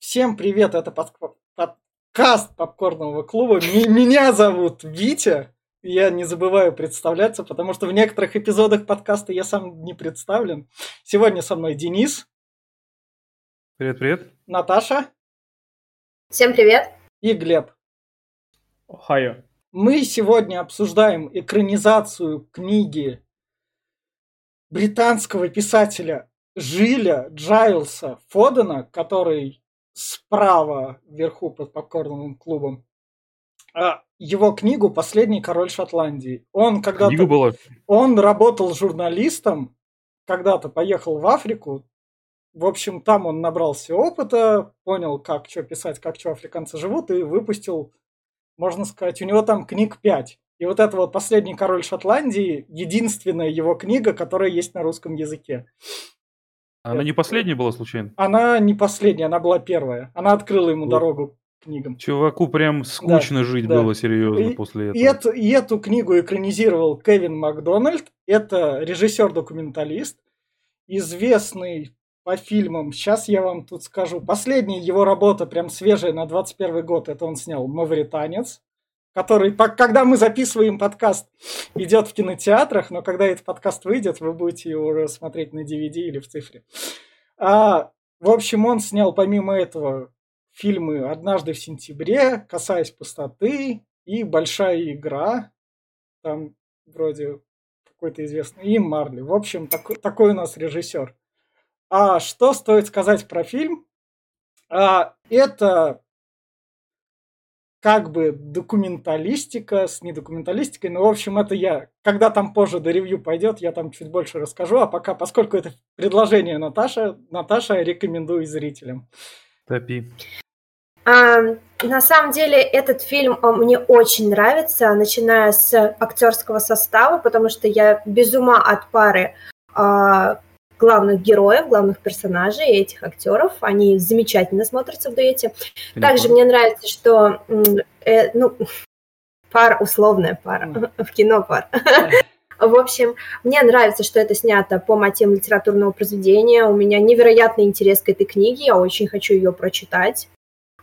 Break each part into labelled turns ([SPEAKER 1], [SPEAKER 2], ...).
[SPEAKER 1] Всем привет, это подкаст Попкорного клуба. Меня зовут Витя. Я не забываю представляться, потому что в некоторых эпизодах подкаста я сам не представлен. Сегодня со мной Денис.
[SPEAKER 2] Привет, привет.
[SPEAKER 1] Наташа.
[SPEAKER 3] Всем привет.
[SPEAKER 1] И Глеб.
[SPEAKER 4] Хайо.
[SPEAKER 1] Мы сегодня обсуждаем экранизацию книги британского писателя Жиля Джайлса Фодена, который справа вверху под попкорновым клубом, а, его книгу «Последний король Шотландии». Он когда-то...
[SPEAKER 2] была.
[SPEAKER 1] Он работал журналистом, когда-то поехал в Африку. В общем, там он набрался опыта, понял, как что писать, как что африканцы живут, и выпустил, можно сказать, у него там книг пять. И вот это вот «Последний король Шотландии» единственная его книга, которая есть на русском языке.
[SPEAKER 2] Она не последняя была случайно?
[SPEAKER 1] Она не последняя, она была первая. Она открыла ему вот. дорогу к книгам.
[SPEAKER 2] Чуваку прям скучно да, жить да. было серьезно и, после этого.
[SPEAKER 1] И эту, и эту книгу экранизировал Кевин Макдональд. Это режиссер-документалист, известный по фильмам. Сейчас я вам тут скажу. Последняя его работа, прям свежая, на 21 год, это он снял «Мавританец» который, когда мы записываем подкаст, идет в кинотеатрах, но когда этот подкаст выйдет, вы будете его уже смотреть на DVD или в цифре. А, в общем, он снял помимо этого фильмы «Однажды в сентябре», «Касаясь пустоты» и «Большая игра». Там вроде какой-то известный. И Марли. В общем, такой, такой у нас режиссер. А что стоит сказать про фильм? А, это как бы документалистика с недокументалистикой. Ну, в общем, это я. Когда там позже до ревью пойдет, я там чуть больше расскажу. А пока, поскольку это предложение Наташа, Наташа рекомендую зрителям.
[SPEAKER 2] Топи.
[SPEAKER 3] А, на самом деле этот фильм мне очень нравится, начиная с актерского состава, потому что я без ума от пары а, главных героев, главных персонажей этих актеров. Они замечательно смотрятся в дуэте. Или Также мне нравится, что э, ну, пара, условная пара, mm. в кино пара. В общем, мне нравится, что это снято по мотивам литературного произведения. У меня невероятный интерес к этой книге, я очень хочу ее прочитать.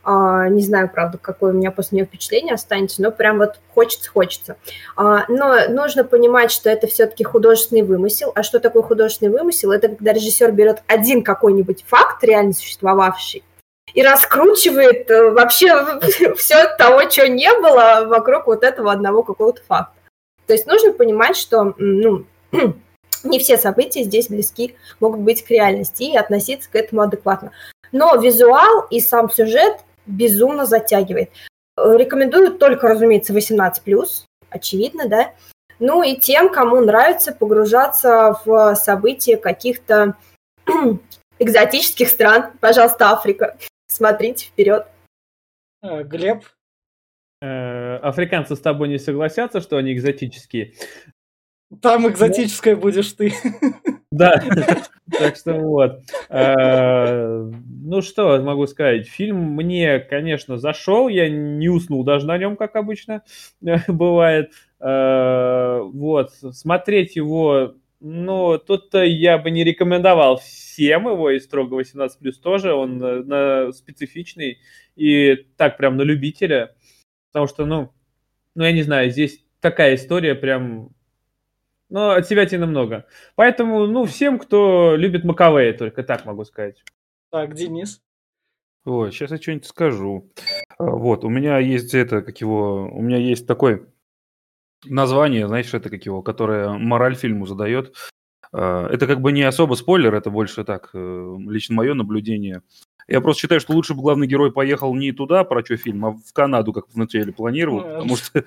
[SPEAKER 3] А, не знаю, правда, какое у меня после нее впечатление останется, но прям вот хочется, хочется. А, но нужно понимать, что это все-таки художественный вымысел. А что такое художественный вымысел? Это когда режиссер берет один какой-нибудь факт, реально существовавший, и раскручивает э, вообще все того, чего не было вокруг вот этого одного какого-то факта. То есть нужно понимать, что ну, не все события здесь близки могут быть к реальности и относиться к этому адекватно. Но визуал и сам сюжет безумно затягивает. Рекомендую только, разумеется, 18+, очевидно, да. Ну и тем, кому нравится погружаться в события каких-то экзотических стран, пожалуйста, Африка. Смотрите вперед.
[SPEAKER 1] Э, Глеб?
[SPEAKER 4] Э, африканцы с тобой не согласятся, что они экзотические.
[SPEAKER 1] Там экзотическая будешь ты.
[SPEAKER 4] Да, так что вот. Э, ну что могу сказать, фильм мне, конечно, зашел, я не уснул даже на нем, как обычно бывает. Э, вот, смотреть его, ну, тут-то я бы не рекомендовал всем его, и строго 18+, тоже, он э, специфичный и так прям на любителя, потому что, ну, ну, я не знаю, здесь такая история прям но от себя тебе много. Поэтому, ну, всем, кто любит Маковея, только так могу сказать.
[SPEAKER 1] Так, Денис.
[SPEAKER 2] Ой, сейчас я что-нибудь скажу. А, вот, у меня есть это, как его, у меня есть такое название, знаешь, это как его, которое мораль фильму задает. А, это как бы не особо спойлер, это больше так, э, лично мое наблюдение. Я просто считаю, что лучше бы главный герой поехал не туда, про что фильм, а в Канаду, как вначале планировал, потому что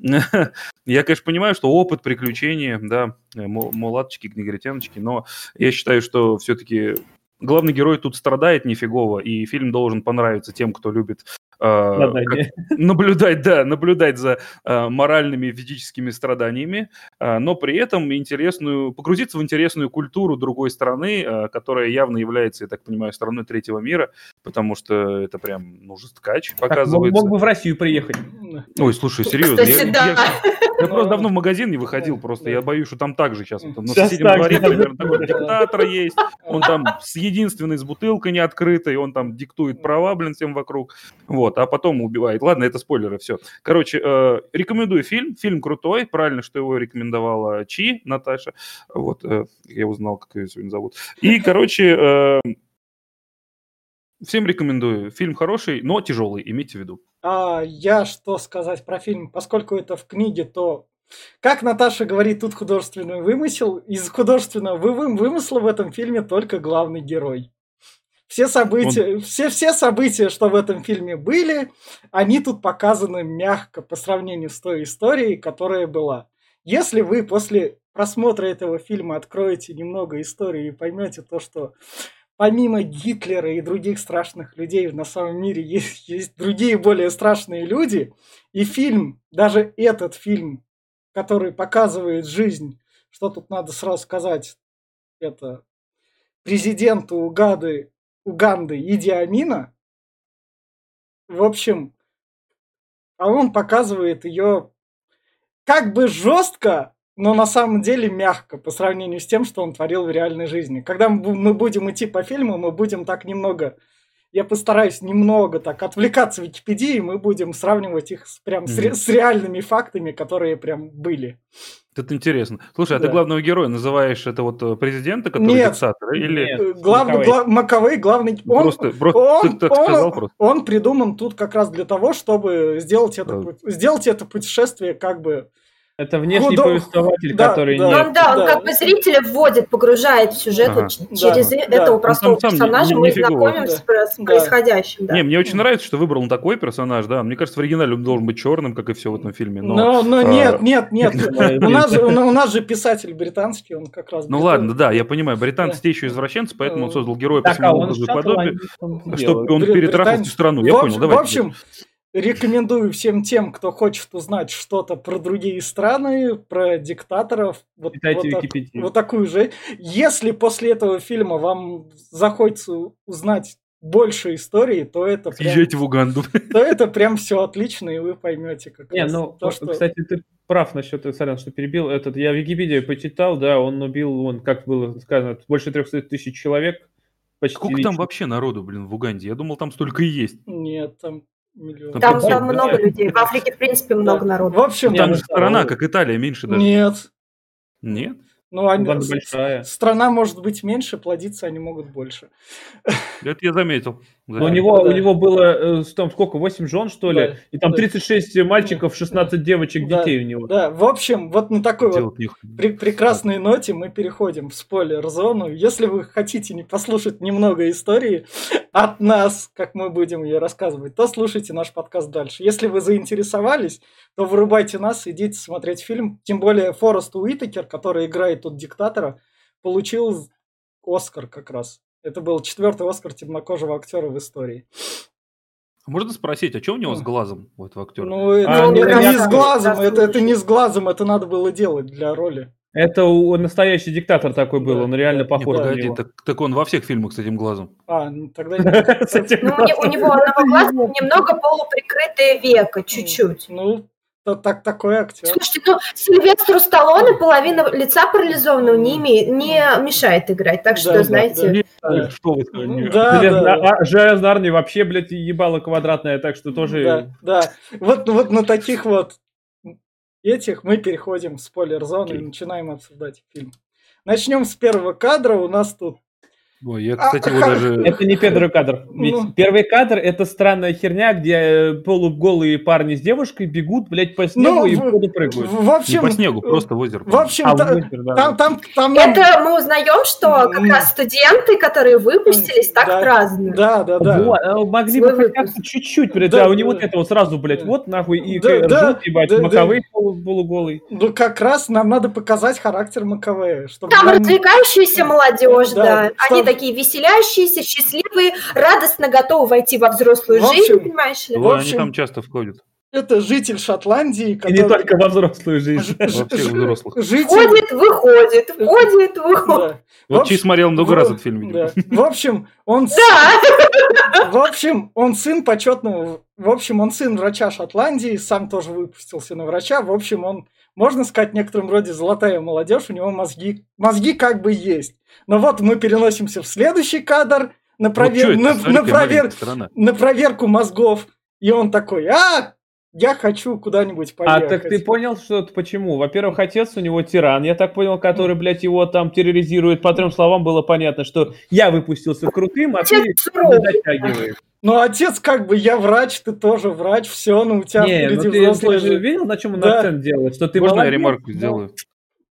[SPEAKER 2] я, конечно, понимаю, что опыт, приключения, да, э, мулаточки, негритяночки, но я считаю, что все-таки главный герой тут страдает нифигово, и фильм должен понравиться тем, кто любит э, наблюдать, да, наблюдать за э, моральными и физическими страданиями, э, но при этом интересную, погрузиться в интересную культуру другой страны, э, которая явно является, я так понимаю, страной третьего мира, потому что это прям, ну, жесткач, показывается.
[SPEAKER 4] Так, мог, мог бы в Россию приехать.
[SPEAKER 2] Ой, слушай, серьезно.
[SPEAKER 3] Кстати, я, да.
[SPEAKER 2] я, Я просто давно в магазин не выходил, просто я боюсь, что там так же сейчас. На соседнем дворе, наверное, такой диктатор есть. Он там с единственной с бутылкой не открытой, он там диктует права, блин, всем вокруг. Вот, а потом убивает. Ладно, это спойлеры, все. Короче, э, рекомендую фильм. Фильм крутой. Правильно, что его рекомендовала Чи, Наташа. Вот, э, я узнал, как ее сегодня зовут. И, короче, э, всем рекомендую. Фильм хороший, но тяжелый, имейте в виду.
[SPEAKER 1] А я что сказать про фильм? Поскольку это в книге, то, как Наташа говорит, тут художественный вымысел. Из художественного вы- вы- вымысла в этом фильме только главный герой. Все события, все, все события, что в этом фильме были, они тут показаны мягко по сравнению с той историей, которая была. Если вы после просмотра этого фильма откроете немного истории и поймете то, что помимо Гитлера и других страшных людей на самом мире есть, есть другие более страшные люди, и фильм, даже этот фильм, который показывает жизнь, что тут надо сразу сказать, это президенту Угады, Уганды Иди Амина, в общем, а он показывает ее как бы жестко, но на самом деле мягко по сравнению с тем, что он творил в реальной жизни. Когда мы бу- мы будем идти по фильму, мы будем так немного, я постараюсь немного так отвлекаться в Википедии, мы будем сравнивать их с, прям с, ре- с реальными фактами, которые прям были.
[SPEAKER 2] Это интересно. Слушай, а ты
[SPEAKER 1] Да.
[SPEAKER 2] главного героя называешь это вот э, президента, который
[SPEAKER 1] Нет.
[SPEAKER 2] диктатор? Или
[SPEAKER 4] Нет.
[SPEAKER 1] Э, Главный,
[SPEAKER 4] Маковей.
[SPEAKER 1] гла- Маковей, главный... Он,
[SPEAKER 2] просто, просто
[SPEAKER 1] он-
[SPEAKER 2] ты так
[SPEAKER 1] он-
[SPEAKER 2] сказал просто?
[SPEAKER 1] он придуман тут как раз для того, чтобы сделать это,
[SPEAKER 2] Да.
[SPEAKER 1] сделать это путешествие как бы...
[SPEAKER 4] Это внешний
[SPEAKER 1] Худо-
[SPEAKER 4] повествователь,
[SPEAKER 1] Да,
[SPEAKER 4] который
[SPEAKER 1] да.
[SPEAKER 4] не...
[SPEAKER 3] Он, да, он
[SPEAKER 1] Да.
[SPEAKER 3] как бы зрителя вводит, погружает в сюжет
[SPEAKER 2] Ага.
[SPEAKER 3] вот
[SPEAKER 1] Да,
[SPEAKER 3] через
[SPEAKER 1] да.
[SPEAKER 3] этого
[SPEAKER 1] Ну,
[SPEAKER 3] простого
[SPEAKER 2] сам не-
[SPEAKER 3] персонажа
[SPEAKER 2] не-
[SPEAKER 3] мы
[SPEAKER 2] нифигово.
[SPEAKER 3] знакомимся
[SPEAKER 1] Да.
[SPEAKER 3] с
[SPEAKER 1] Да.
[SPEAKER 3] происходящим. Да.
[SPEAKER 2] Не, мне очень нравится, что выбрал он такой персонаж, да. Мне кажется, в оригинале он должен быть черным, как и все в этом фильме. Но,
[SPEAKER 1] Но, но
[SPEAKER 2] а,
[SPEAKER 1] нет, нет, нет. У нас, же- у нас же писатель британский, он как раз...
[SPEAKER 2] ну ладно, да, я понимаю. Британцы
[SPEAKER 1] Да.
[SPEAKER 2] те еще извращенцы, поэтому он создал героя по
[SPEAKER 4] а
[SPEAKER 2] своему
[SPEAKER 4] он
[SPEAKER 2] образу и подобию, чтобы он перетрахал всю страну. Я понял, давай.
[SPEAKER 1] В общем, рекомендую всем тем, кто хочет узнать что-то про другие страны, про диктаторов. Вот, вот так- вот такую же. Если после этого фильма вам захочется узнать больше истории, то это прям,
[SPEAKER 2] Езжайте в Уганду.
[SPEAKER 1] то это прям все отлично, и вы поймете как
[SPEAKER 4] Не,
[SPEAKER 1] раз
[SPEAKER 4] ну,
[SPEAKER 1] то, что...
[SPEAKER 4] кстати, ты прав насчет, сорян, что перебил. Этот, я в Википедии почитал, да, он убил, он, как было сказано, больше 300 тысяч человек. Почти
[SPEAKER 2] Сколько там
[SPEAKER 4] лично.
[SPEAKER 2] вообще народу, блин, в Уганде? Я думал, там столько и есть.
[SPEAKER 1] Нет, там миллион.
[SPEAKER 2] Там
[SPEAKER 3] Там, много людей. В Африке, в принципе, много
[SPEAKER 1] Да.
[SPEAKER 3] народу.
[SPEAKER 1] В общем,
[SPEAKER 4] Не,
[SPEAKER 2] Там
[SPEAKER 4] ну,
[SPEAKER 2] же страна, как Италия, меньше даже.
[SPEAKER 1] нет.
[SPEAKER 2] Нет?
[SPEAKER 1] Ну, они-
[SPEAKER 4] большая.
[SPEAKER 1] страна может быть меньше, плодиться они могут больше.
[SPEAKER 2] Это я заметил.
[SPEAKER 4] Но у
[SPEAKER 2] Да.
[SPEAKER 4] него,
[SPEAKER 1] да.
[SPEAKER 4] у него было, э, там сколько, 8 жен, что ли?
[SPEAKER 1] Да,
[SPEAKER 4] И там
[SPEAKER 1] да.
[SPEAKER 4] 36 мальчиков, 16 девочек,
[SPEAKER 1] Да,
[SPEAKER 4] детей у него.
[SPEAKER 1] Да, в общем, вот на такой вот
[SPEAKER 2] Делать нехуй.
[SPEAKER 1] При прекрасной ноте мы переходим в спойлер-зону. Если вы хотите не послушать немного истории от нас, как мы будем ее рассказывать, то слушайте наш подкаст дальше. Если вы заинтересовались, то вырубайте нас, идите смотреть фильм. Тем более Форест Уитакер, который играет тут диктатора, получил Оскар как раз. Это был четвертый Оскар темнокожего актера в истории.
[SPEAKER 2] Можно спросить, а что у него с глазом у этого актера?
[SPEAKER 1] Ну, это,
[SPEAKER 4] А,
[SPEAKER 1] не-
[SPEAKER 4] ну,
[SPEAKER 1] это не с глазом, это, это не с глазом, это надо было делать для роли.
[SPEAKER 4] Это у- настоящий диктатор такой был,
[SPEAKER 1] Да,
[SPEAKER 4] он реально
[SPEAKER 1] да.
[SPEAKER 2] Не,
[SPEAKER 4] похож на него.
[SPEAKER 2] так, так он во всех фильмах с этим глазом.
[SPEAKER 1] А, ну, тогда...
[SPEAKER 3] Ну, у не- у него одного глаза немного полуприкрытое веко, чуть-чуть.
[SPEAKER 1] Ну, так, такой актер.
[SPEAKER 3] Слушайте, ну, Сильвестру Сталлоне половина лица парализованного не, имеет, не мешает играть, так что,
[SPEAKER 1] Да, да,
[SPEAKER 3] знаете...
[SPEAKER 1] да.
[SPEAKER 2] Нет,
[SPEAKER 1] Да.
[SPEAKER 2] Что вы
[SPEAKER 1] Ну,
[SPEAKER 2] сказали?
[SPEAKER 1] да,
[SPEAKER 4] Железно-
[SPEAKER 1] да.
[SPEAKER 4] а, армия вообще, блядь, ебало квадратная, так что тоже...
[SPEAKER 1] Да, да. Вот, вот на таких вот этих мы переходим в спойлер-зону и
[SPEAKER 2] Окей.
[SPEAKER 1] начинаем обсуждать фильм. Начнем с первого кадра. У нас тут...
[SPEAKER 2] Ой, я,
[SPEAKER 1] А,
[SPEAKER 2] кстати, его даже...
[SPEAKER 4] Это не первый кадр. Ведь
[SPEAKER 1] Ну.
[SPEAKER 4] первый кадр это странная херня, где э, полуголые парни с девушкой бегут, блядь, по снегу
[SPEAKER 1] Ну,
[SPEAKER 4] и в
[SPEAKER 1] в-
[SPEAKER 4] воду прыгают.
[SPEAKER 1] В общем...
[SPEAKER 2] Не по снегу,
[SPEAKER 1] э,
[SPEAKER 2] просто в озеро.
[SPEAKER 1] В общем,
[SPEAKER 4] А,
[SPEAKER 1] та-
[SPEAKER 4] озеро, да.
[SPEAKER 1] там, там, там
[SPEAKER 3] Это мы узнаем, что как раз студенты, которые выпустились, так
[SPEAKER 1] Да.
[SPEAKER 3] празднуют.
[SPEAKER 1] Да, да, да.
[SPEAKER 4] Вот, а могли
[SPEAKER 3] Свой
[SPEAKER 4] бы хотя бы чуть-чуть, блядь,
[SPEAKER 1] Да,
[SPEAKER 4] а у него
[SPEAKER 1] да.
[SPEAKER 4] вот это вот сразу, блядь,
[SPEAKER 1] Да.
[SPEAKER 4] вот нахуй, и
[SPEAKER 1] Да,
[SPEAKER 4] э,
[SPEAKER 1] да,
[SPEAKER 4] ржут, ебать,
[SPEAKER 1] да, да.
[SPEAKER 4] маковый полу- полуголый.
[SPEAKER 1] Ну, как раз нам надо показать характер МКВ. Чтобы
[SPEAKER 3] Там
[SPEAKER 1] нам-
[SPEAKER 3] развлекающаяся молодежь,
[SPEAKER 1] Да,
[SPEAKER 3] да. Они такие веселящиеся, счастливые, радостно готовы войти во взрослую
[SPEAKER 1] В общем,
[SPEAKER 3] жизнь, понимаешь ли?
[SPEAKER 1] в
[SPEAKER 2] Ой, они
[SPEAKER 1] общем,
[SPEAKER 2] там часто входят.
[SPEAKER 1] Это житель Шотландии,
[SPEAKER 4] И
[SPEAKER 1] который...
[SPEAKER 4] не только во взрослую жизнь.
[SPEAKER 1] Ж-
[SPEAKER 2] взрослых.
[SPEAKER 1] Житель...
[SPEAKER 3] Входит, выходит, входит, выходит.
[SPEAKER 1] Да.
[SPEAKER 2] Вот
[SPEAKER 1] В
[SPEAKER 2] Чи
[SPEAKER 1] общем,
[SPEAKER 2] смотрел много
[SPEAKER 1] в-
[SPEAKER 2] раз этот фильм.
[SPEAKER 1] Да. В общем, он...
[SPEAKER 3] Да,
[SPEAKER 1] В общем, он сын почетного... В общем, он сын врача Шотландии, сам тоже выпустился на врача. В общем, он можно сказать, в некотором роде золотая молодежь, у него мозги, мозги как бы есть. Но вот мы переносимся в следующий кадр на, провер...
[SPEAKER 2] Ну,
[SPEAKER 1] на,
[SPEAKER 2] это?
[SPEAKER 1] на, провер... на проверку мозгов. И он такой, а, я хочу куда-нибудь
[SPEAKER 4] А
[SPEAKER 1] поехать.
[SPEAKER 4] так ты понял, что это почему? Во-первых, отец у него тиран, я так понял, который, блядь, его там терроризирует. По трем словам было понятно, что я выпустился крутым, а ты
[SPEAKER 3] суровый.
[SPEAKER 4] дотягиваешь.
[SPEAKER 1] Ну, отец как бы, я врач, ты тоже врач, все, ну у тебя
[SPEAKER 4] Не, ну
[SPEAKER 1] впереди
[SPEAKER 4] ты,
[SPEAKER 1] взрослая
[SPEAKER 4] ты же
[SPEAKER 1] жизнь.
[SPEAKER 4] видел, на чем он
[SPEAKER 1] Да.
[SPEAKER 4] акцент делает? Что ты
[SPEAKER 2] Можно я
[SPEAKER 4] молодец,
[SPEAKER 2] ремарку
[SPEAKER 4] но-
[SPEAKER 2] сделаю?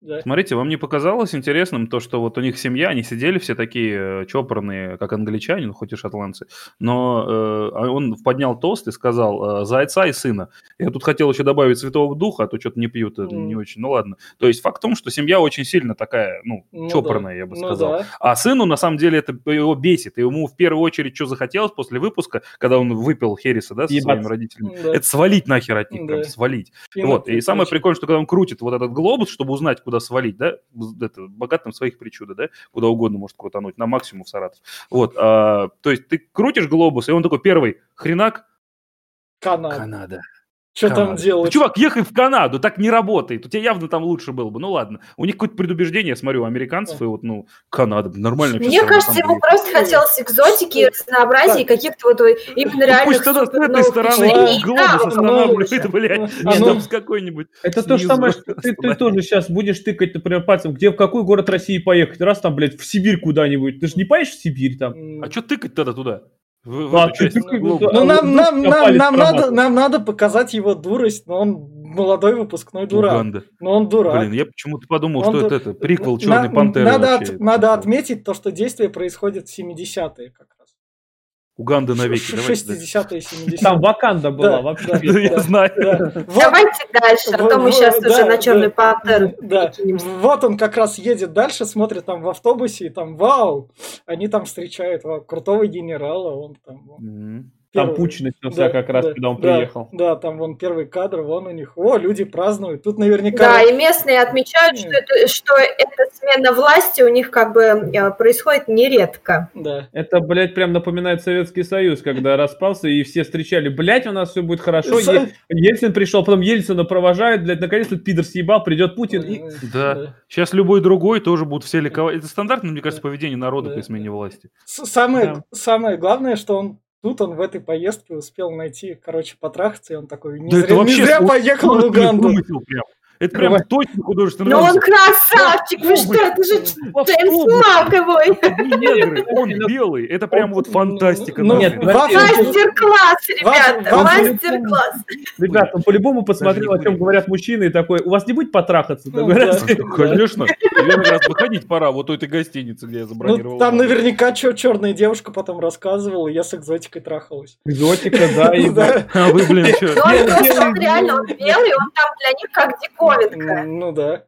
[SPEAKER 1] Да.
[SPEAKER 2] Смотрите, вам не показалось интересным то, что вот у них семья, они сидели все такие э, чопорные, как англичане, ну хоть и шотландцы, но э, а он поднял тост и сказал э, «за отца и сына». Я тут хотел еще добавить Святого Духа, а то что-то не пьют, это
[SPEAKER 1] Мгм.
[SPEAKER 2] не очень, ну ладно. То есть факт в том, что семья очень сильно такая, ну,
[SPEAKER 1] Ну
[SPEAKER 2] чопорная,
[SPEAKER 1] да.
[SPEAKER 2] я бы
[SPEAKER 1] Ну
[SPEAKER 2] сказал.
[SPEAKER 1] да.
[SPEAKER 2] А сыну, на самом деле, это его бесит. И ему в первую очередь что захотелось после выпуска, когда он выпил Хереса, да, со
[SPEAKER 4] Ебаться.
[SPEAKER 2] своими родителями,
[SPEAKER 1] Да.
[SPEAKER 2] это свалить нахер от них, прям
[SPEAKER 1] Да.
[SPEAKER 2] свалить.
[SPEAKER 1] И
[SPEAKER 2] Вот, и самое прикольное, что когда он крутит вот этот глобус, чтобы узнать, куда свалить, да, это, богатым своих причуда, да, куда угодно может крутануть, на максимум в Саратов. Вот, а, то есть ты крутишь глобус, и он такой первый, хренак,
[SPEAKER 1] Канада.
[SPEAKER 2] Канада.
[SPEAKER 1] Что там делать?
[SPEAKER 2] Чувак, ехай в Канаду, так не работает. У тебя явно там лучше было бы. Ну ладно. У них какое-то предубеждение, я смотрю, у американцев, и вот, ну, Канада, нормально.
[SPEAKER 3] Мне кажется, ему просто хотелось экзотики, разнообразия и каких-то вот именно
[SPEAKER 2] Ну,
[SPEAKER 3] реальных
[SPEAKER 2] пусть тогда с этой стороны глобус останавливает, блядь,
[SPEAKER 1] А ну-
[SPEAKER 2] с какой-нибудь
[SPEAKER 4] Это то же самое, что ты, тоже сейчас будешь тыкать, например, пальцем, где в какой город России поехать. Раз там, блядь, в Сибирь куда-нибудь. Ты же не поедешь в Сибирь там?
[SPEAKER 2] А что тыкать тогда туда?
[SPEAKER 4] Ну, а?
[SPEAKER 1] Ну, нам, надо, нам надо показать его дурость, но он молодой выпускной дурак.
[SPEAKER 2] Уганда.
[SPEAKER 1] Но он дурак.
[SPEAKER 2] Блин, я почему-то подумал,
[SPEAKER 1] Он
[SPEAKER 2] что
[SPEAKER 1] ду-
[SPEAKER 2] это, это приквел
[SPEAKER 1] На-
[SPEAKER 2] Черной Пантеры.
[SPEAKER 1] Надо,
[SPEAKER 2] вообще.
[SPEAKER 1] от- надо отметить то, что действие происходит в 70-е как.
[SPEAKER 2] Уганда навеки.
[SPEAKER 1] Ш-
[SPEAKER 2] давайте
[SPEAKER 1] 60-е, 70-е.
[SPEAKER 4] Там Ваканда была
[SPEAKER 1] Да,
[SPEAKER 4] вообще.
[SPEAKER 1] да.
[SPEAKER 2] Я знаю.
[SPEAKER 1] Да. Вот-
[SPEAKER 3] Давайте дальше, а то мы
[SPEAKER 1] Вот,
[SPEAKER 3] сейчас
[SPEAKER 1] вот,
[SPEAKER 3] уже
[SPEAKER 1] да,
[SPEAKER 3] на Черную
[SPEAKER 1] да,
[SPEAKER 3] Пантеру
[SPEAKER 1] Да, вот он как раз едет дальше, смотрит там в автобусе, и там, вау, они там встречают вау, крутого генерала, он там... вон,
[SPEAKER 2] М.
[SPEAKER 4] Там
[SPEAKER 1] первый.
[SPEAKER 4] путь начался как раз,
[SPEAKER 1] да,
[SPEAKER 4] когда он
[SPEAKER 1] да,
[SPEAKER 4] приехал.
[SPEAKER 1] Да, там вон первый кадр, вон у них, о, люди празднуют, тут наверняка...
[SPEAKER 3] Да, и местные отмечают, что, это, что эта смена власти у них как бы э, происходит нередко.
[SPEAKER 1] Да.
[SPEAKER 4] Это, блядь, прям напоминает Советский Союз, когда распался, и все встречали, блядь, у нас все будет хорошо.
[SPEAKER 1] Со-
[SPEAKER 4] Е- Ельцин пришел, потом Ельцина провожают, блядь, наконец-то пидор съебал, придет Путин. и-
[SPEAKER 2] Да. Сейчас любой другой тоже будут все ликовать. Это стандартное, мне кажется,
[SPEAKER 1] Да.
[SPEAKER 2] поведение народа
[SPEAKER 1] Да.
[SPEAKER 2] при смене власти.
[SPEAKER 1] Самое,
[SPEAKER 4] Да.
[SPEAKER 1] самое главное, что он тут он в этой поездке успел найти, короче, потрахаться, и он такой, не
[SPEAKER 2] Да
[SPEAKER 1] зря,
[SPEAKER 2] это вообще
[SPEAKER 1] не зря поехал в Уганду.
[SPEAKER 2] прям. Это прям
[SPEAKER 4] Давай.
[SPEAKER 2] точно художественный
[SPEAKER 3] Но Ну, он красавчик, вы что, это же Джеймс Маковой.
[SPEAKER 2] негры, он белый. Это прям вот фантастика.
[SPEAKER 1] Ну, в Африке-
[SPEAKER 3] Мастер-класс, ребята, мастер-класс.
[SPEAKER 4] Ребят, он по-любому посмотрел, о чем говорят мужчины, и такой, у вас не будет потрахаться?
[SPEAKER 1] Ну,
[SPEAKER 2] Конечно. Тебе как раз выходить пора вот у этой гостиницы, где я забронировал.
[SPEAKER 1] Ну, там наверняка черная девушка потом рассказывала, я с экзотикой трахалась.
[SPEAKER 4] Экзотика, да, и
[SPEAKER 1] Да.
[SPEAKER 2] А вы, блин, что?
[SPEAKER 3] Он реально, он белый, он там для них как диковинка.
[SPEAKER 1] Ну да.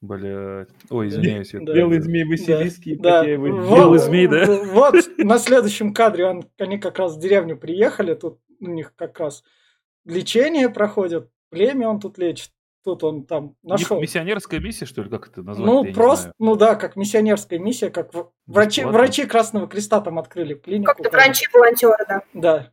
[SPEAKER 2] Блядь. Ой, извиняюсь.
[SPEAKER 1] Да.
[SPEAKER 4] белый змей Василиский,
[SPEAKER 1] Да.
[SPEAKER 4] вы
[SPEAKER 1] Вот-
[SPEAKER 2] Белый змей, да?
[SPEAKER 1] Вот на следующем кадре он, они как раз в деревню приехали, тут у них как раз лечение проходит, племя он тут лечит, тут он там нашел.
[SPEAKER 2] Миссионерская миссия, что ли, как это назвать?
[SPEAKER 1] Ну,
[SPEAKER 2] Я
[SPEAKER 1] просто, ну да, как миссионерская миссия, как в- врачи,
[SPEAKER 2] Бесплатно?
[SPEAKER 1] врачи Красного Креста там открыли клинику.
[SPEAKER 3] Как-то врачи-волонтеры, да.
[SPEAKER 1] Да.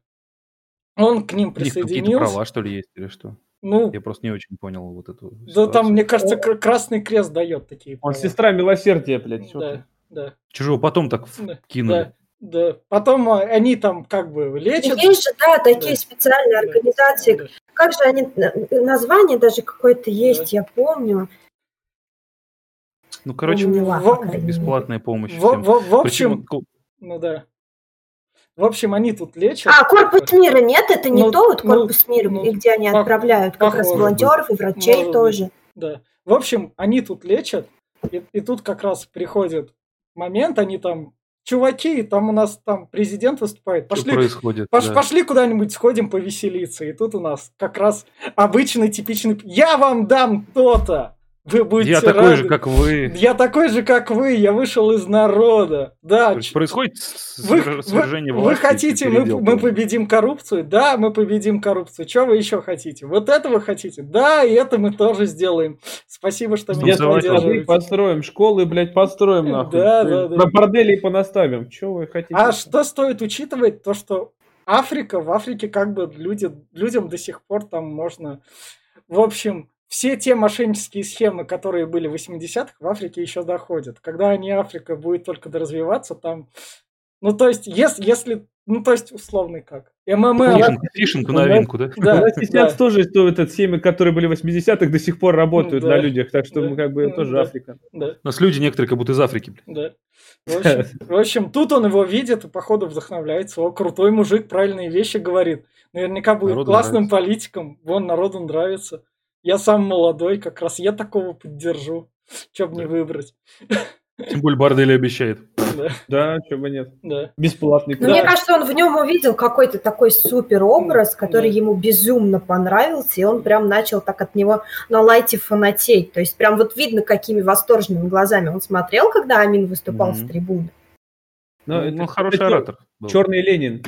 [SPEAKER 1] Он к ним
[SPEAKER 2] У них какие-то
[SPEAKER 1] присоединился.
[SPEAKER 2] права, что ли, есть или что?
[SPEAKER 1] Ну,
[SPEAKER 2] Я просто не очень понял вот эту
[SPEAKER 1] да
[SPEAKER 2] ситуацию.
[SPEAKER 1] там, мне кажется, Кр- Красный Крест дает такие
[SPEAKER 4] Он
[SPEAKER 1] права.
[SPEAKER 4] сестра милосердия, блядь. ты.
[SPEAKER 1] Да, да,
[SPEAKER 2] Чужого потом так
[SPEAKER 1] да,
[SPEAKER 2] кинули.
[SPEAKER 1] да, да. Потом а, они там как бы лечат.
[SPEAKER 3] Есть же, да, такие
[SPEAKER 1] Да.
[SPEAKER 3] специальные
[SPEAKER 1] Да,
[SPEAKER 3] организации.
[SPEAKER 1] да.
[SPEAKER 3] Как же они, название даже какое-то есть, я помню.
[SPEAKER 2] Ну, короче,
[SPEAKER 3] Помнила, мере.
[SPEAKER 2] бесплатная помощь
[SPEAKER 1] В,
[SPEAKER 2] всем.
[SPEAKER 1] в- в
[SPEAKER 2] Причем,
[SPEAKER 1] общем,
[SPEAKER 2] ко-
[SPEAKER 1] ну да. В общем, они тут лечат.
[SPEAKER 3] А, корпус мира нет, это не
[SPEAKER 1] Ну,
[SPEAKER 3] то вот
[SPEAKER 1] ну,
[SPEAKER 3] корпус мира,
[SPEAKER 1] ну,
[SPEAKER 3] и где они
[SPEAKER 1] пох-
[SPEAKER 3] отправляют как раз волонтеров и врачей
[SPEAKER 1] Может
[SPEAKER 3] тоже.
[SPEAKER 1] Да. В общем, они тут лечат, и, и тут как раз приходит момент, они там, чуваки, там у нас там президент выступает,
[SPEAKER 2] что
[SPEAKER 1] пошли,
[SPEAKER 2] происходит?
[SPEAKER 1] пош-
[SPEAKER 2] да.
[SPEAKER 1] пошли куда-нибудь сходим повеселиться. И тут у нас как раз обычный, типичный, я вам дам то-то, вы будете
[SPEAKER 2] Я такой
[SPEAKER 1] рады.
[SPEAKER 2] же, как вы.
[SPEAKER 1] Я такой же, как вы, я вышел из народа. Да,
[SPEAKER 2] То есть Происходит
[SPEAKER 1] вы,
[SPEAKER 2] свер-
[SPEAKER 1] вы-
[SPEAKER 2] свержение
[SPEAKER 1] вы
[SPEAKER 2] власти.
[SPEAKER 1] хотите, мы, мы победим коррупцию? Да, мы победим коррупцию. Что вы еще хотите? Вот это вы хотите? Да, и это мы тоже сделаем. Спасибо, что меня поддерживаете.
[SPEAKER 4] построим, школы, блядь, построим, нахуй.
[SPEAKER 1] Да, да, да.
[SPEAKER 4] На борделей понаставим. Че вы хотите?
[SPEAKER 1] А что стоит учитывать? То, что Африка, в Африке как бы люди, людям до сих пор там можно... В общем, все те мошеннические схемы, которые были в 80-х, в Африке еще доходят. Когда они Африка будет только доразвиваться, там... Ну, то есть, если, если ну, то есть, условный как. МММ.
[SPEAKER 2] Фишинг, фишинг в новинку, да?
[SPEAKER 1] Да,
[SPEAKER 4] У нас сейчас
[SPEAKER 1] да.
[SPEAKER 4] тоже что этот семьи, которые были в 80-х, до сих пор работают
[SPEAKER 1] Да.
[SPEAKER 4] на людях, так что
[SPEAKER 1] Да.
[SPEAKER 4] мы как бы
[SPEAKER 1] Ну,
[SPEAKER 4] тоже
[SPEAKER 1] да.
[SPEAKER 4] Африка.
[SPEAKER 1] Да,
[SPEAKER 2] У нас люди некоторые как будто из Африки, блин.
[SPEAKER 1] да. В общем, в общем, тут он его видит и, походу, вдохновляется. О, крутой мужик, правильные вещи говорит. Наверняка будет
[SPEAKER 2] Народу
[SPEAKER 1] классным
[SPEAKER 2] нравится.
[SPEAKER 1] политиком. Вон, народу нравится. Я сам молодой, как раз я такого поддержу. Че бы не выбрать.
[SPEAKER 2] Тем более Бардели обещает.
[SPEAKER 1] Да,
[SPEAKER 4] Да, чего бы нет.
[SPEAKER 1] да.
[SPEAKER 4] Бесплатный
[SPEAKER 3] Ну,
[SPEAKER 1] Да.
[SPEAKER 3] Мне кажется, он в нем увидел какой-то такой супер образ, который
[SPEAKER 1] Да.
[SPEAKER 3] ему безумно понравился, и он прям начал так от него на лайте фанатеть. То есть прям вот видно, какими восторженными глазами он смотрел, когда Амин выступал с
[SPEAKER 2] Мгм.
[SPEAKER 3] трибуны.
[SPEAKER 2] Ну,
[SPEAKER 4] это-
[SPEAKER 2] ну, хороший
[SPEAKER 4] это
[SPEAKER 2] оратор. был.
[SPEAKER 4] Черный Ленин.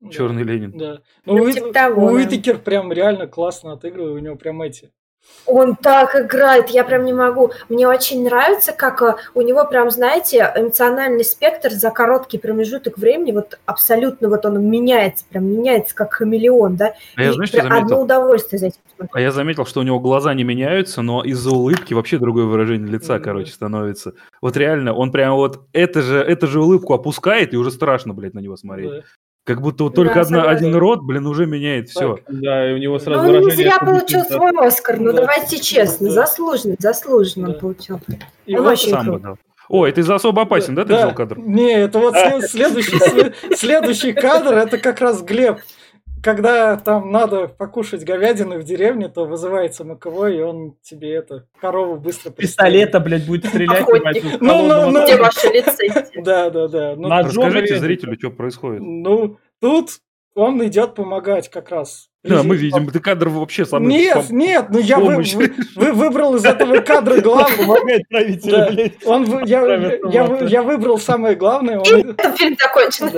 [SPEAKER 1] Да.
[SPEAKER 2] Черный Ленин.
[SPEAKER 1] Да. Ну,
[SPEAKER 3] Ну,
[SPEAKER 1] Уит-
[SPEAKER 3] типа того, да.
[SPEAKER 1] Уитакер прям реально классно отыгрывает, у него прям эти.
[SPEAKER 3] Он так играет, я прям не могу. Мне очень нравится, как э, у него прям, знаете, эмоциональный спектр за короткий промежуток времени, вот абсолютно вот он меняется, прям меняется как хамелеон, да?
[SPEAKER 2] А я, знаешь,
[SPEAKER 3] прям одно
[SPEAKER 2] заметил?
[SPEAKER 3] удовольствие за этим.
[SPEAKER 2] А я заметил, что у него глаза не меняются, но из-за улыбки вообще другое выражение лица,
[SPEAKER 1] Мгм.
[SPEAKER 2] короче, становится. Вот реально, он прям вот это же, эту же улыбку опускает, и уже страшно, блядь, на него смотреть.
[SPEAKER 1] Да.
[SPEAKER 2] Как будто вот
[SPEAKER 3] Да,
[SPEAKER 2] только одна,
[SPEAKER 3] согласна.
[SPEAKER 2] один рот, блин, уже меняет все.
[SPEAKER 1] Так,
[SPEAKER 4] Да, и у него сразу
[SPEAKER 3] он не зря получил
[SPEAKER 4] да.
[SPEAKER 3] свой Оскар, ну
[SPEAKER 1] Да.
[SPEAKER 3] давайте честно,
[SPEAKER 1] Да.
[SPEAKER 3] заслуженно, заслуженно
[SPEAKER 1] Да.
[SPEAKER 3] он получил.
[SPEAKER 1] И
[SPEAKER 3] Он
[SPEAKER 1] вот
[SPEAKER 3] очень
[SPEAKER 2] Сам
[SPEAKER 3] круто.
[SPEAKER 2] О, это из-за особо опасен, да, ты взял кадр?
[SPEAKER 1] Не, это вот след- следующий, след- следующий кадр, это как раз Глеб. Когда там надо покушать говядины в деревне, то вызывается маковой, и он тебе это, корову быстро.
[SPEAKER 4] Пистолета, блядь, будет стрелять.
[SPEAKER 1] Ну, ну,
[SPEAKER 4] холодного
[SPEAKER 1] ну.
[SPEAKER 3] Где ваши лицензии?
[SPEAKER 1] Да, да, да. Ну,
[SPEAKER 2] Расскажите зрителю, что происходит.
[SPEAKER 1] ну, тут он идет помогать как раз.
[SPEAKER 2] Да, мы видим, ты кадр вообще самый...
[SPEAKER 1] Нет,
[SPEAKER 2] пом-
[SPEAKER 1] нет, ну я вы- вы- вы- выбрал из этого кадра главное.
[SPEAKER 4] Помогает правителю,
[SPEAKER 1] Да.
[SPEAKER 4] блядь.
[SPEAKER 1] Он, я, я, я выбрал самое главное. Он,
[SPEAKER 3] фильм закончен.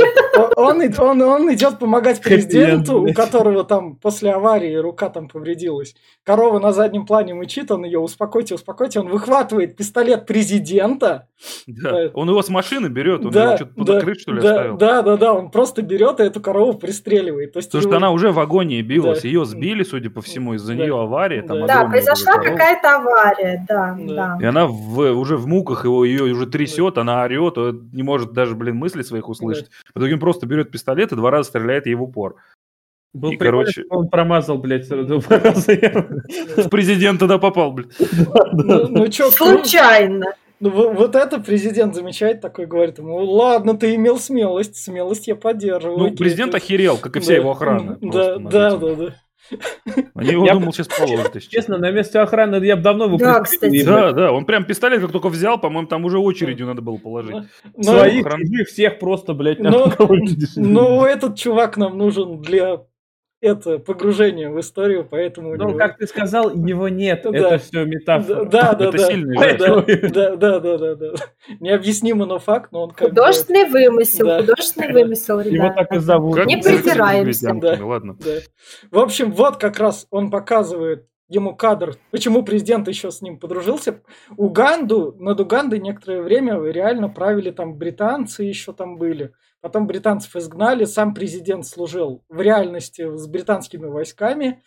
[SPEAKER 1] Он, он, он, он идет помогать президенту, у которого там после аварии рука там повредилась. Корова на заднем плане мычит, он ее успокойте, успокойте. Он выхватывает пистолет президента.
[SPEAKER 2] Да. Он его с машины берет, он
[SPEAKER 1] да,
[SPEAKER 2] его что-то
[SPEAKER 1] да,
[SPEAKER 2] закрыть, что ли,
[SPEAKER 1] да,
[SPEAKER 2] оставил.
[SPEAKER 1] да, да, да, он просто берет и эту корову пристреливает. То есть
[SPEAKER 2] Потому что
[SPEAKER 1] его-
[SPEAKER 2] она уже в агонии билась,
[SPEAKER 1] Да.
[SPEAKER 2] ее сбили, судя по всему, из-за
[SPEAKER 1] Да.
[SPEAKER 2] нее авария. Там
[SPEAKER 1] Да.
[SPEAKER 3] Да, произошла какая-то авария, да,
[SPEAKER 1] Да.
[SPEAKER 3] да.
[SPEAKER 2] И она в- уже в муках, его, ее уже трясет, она орет, не может даже, блин, мысли своих услышать. В итоге он просто берет пистолет и два раза стреляет ей в упор.
[SPEAKER 4] Был
[SPEAKER 2] И, короче-
[SPEAKER 4] он промазал, блядь, два раза.
[SPEAKER 2] В президента да попал, блин.
[SPEAKER 1] Ну, ну
[SPEAKER 3] Случайно.
[SPEAKER 1] Ну, во- вот это президент замечает такой, говорит ему, ладно, ты имел смелость, смелость я поддерживаю.
[SPEAKER 2] Ну, президент
[SPEAKER 1] ты-
[SPEAKER 2] охерел, как и вся
[SPEAKER 1] Да,
[SPEAKER 2] его охрана.
[SPEAKER 1] Да,
[SPEAKER 2] над
[SPEAKER 1] да,
[SPEAKER 2] этим.
[SPEAKER 1] да, да.
[SPEAKER 2] Они его,
[SPEAKER 4] Я-
[SPEAKER 2] думал, сейчас положат. честно.
[SPEAKER 4] На месте охраны я бы давно его
[SPEAKER 3] Да, кстати.
[SPEAKER 2] Да, да, он прям пистолет как только взял, по-моему, там уже очередью надо было положить.
[SPEAKER 1] Но-
[SPEAKER 4] Своих, чужих, всех просто, блядь,
[SPEAKER 1] Но-. Ну, этот чувак нам нужен для это погружения в историю, поэтому
[SPEAKER 4] Ну,
[SPEAKER 1] него-
[SPEAKER 4] как ты сказал, его нет.
[SPEAKER 1] Да.
[SPEAKER 4] Это все
[SPEAKER 1] Да,
[SPEAKER 4] метафора.
[SPEAKER 1] да, да,
[SPEAKER 2] Это
[SPEAKER 1] да.
[SPEAKER 2] сильный
[SPEAKER 1] Да, да, да, да, да, да. Необъяснимо, но факт, но он как бы-
[SPEAKER 3] Художественный вымысел,
[SPEAKER 1] Да.
[SPEAKER 3] художественный вымысел,
[SPEAKER 4] Его
[SPEAKER 3] ребята.
[SPEAKER 4] так и зовут.
[SPEAKER 2] Как
[SPEAKER 3] Не
[SPEAKER 2] бы медведями,
[SPEAKER 1] Да.
[SPEAKER 2] Ладно.
[SPEAKER 1] Да. В общем, вот как раз он показывает ему кадр, почему президент еще с ним подружился. Уганду, над Угандой некоторое время реально правили там британцы еще там были. Потом британцев изгнали, сам президент служил в реальности с британскими войсками.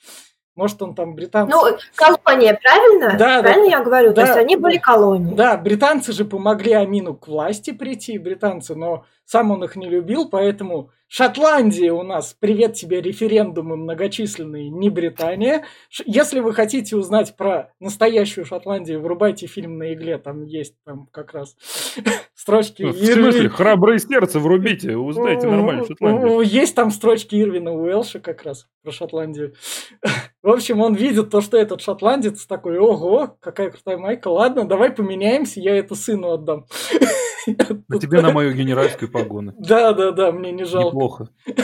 [SPEAKER 1] Может, он там британцы...
[SPEAKER 3] Ну, колония, правильно?
[SPEAKER 1] Да, да.
[SPEAKER 3] правильно я говорю? То
[SPEAKER 1] Да,
[SPEAKER 3] есть они
[SPEAKER 1] да.
[SPEAKER 3] были колонией.
[SPEAKER 1] Да, британцы же помогли Амину к власти прийти, британцы, но сам он их не любил, поэтому Шотландия у нас, привет тебе, референдумы многочисленные, не Британия. Если вы хотите узнать про настоящую Шотландию, врубайте фильм на игле, там есть там как раз строчки.
[SPEAKER 2] В
[SPEAKER 1] Ирви-
[SPEAKER 2] смысле, храброе сердце врубите, узнаете нормально Шотландию.
[SPEAKER 1] Есть там строчки Ирвина Уэлша как раз про Шотландию. В общем, он видит то, что этот шотландец такой, ого, какая крутая майка, ладно, давай поменяемся, я это сыну отдам.
[SPEAKER 2] На тебе на мою генеральскую погоны.
[SPEAKER 1] Да, да, да, мне не жалко,
[SPEAKER 2] Неплохо.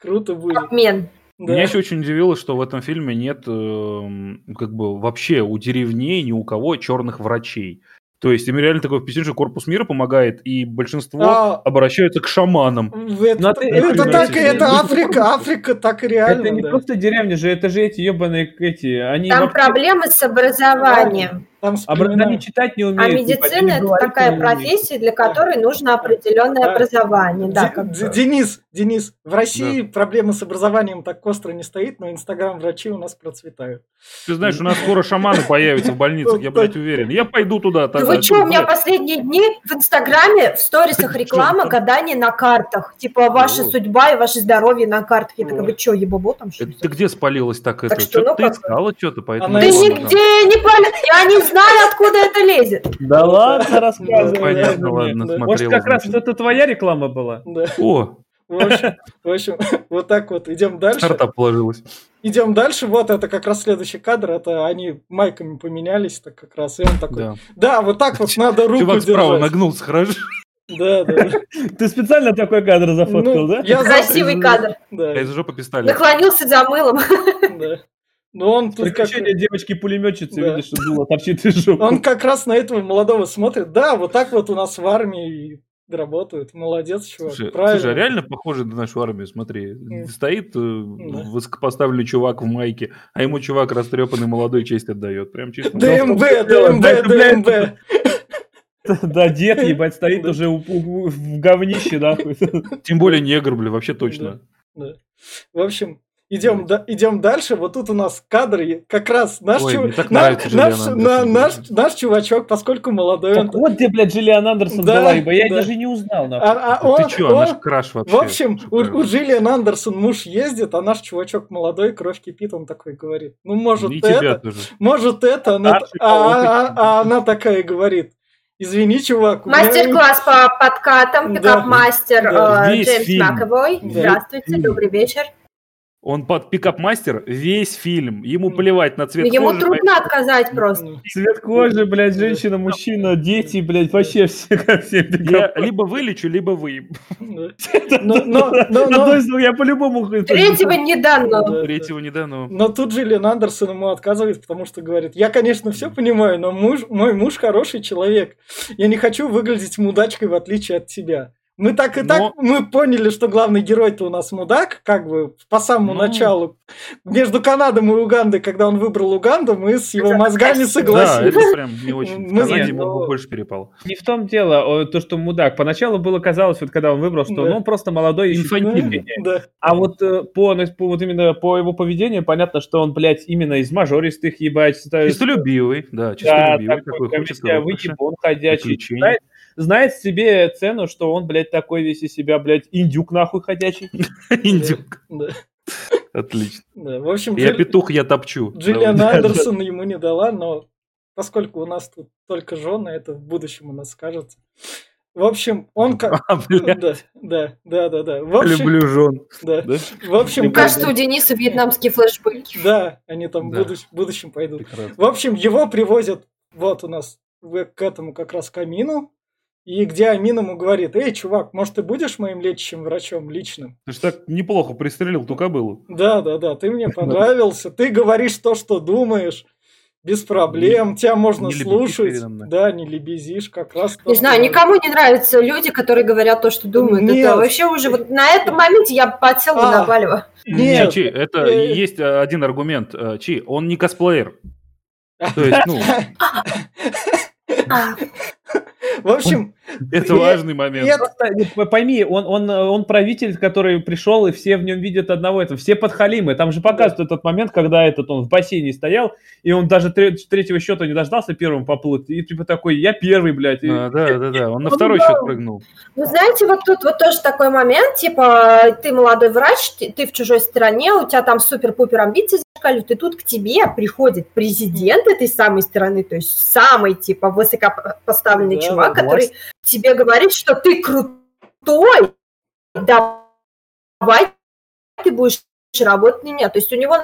[SPEAKER 1] круто будет.
[SPEAKER 3] Обмен.
[SPEAKER 1] Да.
[SPEAKER 2] Меня еще очень удивило, что в этом фильме нет эм, как бы вообще у деревней ни у кого черных врачей. То есть им реально такое впечатление, что корпус мира помогает, и большинство
[SPEAKER 1] А,
[SPEAKER 2] обращаются к шаманам.
[SPEAKER 1] это,
[SPEAKER 4] ты-
[SPEAKER 1] это
[SPEAKER 2] это
[SPEAKER 1] так, это Африка, Африка так и реально.
[SPEAKER 4] Это не
[SPEAKER 1] да.
[SPEAKER 4] просто деревня же, это же эти ебаные эти. Они
[SPEAKER 3] Там
[SPEAKER 4] вообще-
[SPEAKER 3] проблемы с образованием.
[SPEAKER 1] Там
[SPEAKER 4] Они читать не
[SPEAKER 3] А
[SPEAKER 4] умеют.
[SPEAKER 3] медицина это такая профессия, для которой нужно определенное
[SPEAKER 1] Да.
[SPEAKER 3] образование. Да, бы.
[SPEAKER 1] Денис, Денис, в России проблема с образованием так остро не стоит, но инстаграм-врачи у нас процветают.
[SPEAKER 2] Ты знаешь, у нас скоро шаманы появятся в больницах, я, блядь, уверен. Я пойду туда.
[SPEAKER 3] Да
[SPEAKER 2] тогда.
[SPEAKER 3] вы что, у меня последние дни в Инстаграме в сторисах реклама гадания на картах. Типа ваша
[SPEAKER 2] О.
[SPEAKER 3] судьба и ваше здоровье на картах. Я такая, вы что, ебобо там что
[SPEAKER 2] это
[SPEAKER 3] ли?
[SPEAKER 2] Ты где спалилась так это?
[SPEAKER 3] что,
[SPEAKER 2] Что-то
[SPEAKER 3] ну
[SPEAKER 2] ты искала что-то, поэтому...
[SPEAKER 3] Ты нигде не пали... Я не знаю, откуда это лезет.
[SPEAKER 4] Да ладно, рассказывай.
[SPEAKER 2] Понятно,
[SPEAKER 4] мне.
[SPEAKER 2] ладно.
[SPEAKER 4] Может, как раз это твоя реклама была?
[SPEAKER 1] Да.
[SPEAKER 2] О,
[SPEAKER 1] В общем, в общем, вот так вот идем дальше.
[SPEAKER 2] стартап положилась.
[SPEAKER 1] Идем дальше. Вот это как раз следующий кадр. Это они майками поменялись, так как раз. И он такой. Да,
[SPEAKER 2] Да.
[SPEAKER 1] вот так вот надо руку
[SPEAKER 2] Чувак справа
[SPEAKER 1] держать.
[SPEAKER 2] нагнулся, хорошо.
[SPEAKER 1] Да, да.
[SPEAKER 4] Ты специально такой кадр зафоткал,
[SPEAKER 1] Ну,
[SPEAKER 4] да?
[SPEAKER 1] Я за-
[SPEAKER 3] Красивый кадр.
[SPEAKER 1] Да,
[SPEAKER 2] А из жопы пистолет.
[SPEAKER 3] Наклонился за мылом.
[SPEAKER 1] да. Но он тут как...
[SPEAKER 4] Девочки-пулеметчицы,
[SPEAKER 1] Да.
[SPEAKER 4] видишь, что дуло торчит из жопы.
[SPEAKER 1] Он как раз на этого молодого смотрит. Да, вот так вот у нас в армии работают. Молодец, чувак.
[SPEAKER 2] Слушай,
[SPEAKER 1] Правильно.
[SPEAKER 2] слушай, а реально похоже на нашу армию, смотри.
[SPEAKER 1] Мгм.
[SPEAKER 2] Стоит э, высокопоставленный чувак в майке, а ему чувак растрепанный молодой честь отдает. Прям чисто.
[SPEAKER 1] ДМБ, ДМБ,
[SPEAKER 4] да,
[SPEAKER 1] ДМБ.
[SPEAKER 4] Да, дед, ебать, стоит
[SPEAKER 1] Да.
[SPEAKER 4] уже в говнище, нахуй.
[SPEAKER 2] Тем более негр, бля, вообще точно.
[SPEAKER 1] Да. В общем, идем, да- идем дальше. Вот тут у нас кадры. Как раз наш,
[SPEAKER 2] Ой,
[SPEAKER 1] чу-
[SPEAKER 2] мне так
[SPEAKER 1] на-
[SPEAKER 2] нравится
[SPEAKER 1] наш,
[SPEAKER 2] Джиллиан
[SPEAKER 1] на- наш, наш чувачок, поскольку молодой, он,
[SPEAKER 4] Так вот где, блядь, Джиллиан Андерсон
[SPEAKER 1] Да,
[SPEAKER 4] была, ибо я
[SPEAKER 1] да.
[SPEAKER 4] даже не узнал, нахуй.
[SPEAKER 1] а- а он-
[SPEAKER 2] ты чё,
[SPEAKER 1] он-
[SPEAKER 2] наш краш вообще.
[SPEAKER 1] в общем, у, у Джиллиан Андерсон муж ездит, а наш чувачок молодой, кровь кипит, он такой говорит. Ну, может,
[SPEAKER 2] И
[SPEAKER 1] это,
[SPEAKER 2] тебя тоже.
[SPEAKER 1] может, это, она, а,
[SPEAKER 4] кого-то.
[SPEAKER 1] а- а она такая говорит. Извини, чувак. у меня-
[SPEAKER 3] Мастер-класс по подкатам, пикап-мастер
[SPEAKER 1] Да.
[SPEAKER 3] э, Джеймс
[SPEAKER 2] фильм.
[SPEAKER 3] Маковой.
[SPEAKER 1] Да.
[SPEAKER 3] Здравствуйте, добрый вечер.
[SPEAKER 2] Он под пикап-мастер весь фильм. Ему плевать на цвет
[SPEAKER 3] Ну, Ему
[SPEAKER 2] кожи.
[SPEAKER 3] трудно отказать просто.
[SPEAKER 4] Цвет кожи, блядь, женщина, мужчина, дети, блядь, вообще все как все.
[SPEAKER 2] Я либо вылечу, либо вы.
[SPEAKER 4] Одно из двух, я по-любому...
[SPEAKER 3] Третьего не дано.
[SPEAKER 1] Да, да.
[SPEAKER 2] Третьего не дано.
[SPEAKER 1] Но тут Джиллиан Андерсон ему отказывает, потому что говорит, я, конечно, все понимаю, но муж, мой муж хороший человек. Я не хочу выглядеть мудачкой, в отличие от тебя. Мы так и
[SPEAKER 2] Но-
[SPEAKER 1] так, мы поняли, что главный герой-то у нас мудак, как бы по самому
[SPEAKER 2] Ну.
[SPEAKER 1] началу. Между Канадой и Угандой, когда он выбрал Уганду, мы с его мозгами
[SPEAKER 2] Да,
[SPEAKER 1] согласились.
[SPEAKER 2] это прям не очень. В Канаде ему
[SPEAKER 1] ну-
[SPEAKER 2] бы больше перепало.
[SPEAKER 4] Не в том дело, то, что мудак. Поначалу было казалось, вот когда он выбрал, что
[SPEAKER 1] Да.
[SPEAKER 4] ну, он просто молодой и
[SPEAKER 2] Инфантильный.
[SPEAKER 1] Да.
[SPEAKER 4] А вот э, по, ну, по вот именно по его поведению понятно, что он, блядь, именно из мажористых ебать.
[SPEAKER 2] Чистолюбивый, да,
[SPEAKER 4] Да,
[SPEAKER 2] чистолюбивый,
[SPEAKER 4] такой,
[SPEAKER 2] такой,
[SPEAKER 4] как
[SPEAKER 2] хочет
[SPEAKER 4] себя
[SPEAKER 2] роскоши.
[SPEAKER 4] выебон ходячий.
[SPEAKER 2] приключений.
[SPEAKER 4] Знает, себе цену, что он, блядь, такой весь из себя, блядь, индюк нахуй ходячий.
[SPEAKER 2] Индюк. Отлично.
[SPEAKER 1] В общем,
[SPEAKER 2] Я петух, я топчу.
[SPEAKER 1] Джиллиан Андерсон ему не дала, но поскольку у нас тут только жены, это в будущем у нас скажется. В общем, он как...
[SPEAKER 2] А,
[SPEAKER 1] Да, да, да, да, да. В общем,
[SPEAKER 2] люблю жен.
[SPEAKER 1] да.
[SPEAKER 2] Да?
[SPEAKER 1] В общем,
[SPEAKER 2] Люблю.
[SPEAKER 3] Кажется, у Дениса вьетнамские флешбеки.
[SPEAKER 1] да, они там в
[SPEAKER 2] Да.
[SPEAKER 1] будущ- в будущем пойдут.
[SPEAKER 2] Прекрасно.
[SPEAKER 1] В общем, его привозят вот у нас к этому как раз камину, и где Амин ему говорит, эй, чувак, может, ты будешь моим лечащим врачом личным?
[SPEAKER 2] Ты ж так неплохо пристрелил ту кобылу.
[SPEAKER 1] Да, да, да, ты мне понравился, ты говоришь то, что думаешь, без проблем, тебя можно
[SPEAKER 2] не
[SPEAKER 1] слушать. Да, не лебезишь, как раз.
[SPEAKER 3] Не знаю,
[SPEAKER 1] надо.
[SPEAKER 3] никому не нравятся люди, которые говорят то, что думают.
[SPEAKER 1] Нет.
[SPEAKER 3] Это вообще уже вот на этом моменте я подсела
[SPEAKER 1] А.
[SPEAKER 3] на Балева.
[SPEAKER 1] Нет.
[SPEAKER 2] Чи, это
[SPEAKER 1] Э.
[SPEAKER 2] есть э, один аргумент. Э, Чи, он не косплеер. То есть, ну,
[SPEAKER 3] А,
[SPEAKER 1] В общем,
[SPEAKER 2] это
[SPEAKER 1] И-
[SPEAKER 2] важный момент.
[SPEAKER 1] и
[SPEAKER 4] Просто, п- пойми, он, он, он правитель, который пришел, и все в нем видят одного этого. Все подхалимы. Там же показывают этот момент, когда этот он в бассейне стоял, и он даже тре- третьего счета не дождался первым поплыть. И типа такой, я первый, блядь. И-
[SPEAKER 2] А, Да, да, да. Он на
[SPEAKER 3] Ну
[SPEAKER 2] второй счет прыгнул.
[SPEAKER 3] Ну, знаете, вот тут вот тоже такой момент, типа, ты молодой врач, ты, ты в чужой стране, у тебя там супер-пупер амбиции зашкаливают, и тут к тебе приходит президент этой самой страны, то есть самый, типа, высокопоставленный
[SPEAKER 1] Да,
[SPEAKER 3] чувак,
[SPEAKER 1] да,
[SPEAKER 3] который тебе говорит, что ты крутой, давай ты будешь работать на меня. То есть у него,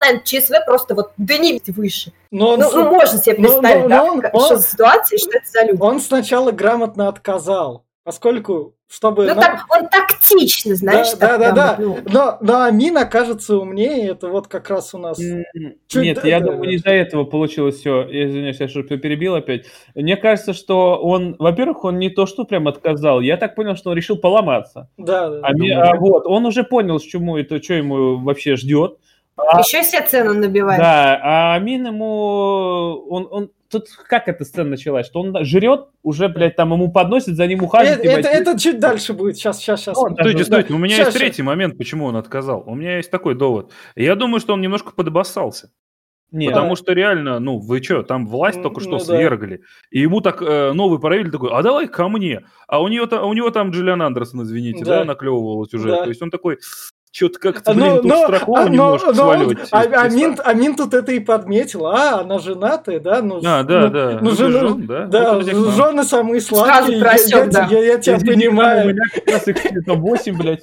[SPEAKER 3] наверное, ЧСВ просто вот до небес выше.
[SPEAKER 1] но он,
[SPEAKER 3] Ну, ну, можно себе представить,
[SPEAKER 1] ну,
[SPEAKER 3] да,
[SPEAKER 1] ну, он- он-
[SPEAKER 3] что за ситуация, что это за люди.
[SPEAKER 1] он сначала грамотно отказал, поскольку, чтобы...
[SPEAKER 3] Ну,
[SPEAKER 1] на-
[SPEAKER 3] так, он тактично, знаешь,
[SPEAKER 1] да, да, да.
[SPEAKER 3] вот, ну,
[SPEAKER 1] Но, но Амин окажется умнее, это вот как раз у нас... Чуть
[SPEAKER 4] Нет,
[SPEAKER 1] да-
[SPEAKER 4] я
[SPEAKER 1] да.
[SPEAKER 4] думаю, не из-за этого получилось все. Извиняюсь, я что перебил опять. Мне кажется, что он, во-первых, он не то, что прям отказал. Я так понял, что он решил поломаться.
[SPEAKER 1] Да, да.
[SPEAKER 4] А, ми-
[SPEAKER 2] Думаю.
[SPEAKER 4] а вот, он уже понял, что ему это, что ему вообще ждет.
[SPEAKER 3] еще себе цену набивает.
[SPEAKER 4] Да, а Амин ему, он, он, тут как эта сцена началась? Что он жрет, уже, блядь, там ему подносит, за ним ухаживает.
[SPEAKER 1] Это,
[SPEAKER 4] ебать.
[SPEAKER 1] это, это чуть дальше будет. Сейчас, сейчас, сейчас.
[SPEAKER 4] Ну,
[SPEAKER 2] Стойте,
[SPEAKER 4] да,
[SPEAKER 2] стойте, у меня
[SPEAKER 1] Щас,
[SPEAKER 2] есть третий момент, почему он отказал. У меня есть такой довод. Я думаю, что он немножко подобоссался.
[SPEAKER 4] Нет.
[SPEAKER 2] Потому что реально, ну, вы что, там власть только что
[SPEAKER 1] ну да.
[SPEAKER 2] свергли. И ему так э, новый правитель такой, а давай ко мне. А у, нее, у него там Джиллиан Андерсон, извините,
[SPEAKER 1] Да.
[SPEAKER 2] да, наклевывалась уже.
[SPEAKER 1] Да.
[SPEAKER 2] То есть он такой, что-то как-то,
[SPEAKER 1] А,
[SPEAKER 2] блин,
[SPEAKER 1] ну,
[SPEAKER 2] тут
[SPEAKER 1] но-
[SPEAKER 2] Страхова
[SPEAKER 1] а, но-
[SPEAKER 2] немножко
[SPEAKER 1] но
[SPEAKER 2] сваливать.
[SPEAKER 1] а-
[SPEAKER 2] с креста.
[SPEAKER 1] Амин, Амин тут это и подметил. А, она женатая, да? Ну,
[SPEAKER 2] А, да,
[SPEAKER 1] ну,
[SPEAKER 2] да.
[SPEAKER 1] Ну,
[SPEAKER 2] Ну,
[SPEAKER 1] жена-
[SPEAKER 2] жен, да?
[SPEAKER 1] да,
[SPEAKER 2] Вот у
[SPEAKER 1] жены самые
[SPEAKER 3] Сразу
[SPEAKER 1] сладкие. я-
[SPEAKER 3] просёк,
[SPEAKER 1] я,
[SPEAKER 3] да.
[SPEAKER 1] я- я тебя
[SPEAKER 4] Извини, У
[SPEAKER 1] понимаю.
[SPEAKER 4] меня как раз их там 8, блядь.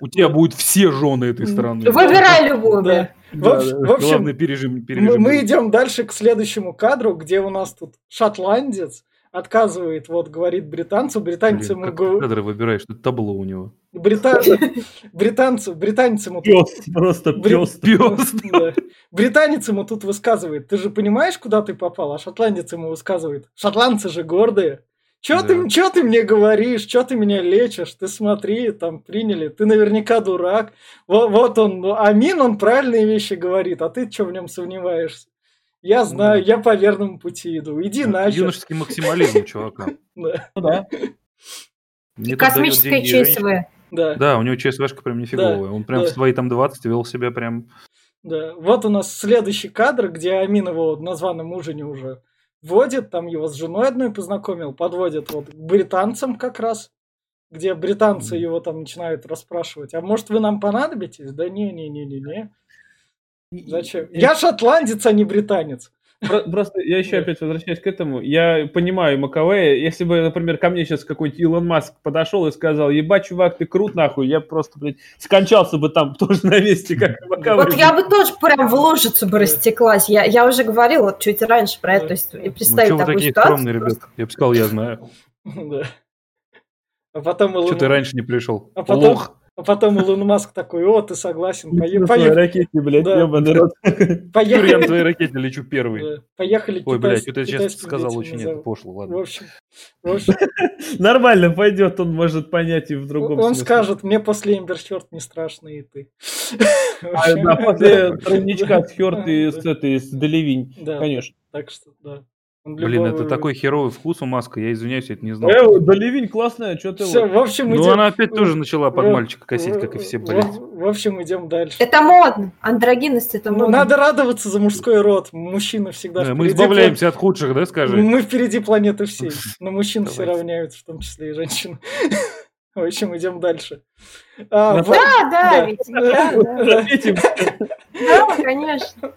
[SPEAKER 2] У тебя будут все жены этой страны.
[SPEAKER 3] Выбирай любую,
[SPEAKER 1] Да. В,
[SPEAKER 2] Да,
[SPEAKER 1] общ-
[SPEAKER 2] да.
[SPEAKER 1] в общем,
[SPEAKER 2] Главное, пережим,
[SPEAKER 1] мы,
[SPEAKER 2] пережим.
[SPEAKER 1] мы идем дальше к следующему кадру, где у нас тут шотландец отказывает, вот говорит британцу, британец
[SPEAKER 2] Блин,
[SPEAKER 1] ему
[SPEAKER 2] как кадры выбираешь? Тут табло у него.
[SPEAKER 1] британцу, британец ему
[SPEAKER 4] Пес, просто
[SPEAKER 1] Бри-
[SPEAKER 4] пес.
[SPEAKER 2] Пес.
[SPEAKER 1] Да. Британец ему тут высказывает, ты же понимаешь, куда ты попал? А шотландец ему высказывает, шотландцы же гордые. Чё,
[SPEAKER 2] Да.
[SPEAKER 1] ты, чё ты мне говоришь, чё ты меня лечишь, ты смотри, там приняли, ты наверняка дурак. Вот, вот он, ну, Амин, он правильные вещи говорит, а ты чё в нем сомневаешься? Я знаю, я по верному пути иду, иди нахер.
[SPEAKER 2] Юношеский максимализм, чувака.
[SPEAKER 1] Да,
[SPEAKER 4] Ну
[SPEAKER 3] Космическая. ЧСВ.
[SPEAKER 1] да,
[SPEAKER 2] Да, у него ЧСВшка прям нифиговая. Он прям
[SPEAKER 1] да.
[SPEAKER 2] в свои там 20 вел себя прям...
[SPEAKER 1] да. Вот у нас следующий кадр, где Амин его на званом ужине уже водит, там его с женой одной познакомил, подводит вот к британцам как раз, где британцы его там начинают расспрашивать, а может вы нам понадобитесь? Да не-не-не-не-не. Зачем? Я шотландец, а не британец.
[SPEAKER 4] Про- Просто я еще опять возвращаюсь к этому. Я понимаю Маковея. Если бы, например, ко мне сейчас какой-нибудь Илон Маск подошел и сказал, ебать, чувак, ты крут нахуй, я просто, блядь, скончался бы там тоже на месте, как Маковей.
[SPEAKER 3] Вот я бы тоже прям в лужицу бы растеклась. Я, я уже говорила вот чуть раньше про это. То есть и
[SPEAKER 2] Ну,
[SPEAKER 3] представить
[SPEAKER 2] вы
[SPEAKER 3] такую
[SPEAKER 2] такие
[SPEAKER 3] ситуацию.
[SPEAKER 2] скромные, ребят? Я бы сказал, я знаю.
[SPEAKER 1] Да. А потом,
[SPEAKER 2] Что ты раньше не пришел?
[SPEAKER 1] А потом-
[SPEAKER 2] Лох.
[SPEAKER 1] А потом Илон Маск такой, о, ты согласен, пое-
[SPEAKER 4] На своей
[SPEAKER 1] поех-
[SPEAKER 4] ракете, блядь,
[SPEAKER 1] Да.
[SPEAKER 4] ебаный рот.
[SPEAKER 2] Теперь я на
[SPEAKER 1] поехали.
[SPEAKER 2] твоей ракете лечу первый.
[SPEAKER 1] Да. Поехали
[SPEAKER 2] Ой, блядь, это сейчас
[SPEAKER 1] китайским
[SPEAKER 2] сказал очень это пошло,
[SPEAKER 1] В
[SPEAKER 2] ладно.
[SPEAKER 1] общем, в общем,
[SPEAKER 4] Нормально пойдет, он может понять и в другом
[SPEAKER 1] он
[SPEAKER 4] смысле.
[SPEAKER 1] скажет, мне после Эмберчерт не страшно, и ты.
[SPEAKER 4] А, да, после тройничка с Хёрд и с этой, с Делевинь, конечно.
[SPEAKER 1] так что, да. Он
[SPEAKER 2] Блин,
[SPEAKER 1] любого-
[SPEAKER 2] это такой херовый вкус у Маска, я извиняюсь, я это не знал.
[SPEAKER 4] Э, Делевинь классная, что ты...
[SPEAKER 1] Всё,
[SPEAKER 4] вот.
[SPEAKER 1] в общем,
[SPEAKER 2] Ну,
[SPEAKER 1] идем...
[SPEAKER 2] она опять тоже начала под
[SPEAKER 1] в-
[SPEAKER 2] мальчика косить, как и все, блядь.
[SPEAKER 1] В, в общем, идем дальше.
[SPEAKER 3] Это модно. Андрогинность это
[SPEAKER 1] Ну,
[SPEAKER 3] модно.
[SPEAKER 1] надо радоваться за мужской род. Мужчина всегда
[SPEAKER 2] Да, Мы избавляемся от худших, да,
[SPEAKER 1] план-
[SPEAKER 2] скажи?
[SPEAKER 1] Мы впереди планеты всей. Но мужчин все равняются, в том числе и женщин. В общем, идем дальше. А,
[SPEAKER 4] На
[SPEAKER 1] вот-
[SPEAKER 3] Да, да,
[SPEAKER 1] Да.
[SPEAKER 3] ведь. Да, да. Да, конечно.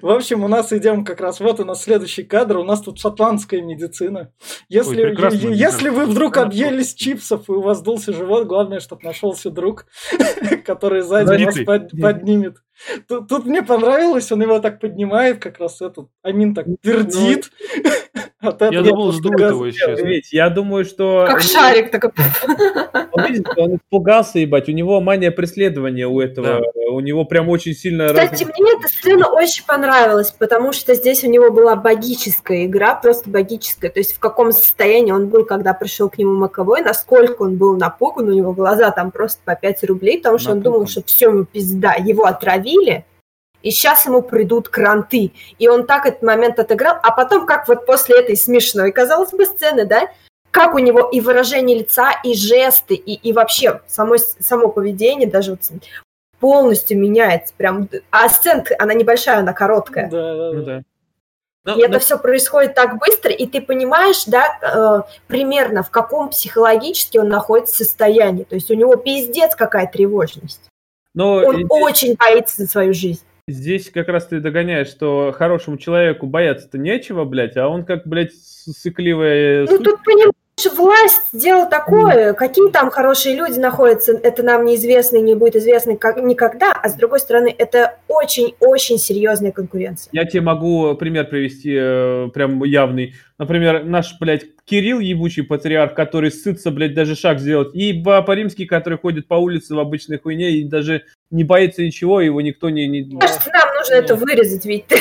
[SPEAKER 1] В общем, у нас идем как раз, вот у нас следующий кадр, у нас тут шотландская медицина. Если,
[SPEAKER 2] Ой,
[SPEAKER 1] если вы вдруг объелись чипсов и у вас дулся живот, главное, чтобы нашелся друг, который сзади вас под- поднимет. Тут, тут мне понравилось, он его так поднимает, как раз этот, Амин так пердит. От
[SPEAKER 2] Я
[SPEAKER 1] этого
[SPEAKER 2] думал, его, если честно.
[SPEAKER 4] Ведь я думаю, что...
[SPEAKER 3] Как шарик такой.
[SPEAKER 4] Он, он испугался, ебать. У него мания преследования у этого. У него прям очень сильно...
[SPEAKER 3] Кстати,
[SPEAKER 4] развит-
[SPEAKER 3] мне эта сцена очень понравилась, потому что здесь у него была богическая игра, просто богическая. То есть в каком состоянии он был, когда пришел к нему Маковой, насколько он был напуган, у него глаза там просто по 5 рублей, потому что он думал,
[SPEAKER 2] Напуган.
[SPEAKER 3] что все, ему пизда, его отравили, и сейчас ему придут кранты. И он так этот момент отыграл, а потом, как вот после этой смешной, казалось бы, сцены, да, как у него и выражение лица, и жесты, и, и вообще само, само поведение даже вот полностью меняется. Прям, а сценка, она небольшая, она короткая.
[SPEAKER 1] Да, да,
[SPEAKER 4] Ну
[SPEAKER 1] да.
[SPEAKER 3] И это
[SPEAKER 4] ну,
[SPEAKER 3] все происходит так быстро, и ты понимаешь, да, э, примерно в каком психологически он находится состоянии. То есть у него пиздец какая тревожность.
[SPEAKER 4] но
[SPEAKER 3] Он
[SPEAKER 4] здесь-
[SPEAKER 3] очень боится за свою жизнь.
[SPEAKER 4] Здесь как раз ты догоняешь, что хорошему человеку бояться-то нечего, блядь, а он как, блядь, сыкливая...
[SPEAKER 3] Ну
[SPEAKER 4] сучка.
[SPEAKER 3] тут понимаешь, власть дело такое, какие там хорошие люди находятся, это нам неизвестно и не будет известно как, никогда, а с другой стороны, это очень-очень серьезная конкуренция.
[SPEAKER 4] Я тебе могу пример привести э, прям явный. Например, наш, блядь, Кирилл, ебучий патриарх, который сытся, блядь, даже шаг сделать, и Папа Римский, который ходит по улице в обычной хуйне и даже не боится ничего, его никто не... не-.
[SPEAKER 3] Кажется, нам нужно это вырезать, ведь ты,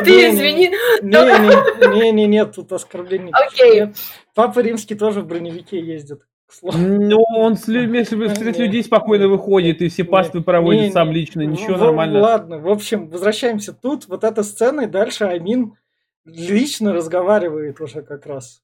[SPEAKER 3] ты извини.
[SPEAKER 1] Не, не, не, не, нет, тут оскорблений.
[SPEAKER 3] Окей.
[SPEAKER 1] Нет. Папа Римский тоже в броневике ездит.
[SPEAKER 4] Ну, он с, если бы среди людей спокойно выходит и все паствы
[SPEAKER 1] Не,
[SPEAKER 4] проводит сам лично, ничего нормально.
[SPEAKER 1] Ладно, в общем, возвращаемся тут. Вот эта сцена, и дальше Амин лично разговаривает уже как раз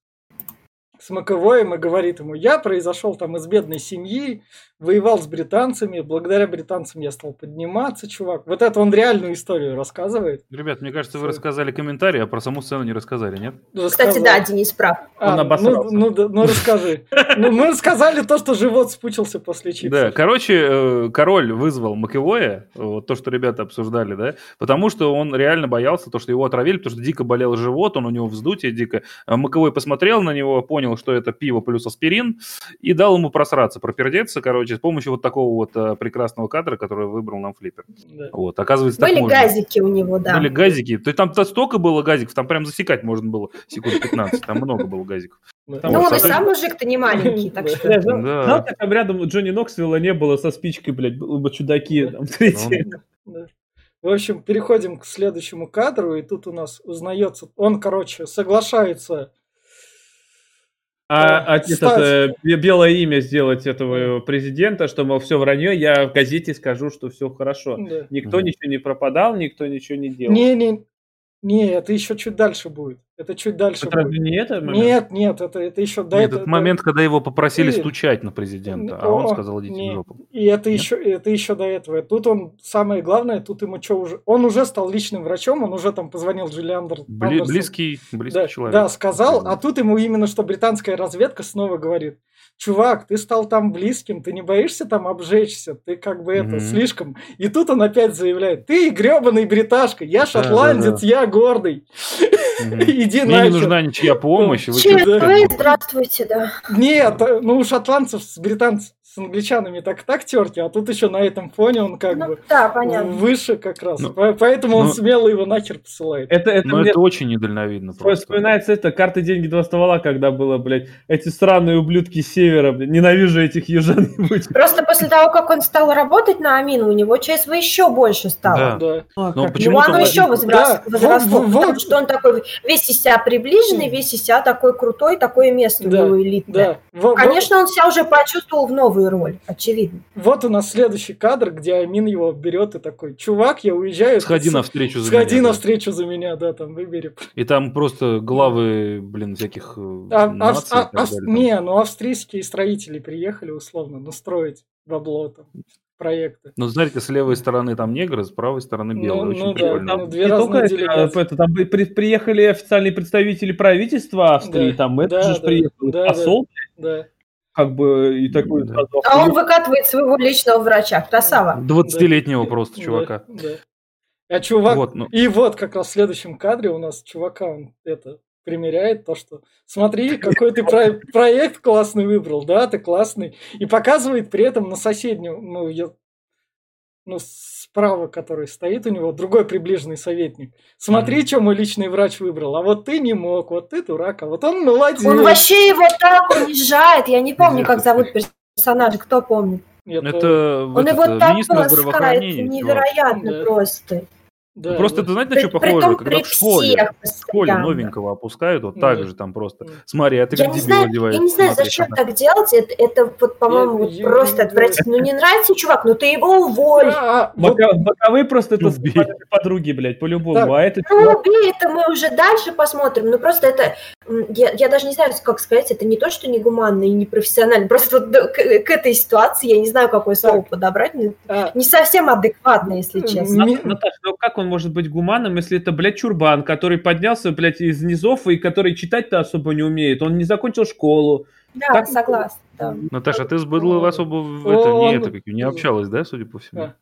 [SPEAKER 1] с Маковоем и говорит ему, я произошел там из бедной семьи, воевал с британцами, благодаря британцам я стал подниматься, чувак. Вот это он реальную историю рассказывает.
[SPEAKER 2] Ребят, мне кажется, вы рассказали комментарий, а про саму сцену не рассказали, нет?
[SPEAKER 3] Кстати, да, Денис прав.
[SPEAKER 1] А,
[SPEAKER 4] Он обосрался.
[SPEAKER 1] ну, ну, ну расскажи. Ну, мы рассказали то, что живот спучился после чипсов.
[SPEAKER 2] Да, короче, э, король вызвал Макэвоя, вот то, что ребята обсуждали, да, потому что он реально боялся, то, что его отравили, потому что дико болел живот, он у него вздутие дико. А Макэвой посмотрел на него, понял, что это пиво плюс аспирин, и дал ему просраться, пропердеться, короче, с помощью вот такого вот э, прекрасного кадра, который выбрал нам Флиппер.
[SPEAKER 1] Да.
[SPEAKER 2] Вот, оказывается, так
[SPEAKER 3] Были
[SPEAKER 2] можно.
[SPEAKER 3] газики у него, да.
[SPEAKER 2] Были газики. То есть там то столько было газиков, там прям засекать можно было секунд 15. Там много было газиков.
[SPEAKER 1] Да.
[SPEAKER 4] Там
[SPEAKER 3] Ну,
[SPEAKER 2] Вот,
[SPEAKER 3] он и сам мужик-то не маленький, так что...
[SPEAKER 4] Знал-
[SPEAKER 2] Да.
[SPEAKER 4] как там рядом Джонни Ноксвилла не было со спичкой, блядь, было бы чудаки. Там, третьи.
[SPEAKER 1] В общем, переходим к следующему кадру, и тут у нас узнается, он, короче, соглашается.
[SPEAKER 4] А, а этот, э, бе- белое имя сделать этого президента, что, мол, все вранье, я в газете скажу, что все хорошо.
[SPEAKER 1] Да.
[SPEAKER 4] Никто
[SPEAKER 2] Мгм.
[SPEAKER 4] ничего не пропадал, никто ничего не делал.
[SPEAKER 1] Не, не, не, это еще чуть дальше будет. Это чуть дальше
[SPEAKER 4] Это разве
[SPEAKER 1] будет.
[SPEAKER 4] не это? момент?
[SPEAKER 1] Нет, нет, это, это еще до этого.
[SPEAKER 2] этот момент, когда его попросили
[SPEAKER 1] Ты-
[SPEAKER 2] стучать на президента, а он
[SPEAKER 1] О,
[SPEAKER 2] сказал, идите
[SPEAKER 1] не.
[SPEAKER 2] в жопу.
[SPEAKER 1] И это
[SPEAKER 2] Нет?
[SPEAKER 1] еще, это еще до этого. Тут он, самое главное, тут ему что уже... Он уже стал личным врачом, он уже там позвонил Джилли Андер-
[SPEAKER 2] Бли- близкий, близкий
[SPEAKER 1] Да,
[SPEAKER 2] человек.
[SPEAKER 1] да, сказал, а тут ему именно что британская разведка снова говорит, чувак, ты стал там близким, ты не боишься там обжечься, ты как бы это
[SPEAKER 2] Мгм.
[SPEAKER 1] слишком. И тут он опять заявляет, ты гребаный бриташка, я шотландец, я гордый,
[SPEAKER 2] Мгм.
[SPEAKER 1] иди
[SPEAKER 2] Мне не нужна ничья помощь. вы
[SPEAKER 3] здравствуйте, да.
[SPEAKER 1] Нет, ну у шотландцев с британцев, с англичанами так так терки, а тут еще на этом фоне он как
[SPEAKER 3] Ну,
[SPEAKER 1] бы
[SPEAKER 3] да, понятно.
[SPEAKER 1] выше как раз.
[SPEAKER 2] Ну,
[SPEAKER 1] По- Поэтому он
[SPEAKER 2] ну,
[SPEAKER 1] смело его нахер посылает.
[SPEAKER 4] Это, это
[SPEAKER 2] Ну,
[SPEAKER 4] мне
[SPEAKER 2] это очень недальновидно просто.
[SPEAKER 4] вспоминается это карты деньги два ствола, когда было, блядь, эти странные ублюдки с севера, блядь, ненавижу этих южан.
[SPEAKER 3] Просто после того, как он стал работать на Амину, у него ЧСВ еще больше стало.
[SPEAKER 2] Да.
[SPEAKER 1] Да.
[SPEAKER 2] Ну,
[SPEAKER 3] Его
[SPEAKER 2] почему-то
[SPEAKER 3] оно
[SPEAKER 2] он-
[SPEAKER 3] еще возрос-
[SPEAKER 1] Да,
[SPEAKER 3] возросло,
[SPEAKER 1] вот,
[SPEAKER 3] потому
[SPEAKER 1] вот.
[SPEAKER 3] что он такой весь из себя приближенный, весь из себя такой крутой, такое место у
[SPEAKER 1] Да,
[SPEAKER 3] него элитное.
[SPEAKER 1] Да.
[SPEAKER 3] Конечно, он себя уже почувствовал в новую роль, очевидно.
[SPEAKER 1] Вот у нас следующий кадр, где Амин его берет и такой, чувак, я уезжаю.
[SPEAKER 2] Сходи
[SPEAKER 1] с-
[SPEAKER 2] навстречу за
[SPEAKER 1] Сходи
[SPEAKER 2] меня, да.
[SPEAKER 1] навстречу за меня, да, там выбери.
[SPEAKER 2] И там просто главы, блин, всяких э,
[SPEAKER 1] А-
[SPEAKER 2] наций
[SPEAKER 1] а-
[SPEAKER 2] и так
[SPEAKER 1] а-
[SPEAKER 2] далее. Там
[SPEAKER 1] не, ну австрийские строители приехали условно настроить бабло там, проекты.
[SPEAKER 2] Ну, смотрите, с левой стороны там негры, с правой стороны
[SPEAKER 1] Ну,
[SPEAKER 2] белые.
[SPEAKER 1] ну
[SPEAKER 2] Очень
[SPEAKER 1] да,
[SPEAKER 2] прикольно.
[SPEAKER 1] ну, две
[SPEAKER 4] Не
[SPEAKER 1] разные
[SPEAKER 4] только это,
[SPEAKER 1] делегации.
[SPEAKER 4] а, это, там при- при- приехали официальные представители правительства Австрии,
[SPEAKER 1] Да,
[SPEAKER 4] там это
[SPEAKER 1] да,
[SPEAKER 4] же
[SPEAKER 1] да,
[SPEAKER 4] приехал
[SPEAKER 1] да,
[SPEAKER 4] посол,
[SPEAKER 1] Да.
[SPEAKER 4] Как бы, и такой
[SPEAKER 2] Да.
[SPEAKER 4] сразу
[SPEAKER 3] А он выкатывает своего личного врача. Красава.
[SPEAKER 2] 20-летнего просто
[SPEAKER 1] Да,
[SPEAKER 2] чувака.
[SPEAKER 1] Да. А чувак,
[SPEAKER 2] Вот, ну.
[SPEAKER 1] и вот как раз в следующем кадре у нас чувака, он это примеряет то, что смотри, какой ты про- проект классный выбрал, да, ты классный, и показывает при этом на соседнюю, ну, я, ну, справа, который стоит у него, другой приближенный советник. Смотри,
[SPEAKER 2] Мгм.
[SPEAKER 1] что мой личный врач выбрал, а вот ты не мог, вот ты дурак, а вот он молодец.
[SPEAKER 3] Он вообще его так унижает. Я не помню, как зовут персонажа. Кто помнит?
[SPEAKER 1] Нет,
[SPEAKER 2] Это
[SPEAKER 3] Он
[SPEAKER 2] этот,
[SPEAKER 3] его так полоскает. Невероятно
[SPEAKER 1] Да.
[SPEAKER 3] просто.
[SPEAKER 1] Да,
[SPEAKER 2] Просто
[SPEAKER 1] да.
[SPEAKER 2] это, знаете, на
[SPEAKER 3] При-
[SPEAKER 2] что похоже? Когда в школе, в школе новенького опускают, вот так же там просто. Смотри, а ты
[SPEAKER 3] Я
[SPEAKER 2] как
[SPEAKER 3] не
[SPEAKER 2] дебил
[SPEAKER 3] знаю,
[SPEAKER 2] одеваешь.
[SPEAKER 3] я не знаю,
[SPEAKER 2] смотри,
[SPEAKER 3] зачем так делать. Это, это вот, по-моему, вот просто отвратительно. Ну не нравится чувак, ну ты его уволь.
[SPEAKER 1] А, вот
[SPEAKER 4] Бока- Боковые просто это подруги, блядь, по-любому. А это
[SPEAKER 3] Ну, убей, это мы уже дальше посмотрим. Ну, просто это, я, я даже не знаю, как сказать, это не то, что негуманно и непрофессионально. Просто вот, к, к этой ситуации я не знаю, какое слово подобрать. Не,
[SPEAKER 1] а,
[SPEAKER 3] не совсем адекватно, если честно.
[SPEAKER 4] Наташа, ну как он может быть гуманным, если это, блядь, чурбан, который поднялся, блядь, из низов и который читать-то особо не умеет? Он не закончил школу.
[SPEAKER 3] Да,
[SPEAKER 4] Так-
[SPEAKER 3] согласна. да.
[SPEAKER 2] Наташа, ты с быдлом особо в это,
[SPEAKER 1] Он-
[SPEAKER 2] не, это, как, не общалась, да, судя по всему?
[SPEAKER 1] а, он-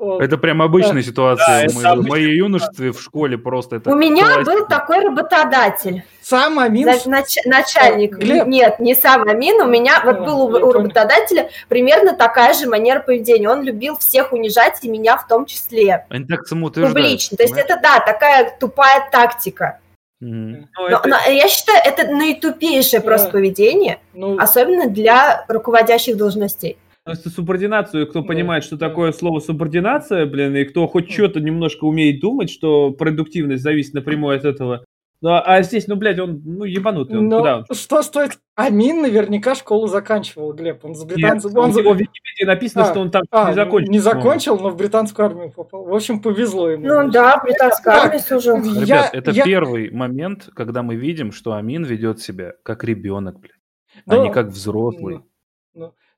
[SPEAKER 2] Это прям обычная ситуация
[SPEAKER 4] Да,
[SPEAKER 2] моей- в моей юношестве в школе просто. Это
[SPEAKER 3] У меня
[SPEAKER 2] классика.
[SPEAKER 3] был такой работодатель,
[SPEAKER 1] Сам Амин
[SPEAKER 3] нач- начальник.
[SPEAKER 1] Глеб.
[SPEAKER 3] Нет, не сам Амин. У меня вот был у, у работодателя примерно такая же манера поведения. Он любил всех унижать, и меня в том числе.
[SPEAKER 2] Они так самоутверждают.
[SPEAKER 3] Публично. То есть
[SPEAKER 2] понимаешь?
[SPEAKER 3] это, да, такая тупая тактика.
[SPEAKER 2] Мгм.
[SPEAKER 4] Ну,
[SPEAKER 3] Но,
[SPEAKER 4] это-
[SPEAKER 3] но я считаю, это наитупейшее просто
[SPEAKER 1] Да.
[SPEAKER 3] поведение,
[SPEAKER 1] ну,
[SPEAKER 3] особенно для руководящих должностей.
[SPEAKER 4] Просто субординацию, кто понимает, что такое слово субординация, блин, и кто хоть что-то немножко умеет думать, что продуктивность зависит напрямую от этого, Ну, а здесь, ну, блядь, он, ну, ебанутый. Он,
[SPEAKER 1] Но
[SPEAKER 4] куда он?
[SPEAKER 1] что стоит... Амин наверняка школу заканчивал, Глеб. Он с
[SPEAKER 4] Нет,
[SPEAKER 1] британцем...
[SPEAKER 4] у
[SPEAKER 1] он за-
[SPEAKER 4] него в Википедии написано,
[SPEAKER 1] А,
[SPEAKER 4] что он там
[SPEAKER 1] А,
[SPEAKER 4] не закончил.
[SPEAKER 1] не закончил, но в британскую армию попал. В общем, повезло ему.
[SPEAKER 3] Ну
[SPEAKER 1] значит.
[SPEAKER 3] да, британская армия служил.
[SPEAKER 1] Я-
[SPEAKER 2] Ребят, это
[SPEAKER 1] я-
[SPEAKER 2] первый момент, когда мы видим, что Амин ведет себя как ребенок, блядь, а
[SPEAKER 1] Ну,
[SPEAKER 2] не как взрослый.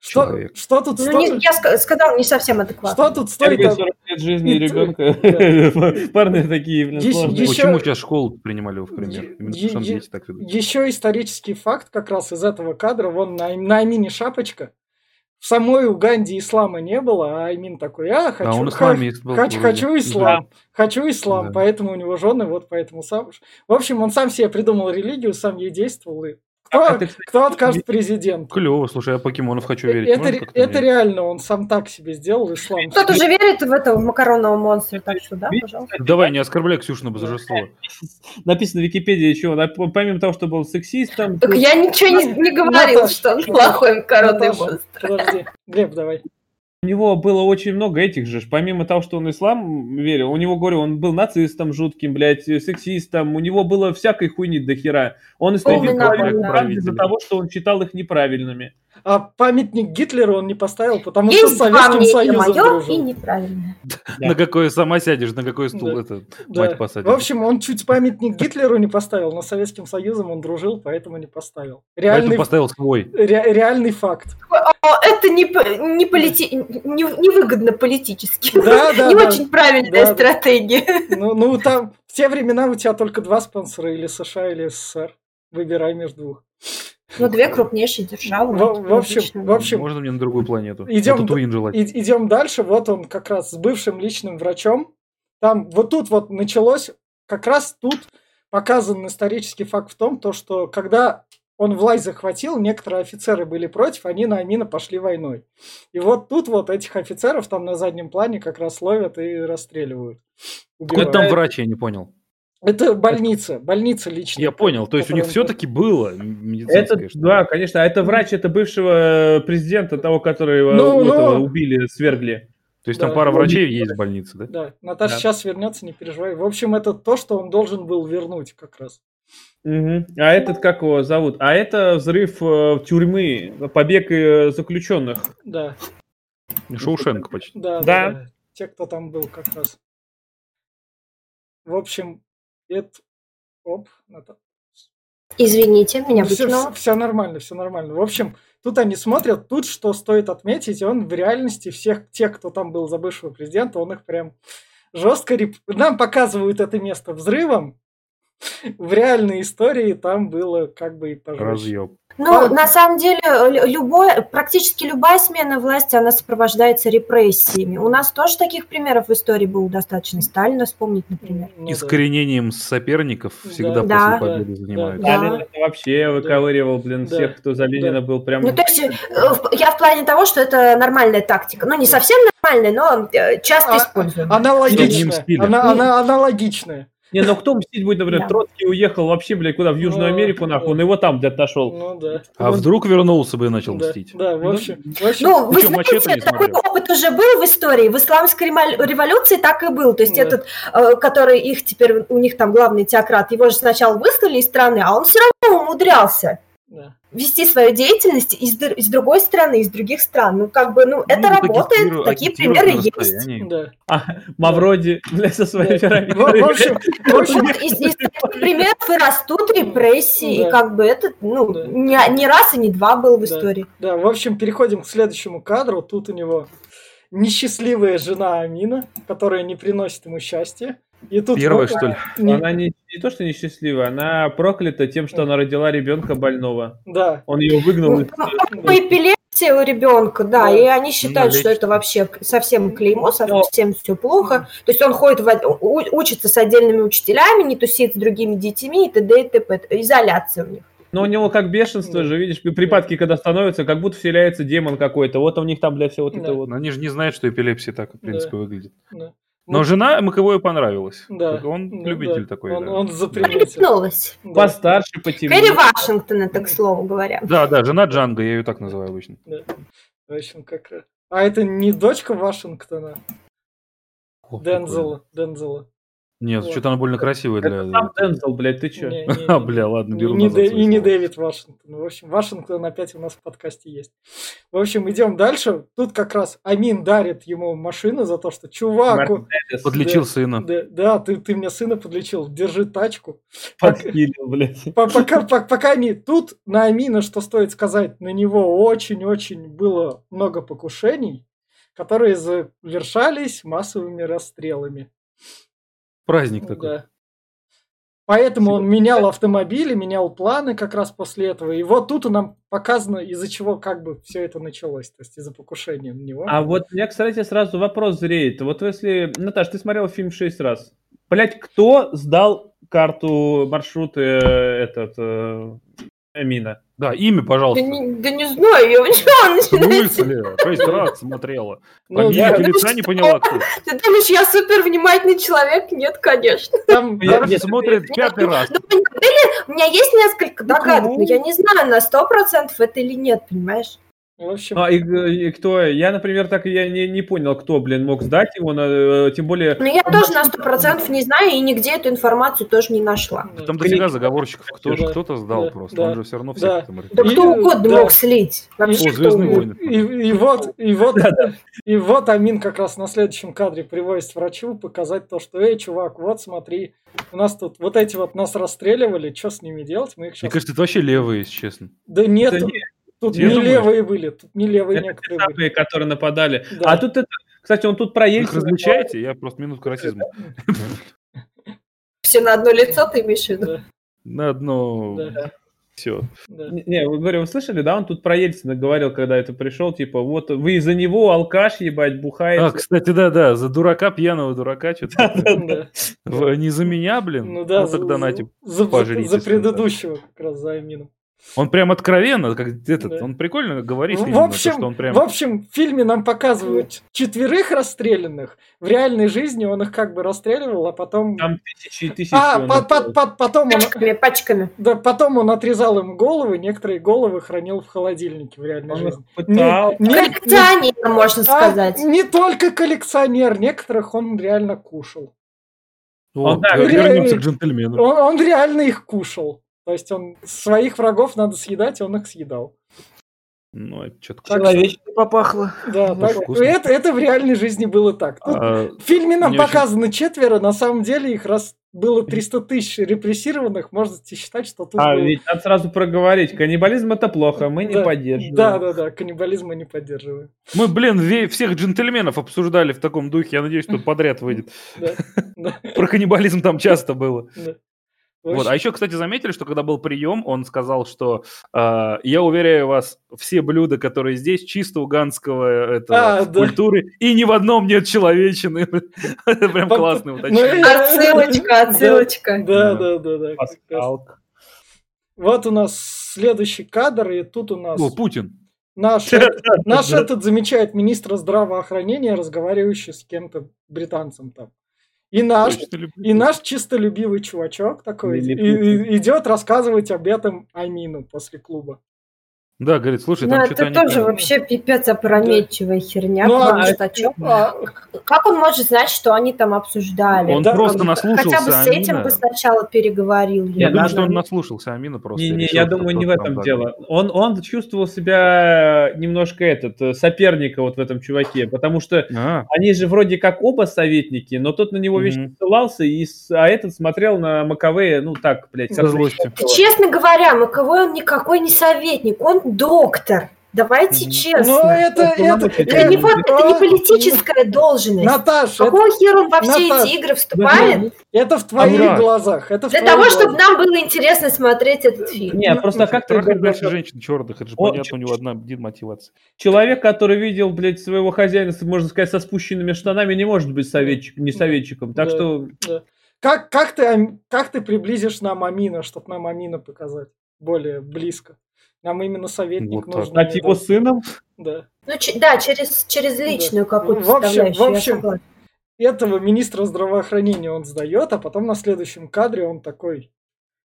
[SPEAKER 1] Что,
[SPEAKER 2] человек.
[SPEAKER 1] что тут
[SPEAKER 3] Ну, не-
[SPEAKER 1] стоит...
[SPEAKER 3] я ска- сказал, не совсем адекватно.
[SPEAKER 1] Что тут стоит...
[SPEAKER 4] Первые
[SPEAKER 1] об-
[SPEAKER 4] 40 лет жизни
[SPEAKER 1] И-
[SPEAKER 4] ребенка. Парни такие, блин, сложные.
[SPEAKER 2] Почему сейчас школу принимали в пример?
[SPEAKER 1] Еще исторический факт как раз из этого кадра. Вон на, Амине шапочка. В самой Уганде ислама не было, а Амин такой, а, хочу,
[SPEAKER 2] А он исламист был.
[SPEAKER 1] хочу, хочу ислам, хочу ислам,
[SPEAKER 2] Да.
[SPEAKER 1] поэтому у него жены, вот поэтому сам. В общем, он сам себе придумал религию, сам ей действовал. И кто,
[SPEAKER 4] А, это, кстати,
[SPEAKER 1] кто откажет президенту?
[SPEAKER 2] Клево, слушай, я покемонов хочу верить.
[SPEAKER 1] Это,
[SPEAKER 2] Можно
[SPEAKER 1] это реально, он сам так себе сделал ислам.
[SPEAKER 3] Кто-то же верит в этого макаронного монстра, так что да, пожалуйста.
[SPEAKER 2] Давай, не оскорбляй Ксюшина божество.
[SPEAKER 4] Написано в Википедии еще, на- помимо того, что был сексистом,
[SPEAKER 3] Так я ничего не, не говорил,
[SPEAKER 1] Наташ,
[SPEAKER 3] что он плохой макаронный
[SPEAKER 1] Наташа,
[SPEAKER 3] монстр.
[SPEAKER 1] Подожди. Глеб, давай.
[SPEAKER 4] У него было очень много этих же. Помимо того, что он ислам верил, у него, говорю, он был нацистом жутким, блядь, сексистом, у него было всякой хуйни до хера. Он истребил половину из-за того, что он считал их неправильными.
[SPEAKER 1] А памятник Гитлеру он не поставил, потому что с
[SPEAKER 3] Есть
[SPEAKER 1] Советским Союзом
[SPEAKER 3] мое и
[SPEAKER 1] дружил.
[SPEAKER 3] неправильное.
[SPEAKER 4] Да.
[SPEAKER 2] На какое сама сядешь, на какой стул
[SPEAKER 1] Да.
[SPEAKER 2] это
[SPEAKER 1] Да.
[SPEAKER 2] мать посадит.
[SPEAKER 1] В общем, он чуть памятник Гитлеру не поставил, но с Советским Союзом он дружил, поэтому не поставил.
[SPEAKER 2] Поэтому
[SPEAKER 1] Реальный,
[SPEAKER 2] поставил свой.
[SPEAKER 1] ре- реальный факт.
[SPEAKER 3] Это не, не, полити... не, невыгодно политически.
[SPEAKER 1] Да, да,
[SPEAKER 3] не
[SPEAKER 1] да.
[SPEAKER 3] очень правильная
[SPEAKER 1] да.
[SPEAKER 3] стратегия.
[SPEAKER 1] Ну, ну, там в те времена у тебя только два спонсора, или США, или СССР. Выбирай между двух.
[SPEAKER 3] Ну, две крупнейшие державы.
[SPEAKER 1] В, в общем, в общем,
[SPEAKER 2] Можно мне на другую планету?
[SPEAKER 1] Идем
[SPEAKER 2] На Татуин желать.
[SPEAKER 1] и- идем дальше. Вот он как раз с бывшим личным врачом. Там вот тут вот началось, как раз тут показан исторический факт в том, то, что когда он власть захватил, некоторые офицеры были против, они на Амина пошли войной. И вот тут вот этих офицеров там на заднем плане как раз ловят и расстреливают.
[SPEAKER 2] Какой
[SPEAKER 1] убивают.
[SPEAKER 2] там врач, я не понял.
[SPEAKER 1] Это больница, больница личная.
[SPEAKER 2] Я понял, то есть у них все-таки было
[SPEAKER 4] Это,
[SPEAKER 2] медицинское. ли?
[SPEAKER 4] да, конечно, а это врач, это бывшего э, президента, того, которого
[SPEAKER 1] Ну,
[SPEAKER 4] у этого
[SPEAKER 1] ну.
[SPEAKER 4] убили, свергли.
[SPEAKER 2] То есть
[SPEAKER 1] Да.
[SPEAKER 2] там пара врачей есть в больнице, да?
[SPEAKER 1] Да, Наташа
[SPEAKER 4] Да.
[SPEAKER 1] сейчас вернется, не переживай. В общем, это то, что он должен был вернуть как раз.
[SPEAKER 4] Мгм. А этот, как его зовут? А это взрыв э, тюрьмы, побег э, заключенных.
[SPEAKER 1] Да,
[SPEAKER 2] Шоушенк почти.
[SPEAKER 1] да, да.
[SPEAKER 4] Да.
[SPEAKER 1] да. Те, кто там был как раз. В общем, это... Оп, Ната-
[SPEAKER 3] Извините, меня
[SPEAKER 1] все,
[SPEAKER 3] выкинуло.
[SPEAKER 1] нормально, все нормально. В общем, тут они смотрят, тут что стоит отметить, он в реальности всех тех, кто там был за бывшего президента, он их прям жестко... реп- Нам показывают это место взрывом, в реальной истории там было как бы и пожестче.
[SPEAKER 2] Разъеб.
[SPEAKER 3] Ну, на самом деле, лю- любой, практически любая смена власти, она сопровождается репрессиями. У нас тоже таких примеров в истории было достаточно. Сталина вспомнить, например.
[SPEAKER 1] Ну да.
[SPEAKER 2] Искоренением соперников всегда
[SPEAKER 3] Да.
[SPEAKER 2] после победы
[SPEAKER 1] Да.
[SPEAKER 2] занимаются.
[SPEAKER 3] Да.
[SPEAKER 4] Сталин это вообще выковыривал, блин,
[SPEAKER 1] Да.
[SPEAKER 4] всех, кто за Ленина
[SPEAKER 1] Да.
[SPEAKER 4] был прям...
[SPEAKER 3] Ну, то есть, э, я в плане того, что это нормальная тактика. Ну, не совсем нормальная, но э, часто
[SPEAKER 1] А-
[SPEAKER 3] используемая.
[SPEAKER 1] Аналогичная. Она, она аналогичная.
[SPEAKER 4] Не, ну кто мстить будет, например,
[SPEAKER 3] Да.
[SPEAKER 4] Троцкий уехал вообще, блядь, куда, в Южную
[SPEAKER 1] Ну,
[SPEAKER 4] Америку, нахуй, он его там где-то нашел.
[SPEAKER 1] Ну да.
[SPEAKER 2] А вдруг вернулся бы и начал
[SPEAKER 1] да,
[SPEAKER 2] мстить?
[SPEAKER 1] да, в общем, в общем,
[SPEAKER 3] Ну,
[SPEAKER 2] Ты
[SPEAKER 3] вы
[SPEAKER 2] чё, «Мачете»
[SPEAKER 3] знаете, такой опыт уже был в истории. В исламской революции так и был. То есть
[SPEAKER 1] Да.
[SPEAKER 3] этот, э, который их теперь, у них там главный теократ, его же сначала выслали из страны, а он все равно умудрялся
[SPEAKER 1] да.
[SPEAKER 3] Вести свою деятельность из, из другой страны, из других стран. Ну, как бы, ну, это
[SPEAKER 2] Ну,
[SPEAKER 3] работает,
[SPEAKER 2] агитиру-
[SPEAKER 3] такие примеры есть.
[SPEAKER 1] да.
[SPEAKER 4] Мавроди, блядь, со своей пирамидой.
[SPEAKER 1] В, в общем, в общем,
[SPEAKER 3] Вот из, из таких примеров и растут репрессии,
[SPEAKER 1] Да.
[SPEAKER 3] и как бы это, ну,
[SPEAKER 1] Да.
[SPEAKER 3] не, не раз и не два был в истории.
[SPEAKER 1] да, в общем, переходим к следующему кадру. Тут у него несчастливая жена Амина, которая не приносит ему счастья. И тут
[SPEAKER 2] Первая,
[SPEAKER 1] вот-
[SPEAKER 2] что ли?
[SPEAKER 1] не-
[SPEAKER 4] Она не, не то, что несчастливая, она проклята тем, что она родила ребенка больного.
[SPEAKER 1] Да,
[SPEAKER 4] Он ее выгнал.
[SPEAKER 3] Ну, эпилепсия у ребенка, да, и они считают,
[SPEAKER 2] Ну,
[SPEAKER 3] что это вообще совсем клеймо,
[SPEAKER 4] Но-
[SPEAKER 3] совсем все плохо. То есть он ходит, в, учится с отдельными учителями, не тусит с другими детьми и т.д. и т.п. Изоляция у них.
[SPEAKER 4] Но у него как бешенство же, видишь, припадки, когда становятся, как будто вселяется демон какой-то. Вот у них там, бля, все вот
[SPEAKER 1] Да.
[SPEAKER 4] это вот.
[SPEAKER 2] Но они же не знают, что эпилепсия так, в принципе, выглядит.
[SPEAKER 1] да.
[SPEAKER 2] Но жена Маковой понравилась.
[SPEAKER 1] Да.
[SPEAKER 2] Так Он
[SPEAKER 1] Ну
[SPEAKER 2] любитель
[SPEAKER 1] да.
[SPEAKER 2] такой.
[SPEAKER 1] Он,
[SPEAKER 2] да.
[SPEAKER 1] он заприметил.
[SPEAKER 3] Прикнулась.
[SPEAKER 1] Да.
[SPEAKER 4] Постарше,
[SPEAKER 3] Кэрри
[SPEAKER 4] потемнее.
[SPEAKER 3] Вашингтон, это к слову говоря.
[SPEAKER 2] Да, да, жена Джанга, я ее так называю обычно.
[SPEAKER 1] В общем, как... раз. А это не дочка Вашингтона,
[SPEAKER 2] О,
[SPEAKER 1] Дензела. Дензела.
[SPEAKER 2] Нет,
[SPEAKER 1] Вот.
[SPEAKER 2] что-то она больно красивая для...
[SPEAKER 4] Это сам Дензел, блядь, ты чё?
[SPEAKER 1] Не, не,
[SPEAKER 2] А,
[SPEAKER 1] не.
[SPEAKER 2] бля, ладно,
[SPEAKER 1] И
[SPEAKER 2] беру
[SPEAKER 1] не,
[SPEAKER 2] назад
[SPEAKER 1] и не. Дэвид Вашингтон. В общем, Вашингтон опять у нас в подкасте есть. В общем, идем дальше. Тут как раз Амин дарит ему машину за то, что чувак, он-
[SPEAKER 4] Мерседес
[SPEAKER 2] Подлечил
[SPEAKER 1] Да.
[SPEAKER 2] сына.
[SPEAKER 1] да, да, ты, ты мне сына подлечил, держи тачку.
[SPEAKER 4] Подпилил, блядь.
[SPEAKER 1] По- Пока, по- пока не тут на Амина, что стоит сказать, на него очень-очень было много покушений, которые завершались массовыми расстрелами.
[SPEAKER 2] Праздник такой.
[SPEAKER 1] Да. Поэтому он менял автомобили, менял планы как раз после этого. И вот тут нам показано, из-за чего как бы все это началось. То есть из-за покушения на него.
[SPEAKER 4] А вот у меня, кстати, сразу вопрос зреет. Вот если... Наташ, ты смотрел фильм шесть раз. Блять, кто сдал карту маршрута э, этот Эмина?
[SPEAKER 2] Да, имя,
[SPEAKER 3] Да
[SPEAKER 2] пожалуйста.
[SPEAKER 3] не, да не знаю, я что он
[SPEAKER 2] В смысле? Шесть раз смотрела.
[SPEAKER 1] Ну,
[SPEAKER 2] По
[SPEAKER 1] да.
[SPEAKER 2] мимике лица не поняла, кто.
[SPEAKER 3] Ты думаешь, я супер внимательный человек? Нет, конечно.
[SPEAKER 1] Там,
[SPEAKER 4] Я-
[SPEAKER 1] там-
[SPEAKER 2] Короче, смотрит пятый раз.
[SPEAKER 3] Ну, у меня есть несколько догадок,
[SPEAKER 1] Ну.
[SPEAKER 3] но я не знаю, на сто процентов это или нет, понимаешь?
[SPEAKER 1] В общем,
[SPEAKER 4] А, и, и кто? Я, например, так и я не, не понял, кто, блин, мог сдать его, на, э, тем более...
[SPEAKER 3] Но я тоже на сто процентов не знаю и нигде эту информацию тоже не нашла.
[SPEAKER 1] да.
[SPEAKER 2] Там дофига заговорщиков. Кто же
[SPEAKER 1] Да,
[SPEAKER 2] кто-то сдал
[SPEAKER 1] да,
[SPEAKER 2] просто.
[SPEAKER 1] да,
[SPEAKER 2] Он же все равно
[SPEAKER 1] да.
[SPEAKER 2] всех там
[SPEAKER 3] Да кто угодно
[SPEAKER 1] да.
[SPEAKER 3] мог слить. Вообще
[SPEAKER 2] О,
[SPEAKER 3] кто
[SPEAKER 2] «Звездные
[SPEAKER 3] угодно.
[SPEAKER 2] войны».
[SPEAKER 1] И, и вот, и вот, и вот Амин как раз на следующем кадре привозит врачу показать то, что, эй, чувак, вот смотри, у нас тут вот эти вот нас расстреливали, что с ними делать? Мы их
[SPEAKER 2] Мне
[SPEAKER 1] сейчас...
[SPEAKER 2] кажется, это вообще левые, если честно.
[SPEAKER 1] Да нет,
[SPEAKER 4] Да
[SPEAKER 1] тут,
[SPEAKER 4] не,
[SPEAKER 1] тут
[SPEAKER 2] я
[SPEAKER 1] не
[SPEAKER 2] думаю,
[SPEAKER 1] левые были, тут не левые
[SPEAKER 4] Это
[SPEAKER 1] некоторые были.
[SPEAKER 4] самые, которые нападали.
[SPEAKER 1] Да.
[SPEAKER 4] А тут это... Кстати, он тут про Ельцина...
[SPEAKER 2] различаете? Я просто минутку расизма.
[SPEAKER 3] Все на одно лицо ты имеешь в виду?
[SPEAKER 2] На одно... Все.
[SPEAKER 1] да.
[SPEAKER 4] Не, вы, говорю, вы слышали, да, он тут про Ельцина говорил, когда это пришел, типа, вот вы из-за него алкаш, ебать, бухает.
[SPEAKER 2] А, кстати, да-да, за дурака, пьяного дурака, что-то. Не за меня, блин?
[SPEAKER 1] Ну да,
[SPEAKER 2] Ну тогда на, типа,
[SPEAKER 1] за, предыдущего как раз за Амином.
[SPEAKER 2] Он прям откровенно, как этот,
[SPEAKER 1] Да.
[SPEAKER 2] он прикольно говорит,
[SPEAKER 1] В
[SPEAKER 2] именно, то,
[SPEAKER 1] общем,
[SPEAKER 2] что он прям...
[SPEAKER 1] в общем, в фильме нам показывают четверых расстрелянных. В реальной жизни он их как бы расстреливал, а потом...
[SPEAKER 4] Там тысячи и тысячи.
[SPEAKER 1] А,
[SPEAKER 4] он
[SPEAKER 1] по- по- по- потом он...
[SPEAKER 3] Пачками, пачками.
[SPEAKER 1] Да, потом он отрезал им головы, некоторые головы хранил в холодильнике в реальной
[SPEAKER 4] он
[SPEAKER 1] жизни.
[SPEAKER 4] пытал.
[SPEAKER 1] Не- не-
[SPEAKER 3] Коллекционер, можно
[SPEAKER 1] а,
[SPEAKER 3] сказать.
[SPEAKER 1] не только коллекционер, некоторых он реально кушал.
[SPEAKER 2] О,
[SPEAKER 4] Он, да,
[SPEAKER 1] ре-
[SPEAKER 2] вернемся к джентльмену.
[SPEAKER 1] Он, он реально их кушал. То есть он своих врагов надо съедать, он их съедал.
[SPEAKER 2] Ну, это что-то...
[SPEAKER 1] Так
[SPEAKER 4] Человечество попахло.
[SPEAKER 1] Да, так- это, это в реальной жизни было так. Тут
[SPEAKER 2] А,
[SPEAKER 1] В фильме нам
[SPEAKER 2] Мне очень-
[SPEAKER 1] показано четверо, на самом деле их раз было 300 тысяч репрессированных, можете считать, что тут
[SPEAKER 4] А,
[SPEAKER 1] было-
[SPEAKER 4] ведь надо сразу проговорить. Каннибализм это плохо, мы не
[SPEAKER 1] Да.
[SPEAKER 4] поддерживаем.
[SPEAKER 1] Да, да, да, каннибализм мы не поддерживаем.
[SPEAKER 2] Мы, блин, всех джентльменов обсуждали в таком духе. Я надеюсь, тут подряд выйдет. Про каннибализм там часто было.
[SPEAKER 1] Да. В
[SPEAKER 2] Вот. А еще, кстати, заметили, что когда был прием, он сказал, что э, я уверяю вас, все блюда, которые здесь, чисто уганского этого,
[SPEAKER 1] А, да.
[SPEAKER 2] культуры, и ни в одном нет человечины. Это прям классное
[SPEAKER 1] ну,
[SPEAKER 2] уточнение.
[SPEAKER 1] э,
[SPEAKER 3] Отсылочка, отсылочка.
[SPEAKER 1] Да, да, да, да. Вот у нас следующий кадр, и тут у нас
[SPEAKER 2] О, Путин.
[SPEAKER 1] наш, наш этот замечает министра здравоохранения, разговаривающий с кем-то британцем там. И наш. И наш чистолюбивый чувачок такой и- и- идет рассказывать об этом Амину после клуба.
[SPEAKER 2] Да, говорит, слушай,
[SPEAKER 3] Ну,
[SPEAKER 2] там
[SPEAKER 3] это
[SPEAKER 2] что-то они...
[SPEAKER 3] тоже вообще пипец опрометчивая херня,
[SPEAKER 1] Ну, а это-
[SPEAKER 3] что
[SPEAKER 1] А,
[SPEAKER 3] Как он может знать, что они там обсуждали?
[SPEAKER 2] Он
[SPEAKER 1] Да,
[SPEAKER 2] просто
[SPEAKER 3] Как бы
[SPEAKER 2] наслушался
[SPEAKER 3] Хотя бы с этим
[SPEAKER 2] Амина.
[SPEAKER 3] бы сначала переговорил.
[SPEAKER 2] Я
[SPEAKER 4] Я
[SPEAKER 2] думаю, что он наслушался Амина просто.
[SPEAKER 4] Не, не,
[SPEAKER 2] решил,
[SPEAKER 4] я думаю, не в этом
[SPEAKER 2] там
[SPEAKER 4] дело. Он, он чувствовал себя немножко этот э, соперника вот в этом чуваке, потому что
[SPEAKER 2] А,
[SPEAKER 4] они же вроде как оба советники, но тот на него
[SPEAKER 2] Мгм.
[SPEAKER 4] вечно ссылался, и, с- а этот смотрел на Маковея, ну так, блядь,
[SPEAKER 2] злостью.
[SPEAKER 3] Честно говоря, Маковой он никакой не советник, он доктор. Давайте честно.
[SPEAKER 1] Ну, это, это,
[SPEAKER 4] полномочия
[SPEAKER 3] Это не, вот, это не политическая должность.
[SPEAKER 1] Наташ, это,
[SPEAKER 3] Какого хера он во все
[SPEAKER 1] Наташ,
[SPEAKER 3] эти игры вступает?
[SPEAKER 1] это в твоих
[SPEAKER 2] Дурак.
[SPEAKER 1] глазах. Это в
[SPEAKER 3] Для того, чтобы
[SPEAKER 1] глазах.
[SPEAKER 3] нам было интересно смотреть этот фильм.
[SPEAKER 4] Не, просто как ты
[SPEAKER 2] дальше женщин черных, это же понятно, у него одна один мотивация.
[SPEAKER 4] человек, который видел, блядь, своего хозяина, можно сказать, со спущенными штанами, не может быть советчик, не советчиком. Так
[SPEAKER 1] Да.
[SPEAKER 4] что
[SPEAKER 1] Да. Как, как, ты, как ты приблизишь нам Амина, чтобы нам Амина показать более близко? Нам именно советник
[SPEAKER 2] Вот
[SPEAKER 1] нужен.
[SPEAKER 4] стать его сыном,
[SPEAKER 1] Да.
[SPEAKER 3] Ну, че- да, через, через личную какую-то
[SPEAKER 1] В общем-
[SPEAKER 3] составляющую,
[SPEAKER 1] в общем. Этого министра здравоохранения он сдает, а потом на следующем кадре он такой,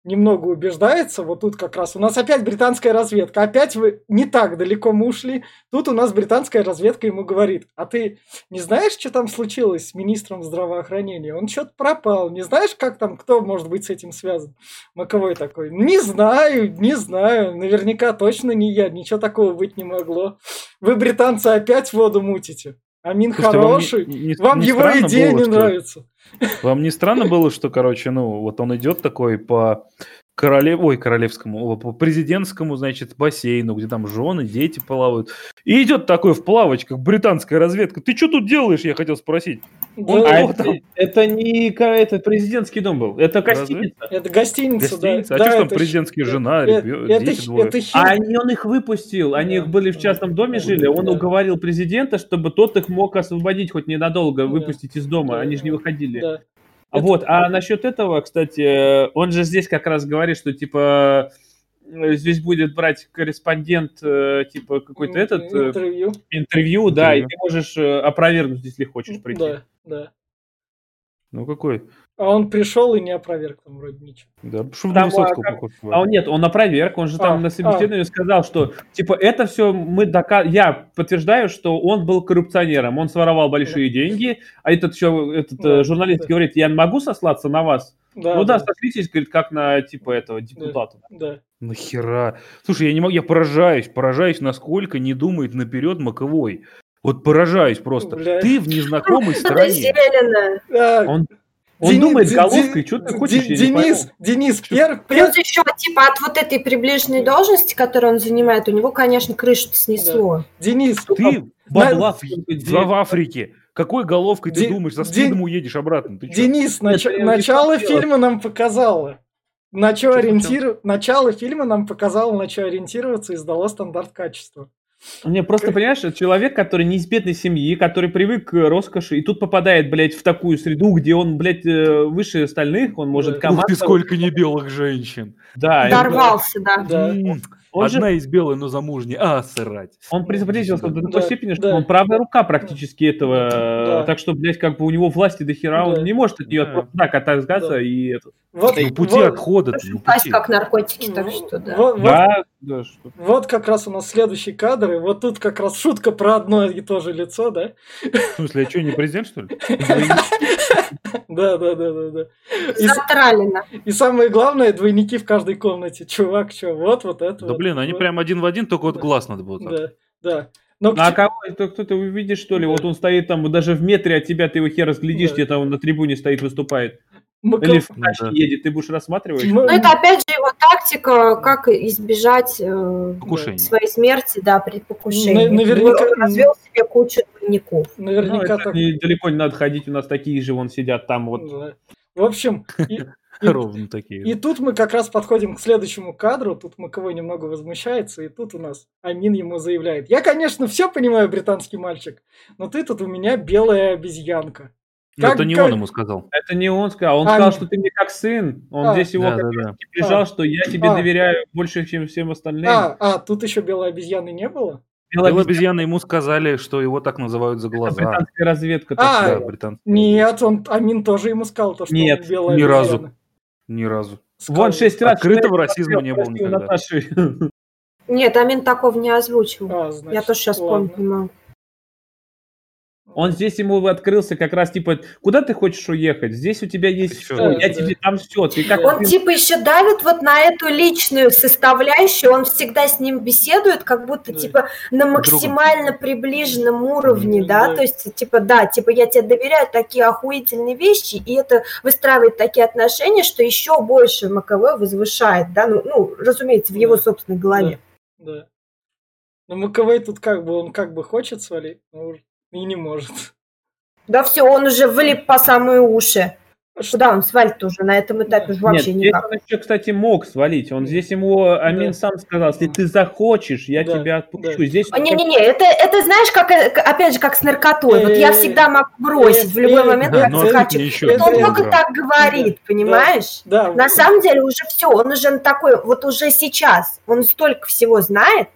[SPEAKER 1] немного убеждается, вот тут как раз у нас опять британская разведка, опять вы не так далеко мы ушли, тут у нас британская разведка ему говорит, а ты не знаешь, что там случилось с министром здравоохранения? Он что-то пропал, не знаешь, как там, кто может быть с этим связан? Маковой такой, не знаю, не знаю, наверняка точно не я, ничего такого быть не могло. Вы, британцы, опять воду мутите. Амин
[SPEAKER 2] Слушайте,
[SPEAKER 1] хороший,
[SPEAKER 2] вам, не- не-
[SPEAKER 1] вам
[SPEAKER 2] не
[SPEAKER 1] его идея
[SPEAKER 2] было,
[SPEAKER 1] не
[SPEAKER 2] что-
[SPEAKER 1] нравится.
[SPEAKER 2] Вам не странно было, что, короче, ну, вот он идет такой по королев... Ой, королевскому, по президентскому, значит, бассейну, где там жены, дети плавают. И идет такой в плавочках, британская разведка. Ты что тут делаешь, я хотел спросить. Он
[SPEAKER 1] Да,
[SPEAKER 4] А это,
[SPEAKER 2] там?
[SPEAKER 4] это не это президентский дом был, это
[SPEAKER 2] Разве?
[SPEAKER 4] гостиница.
[SPEAKER 1] Это гостиница, да.
[SPEAKER 2] Гостиница? А
[SPEAKER 1] да,
[SPEAKER 2] что ж там президентские
[SPEAKER 1] щ-
[SPEAKER 2] жена,
[SPEAKER 1] э-
[SPEAKER 2] ребё-
[SPEAKER 1] это,
[SPEAKER 2] дети двое?
[SPEAKER 1] это
[SPEAKER 4] А они, он их выпустил, они
[SPEAKER 1] Да,
[SPEAKER 4] их были в
[SPEAKER 1] да.
[SPEAKER 4] частном доме
[SPEAKER 1] Да,
[SPEAKER 4] жили, он
[SPEAKER 1] да.
[SPEAKER 4] уговорил президента, чтобы тот их мог освободить хоть ненадолго,
[SPEAKER 1] Да.
[SPEAKER 4] выпустить из дома,
[SPEAKER 1] Да.
[SPEAKER 4] они же не выходили.
[SPEAKER 1] да.
[SPEAKER 4] А
[SPEAKER 1] Это-
[SPEAKER 4] Вот, а насчет этого, кстати, он же здесь как раз говорит, что типа здесь будет брать корреспондент, э, типа какой-то
[SPEAKER 1] М,
[SPEAKER 4] этот э,
[SPEAKER 1] интервью.
[SPEAKER 4] интервью, да, и
[SPEAKER 2] Интервью.
[SPEAKER 4] ты можешь э, опровергнуть, если хочешь прийти.
[SPEAKER 1] Да, да.
[SPEAKER 2] Ну какой?
[SPEAKER 1] А он пришел и не опроверг там вроде ничего.
[SPEAKER 2] Да, шум
[SPEAKER 4] Там, а,
[SPEAKER 2] Высоцкого
[SPEAKER 4] как-
[SPEAKER 2] похож.
[SPEAKER 4] А он нет, он опроверг, он же там
[SPEAKER 1] А,
[SPEAKER 4] на собеседовании сказал, что типа это все мы дока... я подтверждаю, что он был коррупционером, он своровал большие деньги, а этот еще этот
[SPEAKER 1] Да,
[SPEAKER 4] э, журналист
[SPEAKER 1] да.
[SPEAKER 4] говорит, я могу сослаться на вас?
[SPEAKER 1] Да,
[SPEAKER 4] ну да,
[SPEAKER 1] да,
[SPEAKER 4] сошлитесь, говорит, как на типа этого депутата.
[SPEAKER 1] да.
[SPEAKER 2] Нахера? Слушай, я не могу, я поражаюсь, поражаюсь, насколько не думает наперед Маковой. Вот поражаюсь просто.
[SPEAKER 1] Бля.
[SPEAKER 2] Ты в незнакомой стране.
[SPEAKER 1] А,
[SPEAKER 4] Он, он
[SPEAKER 1] Дени-
[SPEAKER 4] думает головкой,
[SPEAKER 1] Ди-
[SPEAKER 4] что ты хочешь,
[SPEAKER 1] Денис. Денис,
[SPEAKER 3] Плюс еще, типа, от вот этой приближенной должности, которую он занимает, у него, конечно, крышу снесло.
[SPEAKER 1] Денис,
[SPEAKER 2] Ты
[SPEAKER 4] Бабла
[SPEAKER 2] в, Африке. Какой головкой ты думаешь?
[SPEAKER 1] Ди-
[SPEAKER 2] спидом уедешь обратно. Ты?
[SPEAKER 1] Денис, нач- начало фильма нам показало. На Чё ориентиру- Начало фильма нам показало, на что ориентироваться и сдало стандарт качества.
[SPEAKER 4] Не, просто, понимаешь, человек, который не из бедной семьи, который привык к роскоши, и тут попадает, блядь, в такую среду, где он, блядь, э, выше остальных, он может
[SPEAKER 1] Да.
[SPEAKER 2] Ух ты,
[SPEAKER 4] командовать.
[SPEAKER 2] сколько не белых женщин.
[SPEAKER 4] Да,
[SPEAKER 3] Дорвался, да.
[SPEAKER 1] Да.
[SPEAKER 4] Он же
[SPEAKER 2] Одна из белой, но замужняя. А, срать.
[SPEAKER 4] Он приблизился до такой
[SPEAKER 1] Да,
[SPEAKER 4] степени, что
[SPEAKER 1] да.
[SPEAKER 4] он правая рука практически этого.
[SPEAKER 1] Да.
[SPEAKER 4] Так что, блядь, как бы у него власти до хера,
[SPEAKER 1] Да.
[SPEAKER 4] он не может от нее
[SPEAKER 2] Да.
[SPEAKER 4] просто так отказаться
[SPEAKER 1] Да.
[SPEAKER 4] и это.
[SPEAKER 1] Вот,
[SPEAKER 2] Ну, пути
[SPEAKER 1] вот-
[SPEAKER 2] отхода. ну,
[SPEAKER 3] Упасть
[SPEAKER 2] пути.
[SPEAKER 3] как наркотики, так что да.
[SPEAKER 1] вот- вот-
[SPEAKER 4] Да, да, что-
[SPEAKER 1] Вот как раз у нас следующий кадр, и вот тут как раз шутка про одно и то же лицо, да?
[SPEAKER 2] В смысле, я что, не президент, что ли?
[SPEAKER 1] Да, да, да, да, да.
[SPEAKER 3] Затралено.
[SPEAKER 1] и самое главное, двойники в каждой комнате. Чувак, что, вот, вот это.
[SPEAKER 2] Да блин, они прям один в один, только вот
[SPEAKER 1] Да.
[SPEAKER 2] глаз надо было.
[SPEAKER 1] Да, да. Но
[SPEAKER 4] А кого это кто-то увидишь, что ли? Вот он стоит там даже в метре от тебя, ты его хер разглядишь,
[SPEAKER 1] Да.
[SPEAKER 4] где-то он на трибуне стоит, выступает.
[SPEAKER 1] Мака-
[SPEAKER 4] Или в
[SPEAKER 2] Ну
[SPEAKER 4] тачке
[SPEAKER 2] да.
[SPEAKER 4] едет, ты будешь рассматривать.
[SPEAKER 3] Ну, это опять же его тактика, как избежать э, своей смерти, да, при покушении.
[SPEAKER 1] На- наверняка-
[SPEAKER 3] Он развел себе кучу двойников.
[SPEAKER 4] Ну,
[SPEAKER 1] Наверняка
[SPEAKER 4] это
[SPEAKER 1] так.
[SPEAKER 4] не- далеко не надо ходить, у нас такие же вон сидят там вот.
[SPEAKER 1] Да. В общем, и, и-
[SPEAKER 2] Ровно такие.
[SPEAKER 1] и тут мы как раз подходим к следующему кадру. Тут Маковой немного возмущается, и тут у нас Амин ему заявляет. Я, конечно, все понимаю, британский мальчик, но ты тут у меня белая обезьянка.
[SPEAKER 2] Ну,
[SPEAKER 1] как-
[SPEAKER 2] это не
[SPEAKER 1] как-
[SPEAKER 2] он ему сказал.
[SPEAKER 4] Это не он сказал, он
[SPEAKER 1] А,
[SPEAKER 4] сказал, что ты мне как сын. Он
[SPEAKER 1] А,
[SPEAKER 4] здесь его
[SPEAKER 2] да,
[SPEAKER 4] как
[SPEAKER 2] да, да.
[SPEAKER 4] прижал,
[SPEAKER 1] А.
[SPEAKER 4] что я тебе
[SPEAKER 1] А.
[SPEAKER 4] доверяю больше, чем всем остальным.
[SPEAKER 1] А, а, тут еще белой обезьяны не было?
[SPEAKER 4] Белая обезьяна,
[SPEAKER 2] обезьяна ему сказали, что его так называют за глаза.
[SPEAKER 4] британская разведка.
[SPEAKER 1] А,
[SPEAKER 4] такая.
[SPEAKER 2] Да, британцы.
[SPEAKER 1] Нет, он Амин тоже ему сказал, то, что
[SPEAKER 4] Нет,
[SPEAKER 1] он белая
[SPEAKER 2] ни разу.
[SPEAKER 1] обезьяна.
[SPEAKER 2] Ни разу.
[SPEAKER 1] Сказал.
[SPEAKER 4] Вон шесть раз.
[SPEAKER 2] Открытого расизма не было никогда.
[SPEAKER 4] Наташи.
[SPEAKER 3] Нет, Амин такого не озвучил.
[SPEAKER 1] А, значит,
[SPEAKER 3] Я тоже сейчас
[SPEAKER 1] ладно.
[SPEAKER 3] помню.
[SPEAKER 4] Он здесь ему открылся как раз типа, куда ты хочешь уехать? Здесь у тебя есть
[SPEAKER 2] Ты
[SPEAKER 4] все, я
[SPEAKER 1] Да,
[SPEAKER 4] тебе там все. Ты как
[SPEAKER 3] Он
[SPEAKER 4] сын-
[SPEAKER 3] типа еще давит вот на эту личную составляющую, он всегда с ним беседует, как будто
[SPEAKER 1] Да.
[SPEAKER 3] типа на максимально приближенном уровне, да,
[SPEAKER 1] Да.
[SPEAKER 3] то есть типа да, типа я тебе доверяю такие охуительные вещи, и это выстраивает такие отношения, что еще больше МКВ возвышает, да, ну, ну разумеется, в его
[SPEAKER 1] Да.
[SPEAKER 3] собственной голове.
[SPEAKER 1] Да. Но Маковей тут как бы, он как бы хочет свалить, но и не может.
[SPEAKER 3] Да, все, он уже влип по самые уши. Куда он свалит уже на этом этапе уже
[SPEAKER 4] Нет,
[SPEAKER 3] вообще
[SPEAKER 4] здесь
[SPEAKER 3] никак.
[SPEAKER 4] он еще, кстати, мог свалить. Он здесь ему Амин
[SPEAKER 1] Да.
[SPEAKER 4] сам сказал, если ты захочешь, я
[SPEAKER 1] Да,
[SPEAKER 4] тебя отпущу.
[SPEAKER 1] да.
[SPEAKER 4] Здесь
[SPEAKER 3] А, Не-не-не, это, это знаешь, как, э, опять же, как с наркотой. Вот я
[SPEAKER 1] Э,
[SPEAKER 3] всегда могу бросить в
[SPEAKER 1] э,
[SPEAKER 3] любой
[SPEAKER 1] э,
[SPEAKER 3] момент,
[SPEAKER 1] да,
[SPEAKER 3] как
[SPEAKER 2] не еще
[SPEAKER 3] он только так говорит, понимаешь?
[SPEAKER 1] Да,
[SPEAKER 3] На самом деле уже все, он уже такой, вот уже сейчас, он столько всего знает,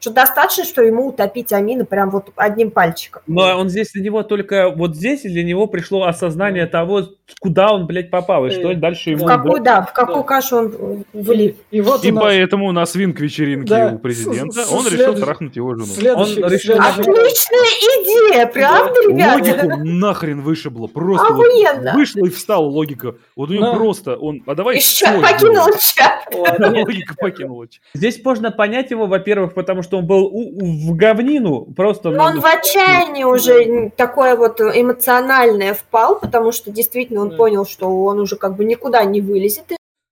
[SPEAKER 3] Что достаточно, что ему утопить Амина прям вот одним пальчиком.
[SPEAKER 4] Но он здесь для него только вот здесь для него пришло осознание того, куда он, блядь, попал, и что
[SPEAKER 1] Э,
[SPEAKER 4] дальше ему...
[SPEAKER 3] В какую, да, в какую
[SPEAKER 1] Да.
[SPEAKER 3] кашу он влип.
[SPEAKER 1] И вот
[SPEAKER 2] И
[SPEAKER 1] у нас
[SPEAKER 2] поэтому на свинг-вечеринке
[SPEAKER 1] Да.
[SPEAKER 2] у президента
[SPEAKER 1] С-
[SPEAKER 2] он решил
[SPEAKER 1] следующий-
[SPEAKER 2] трахнуть его жену.
[SPEAKER 1] следующий,
[SPEAKER 4] Он решил-
[SPEAKER 3] Отличная идея, правда, ребята?
[SPEAKER 2] Логику нахрен вышибло. Просто вот
[SPEAKER 3] Охуенно.
[SPEAKER 2] вышла и встала логика. Вот у него
[SPEAKER 1] Да.
[SPEAKER 2] просто он. А давай
[SPEAKER 3] Еще покинул чат.
[SPEAKER 2] Логика покинула.
[SPEAKER 4] Здесь можно понять его, во-первых, потому что он был у- у- в говнину, просто...
[SPEAKER 3] Но он в отчаянии уже такое вот эмоциональное впал, потому что действительно он
[SPEAKER 1] Да.
[SPEAKER 3] понял, что он уже как бы никуда не вылезет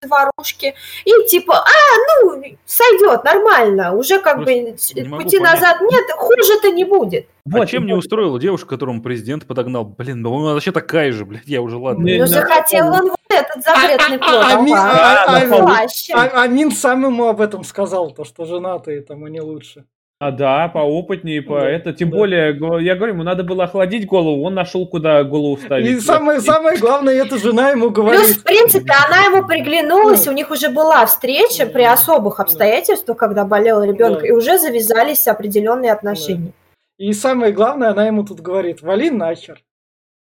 [SPEAKER 3] из варушки. И типа, а, ну, сойдет, нормально. Уже как бы
[SPEAKER 2] не могу
[SPEAKER 3] пути
[SPEAKER 2] понять.
[SPEAKER 3] назад нет, хуже-то не будет.
[SPEAKER 2] а
[SPEAKER 4] Вот,
[SPEAKER 2] чем не
[SPEAKER 4] вот.
[SPEAKER 2] устроила девушка, которому президент подогнал? Блин, ну она вообще такая же, блядь, я уже ладно.
[SPEAKER 3] Ну, захотел он вот этот запретный плод.
[SPEAKER 1] а, а, а,
[SPEAKER 3] Вообще.
[SPEAKER 1] А- Амин сам ему об этом сказал, то, что женатые там они лучше.
[SPEAKER 4] А, да, поопытнее, по
[SPEAKER 1] Да,
[SPEAKER 4] это. Тем
[SPEAKER 1] да.
[SPEAKER 4] более, я говорю, ему надо было охладить голову, он нашел, куда голову ставить.
[SPEAKER 1] И самое, самое главное, эта жена ему
[SPEAKER 3] Плюс,
[SPEAKER 1] говорит.
[SPEAKER 3] в принципе, она ему приглянулась,
[SPEAKER 1] Ну.
[SPEAKER 3] у них уже была встреча при
[SPEAKER 1] Да.
[SPEAKER 3] особых обстоятельствах, когда болел ребенок,
[SPEAKER 1] Да.
[SPEAKER 3] и уже завязались определенные отношения.
[SPEAKER 1] И самое главное, она ему тут говорит, вали нахер.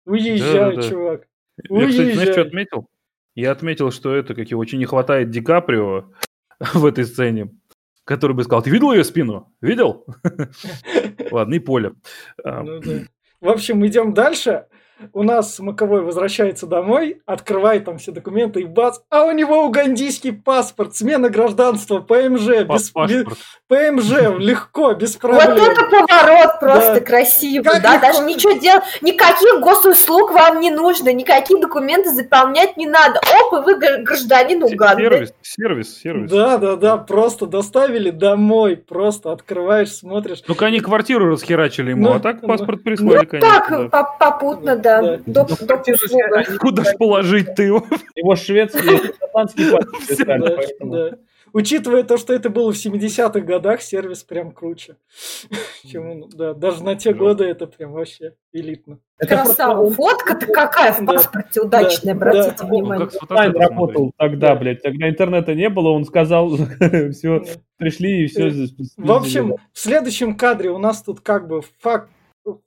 [SPEAKER 1] Уезжай,
[SPEAKER 2] Да-да-да.
[SPEAKER 1] чувак.
[SPEAKER 2] Я, кстати, знаешь, что
[SPEAKER 1] Уезжай.
[SPEAKER 2] отметил? Я отметил, что это, как его очень не хватает Ди Каприо в этой сцене, который бы сказал, ты видел ее спину? Видел? Ладно, и Поля. А,
[SPEAKER 1] Ну. В общем, идем дальше. У нас Маковой возвращается домой, открывает там все документы и бац, а у него угандийский паспорт, смена гражданства, ПМЖ, без, без- ПМЖ, легко, без
[SPEAKER 3] Вот
[SPEAKER 1] проблем.
[SPEAKER 3] это поворот просто
[SPEAKER 1] Да.
[SPEAKER 3] красивый,
[SPEAKER 1] Как
[SPEAKER 3] да,
[SPEAKER 1] легко.
[SPEAKER 3] даже ничего делать, никаких госуслуг вам не нужно, никакие документы заполнять не надо. Оп, и вы гр- гражданин Уганды.
[SPEAKER 2] Сервис, сервис, сервис.
[SPEAKER 1] Да, да, да, просто доставили домой, просто открываешь, смотришь.
[SPEAKER 2] Ну-ка они квартиру расхерачили ему,
[SPEAKER 1] Ну,
[SPEAKER 2] а так
[SPEAKER 1] ну,
[SPEAKER 2] паспорт
[SPEAKER 3] Ну
[SPEAKER 2] прислали, конечно.
[SPEAKER 3] так,
[SPEAKER 2] да.
[SPEAKER 3] по- попутно, да,
[SPEAKER 1] Да.
[SPEAKER 3] доп,
[SPEAKER 4] Ну,
[SPEAKER 3] доп услуга.
[SPEAKER 2] Куда ж положить ты его?
[SPEAKER 4] Его шведский, шотландский
[SPEAKER 1] Да, да. Учитывая то, что это было в 70-х годах, сервис прям круче. Чем да, даже на те
[SPEAKER 2] Да.
[SPEAKER 1] годы это прям вообще элитно.
[SPEAKER 3] Красава. Фотка-то какая в
[SPEAKER 1] Да.
[SPEAKER 3] паспорте удачная,
[SPEAKER 1] Да,
[SPEAKER 3] обратите
[SPEAKER 1] да.
[SPEAKER 3] внимание.
[SPEAKER 4] Онлайн работал тогда,
[SPEAKER 1] Да.
[SPEAKER 4] блядь. Тогда интернета не было, он сказал, все, пришли и все.
[SPEAKER 1] В общем, в следующем кадре у нас тут как бы факт,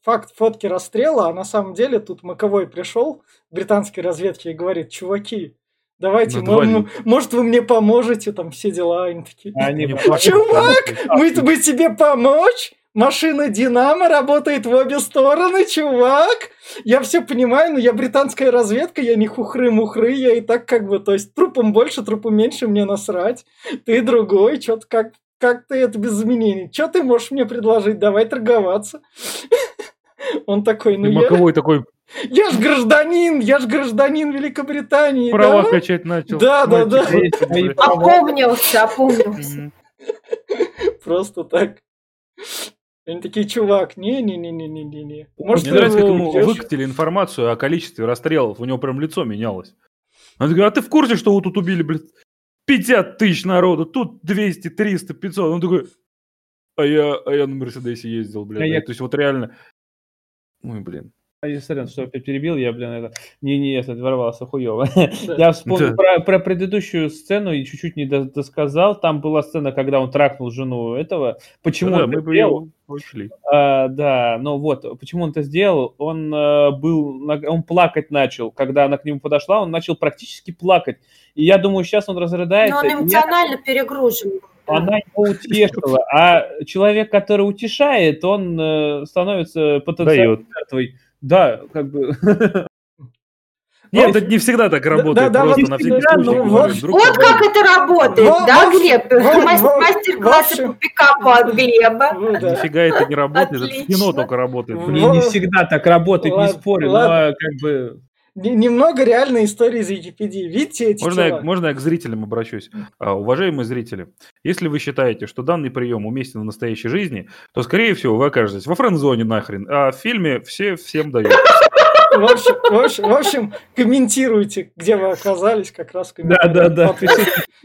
[SPEAKER 1] факт фотки расстрела, а на самом деле тут Маковой пришел в британской разведке и говорит, чуваки, давайте,
[SPEAKER 2] На
[SPEAKER 1] м-
[SPEAKER 2] два
[SPEAKER 1] м- может вы мне поможете, там все дела, они такие,
[SPEAKER 4] они пошли.
[SPEAKER 1] чувак, мы, мы тебе помочь? Машина Динамо работает в обе стороны, чувак. Я все понимаю, но я британская разведка, я не хухры-мухры, я и так как бы, то есть трупом больше, трупом меньше, мне насрать. Ты другой, что-то как, как ты это без изменений. Что ты можешь мне предложить? Давай торговаться. Он такой, ну
[SPEAKER 2] И
[SPEAKER 1] я,
[SPEAKER 2] Маковой такой
[SPEAKER 1] я ж гражданин, я ж гражданин Великобритании.
[SPEAKER 2] права
[SPEAKER 1] да?
[SPEAKER 2] качать начал.
[SPEAKER 1] Да, да, да.
[SPEAKER 3] Опомнился, опомнился.
[SPEAKER 1] Просто так. Они такие, чувак, не-не-не-не-не-не. Может,
[SPEAKER 2] Мне
[SPEAKER 1] ты
[SPEAKER 2] нравится, как
[SPEAKER 1] его
[SPEAKER 2] ему
[SPEAKER 1] убьёшь?»
[SPEAKER 2] выкатили информацию о количестве расстрелов. У него прям лицо менялось. Он такой, а ты в курсе, что вы тут убили, блядь, 50 тысяч народу, тут 200, 300, 500. Он такой, а я, а я на Мерседесе ездил, блядь.
[SPEAKER 4] А я-
[SPEAKER 2] То есть вот реально... Ой, блин.
[SPEAKER 4] А, Сорян, что опять перебил, я, блин, это... Не-не, это ворвался хуево. Я вспомнил про, про предыдущую сцену и чуть-чуть не до- досказал. Там была сцена, когда он трахнул жену этого. Почему
[SPEAKER 2] Да,
[SPEAKER 4] он
[SPEAKER 2] мы
[SPEAKER 4] это сделал?
[SPEAKER 2] учли.
[SPEAKER 4] А, да, ну вот, почему он это сделал? Он э, был, он плакать начал, когда она к нему подошла, он начал практически плакать. И я думаю, сейчас он
[SPEAKER 3] Но
[SPEAKER 4] разрыдается.
[SPEAKER 3] он
[SPEAKER 4] и я-
[SPEAKER 3] эмоционально перегружен.
[SPEAKER 4] она его утешила. А человек, который утешает, он э, становится потенциальной жертвой. Да, как бы.
[SPEAKER 2] Нет, это не всегда так работает.
[SPEAKER 1] да,
[SPEAKER 2] просто
[SPEAKER 1] вот
[SPEAKER 2] на
[SPEAKER 1] всегда,
[SPEAKER 2] всякий случай
[SPEAKER 1] ну,
[SPEAKER 2] говорю.
[SPEAKER 1] вот-
[SPEAKER 2] Вдруг
[SPEAKER 3] Вот как это работает, да, Глеб? Мастер-классы по пикапу от Глеба.
[SPEAKER 1] Ну да.
[SPEAKER 2] Нифига это не работает, это в кино только работает.
[SPEAKER 4] Не, не всегда так работает, не спорю,
[SPEAKER 1] ладно.
[SPEAKER 4] но как бы...
[SPEAKER 1] Не- Немного реальной истории из Википедии. Видите эти
[SPEAKER 2] Можно я, можно я к зрителям обращусь? А, уважаемые зрители, если вы считаете, что данный прием уместен в настоящей жизни, то, скорее всего, вы окажетесь во френд-зоне нахрен, а в фильме все всем дают.
[SPEAKER 1] В общем, в общем, в общем, комментируйте, где вы оказались, как раз в
[SPEAKER 4] Да, да, да.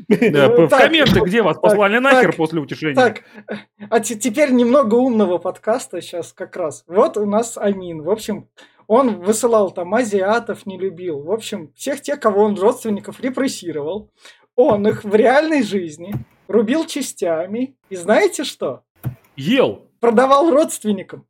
[SPEAKER 1] Ну,
[SPEAKER 2] В комменты, где вас
[SPEAKER 1] так,
[SPEAKER 2] послали нахер
[SPEAKER 1] так,
[SPEAKER 2] после утешения.
[SPEAKER 1] Так, а те- теперь немного умного подкаста сейчас как раз. Вот у нас Амин. В общем, он высылал там азиатов, не любил. В общем, всех тех, кого он родственников репрессировал. Он их в реальной жизни рубил частями. И знаете что?
[SPEAKER 2] Ел.
[SPEAKER 1] Продавал родственникам.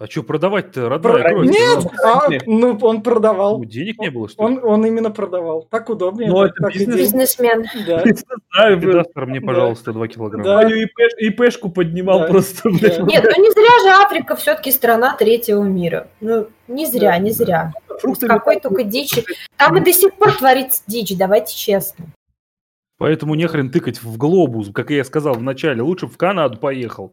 [SPEAKER 2] А что продавать-то, родная
[SPEAKER 1] Про-
[SPEAKER 2] кровь?
[SPEAKER 1] Нет, а,
[SPEAKER 4] Нет.
[SPEAKER 1] ну он продавал.
[SPEAKER 2] Ну, денег не было, что ли?
[SPEAKER 1] Он, он именно продавал. Так удобнее.
[SPEAKER 4] Ну, это
[SPEAKER 1] так
[SPEAKER 4] бизнес.
[SPEAKER 3] Бизнесмен.
[SPEAKER 1] Да.
[SPEAKER 2] Пидастер мне, пожалуйста, 2 килограмма.
[SPEAKER 1] Да.
[SPEAKER 4] ИПшку поднимал просто.
[SPEAKER 3] Нет, ну не зря же Африка все-таки страна третьего мира. Ну, не зря, не зря.
[SPEAKER 4] Фруктами
[SPEAKER 3] Какой только дичи. Там и до сих пор творится дичь, давайте честно.
[SPEAKER 2] Поэтому нехрен тыкать в глобус, как я сказал в начале. Лучше в Канаду поехал.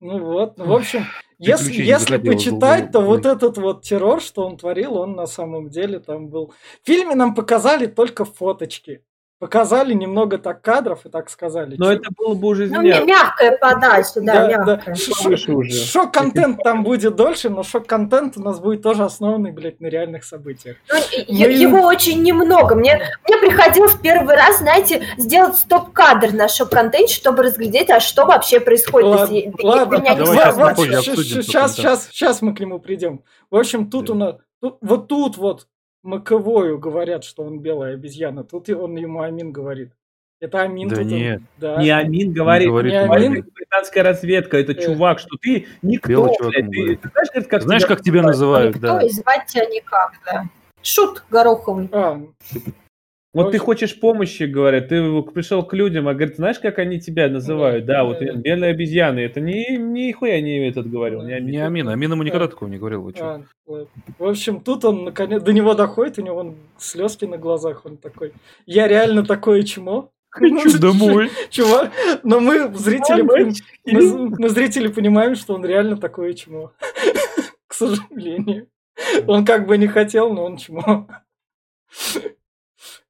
[SPEAKER 1] Ну вот, ну, в общем, если, если почитать, то вот этот вот террор, что он творил, он на самом деле там был. В фильме нам показали только фоточки. Показали немного так кадров и так сказали.
[SPEAKER 4] Но это было бы уже
[SPEAKER 3] Ну, мя- мягкая подача, да, мягкая.
[SPEAKER 4] Повыше уже.
[SPEAKER 1] Шок-контент там будет дольше, но шок-контент у нас будет тоже основанный, блядь, на реальных событиях.
[SPEAKER 3] Ну, е- его очень немного. Мне, мне приходилось в первый раз, знаете, сделать стоп-кадр на шок-контенте, чтобы разглядеть, а что вообще происходит.
[SPEAKER 1] Ладно,
[SPEAKER 3] если-
[SPEAKER 1] ладно,
[SPEAKER 3] меня не
[SPEAKER 2] давай
[SPEAKER 1] Ва-
[SPEAKER 2] сейчас обсудим что
[SPEAKER 1] Сейчас, сейчас, сейчас мы к нему придем. В общем, тут
[SPEAKER 2] Да.
[SPEAKER 1] у нас, тут- вот тут вот Маковою говорят, что он белая обезьяна. Тут и он ему Амин говорит. Это Амин
[SPEAKER 2] Да
[SPEAKER 1] тут. он-
[SPEAKER 2] нет.
[SPEAKER 1] да.
[SPEAKER 4] Не Амин говорит,
[SPEAKER 2] говорит,
[SPEAKER 1] Не
[SPEAKER 4] говорит
[SPEAKER 1] Амин.
[SPEAKER 4] британская разведка, это
[SPEAKER 1] Э.
[SPEAKER 4] чувак, что ты никто,
[SPEAKER 2] Белый чувак
[SPEAKER 4] блядь, ты, знаешь, как
[SPEAKER 2] Знаешь,
[SPEAKER 4] тебя
[SPEAKER 2] как тебя называют,
[SPEAKER 3] Никто,
[SPEAKER 2] да.
[SPEAKER 3] и звать тебя никак, да. Шут Гороховый.
[SPEAKER 1] А,
[SPEAKER 4] Вот ты хочешь помощи, говорят, ты пришел к людям, а говорит, знаешь, как они тебя называют?
[SPEAKER 1] Да,
[SPEAKER 4] Да, вот
[SPEAKER 1] да.
[SPEAKER 4] белые обезьяны. Это ни, нихуя не этот говорил.
[SPEAKER 1] Да.
[SPEAKER 4] Не Амин.
[SPEAKER 2] Не Амин. Амин ему никогда такого не говорил. вы
[SPEAKER 1] а. В общем, тут он наконец до него доходит, у него вон слезки на глазах, он такой. Я реально такое чмо.
[SPEAKER 2] Хочу домой.
[SPEAKER 1] Чувак, но мы зрители, мы, мы зрители понимаем, что он реально такое чмо. К сожалению. Он как бы не хотел, но он чмо.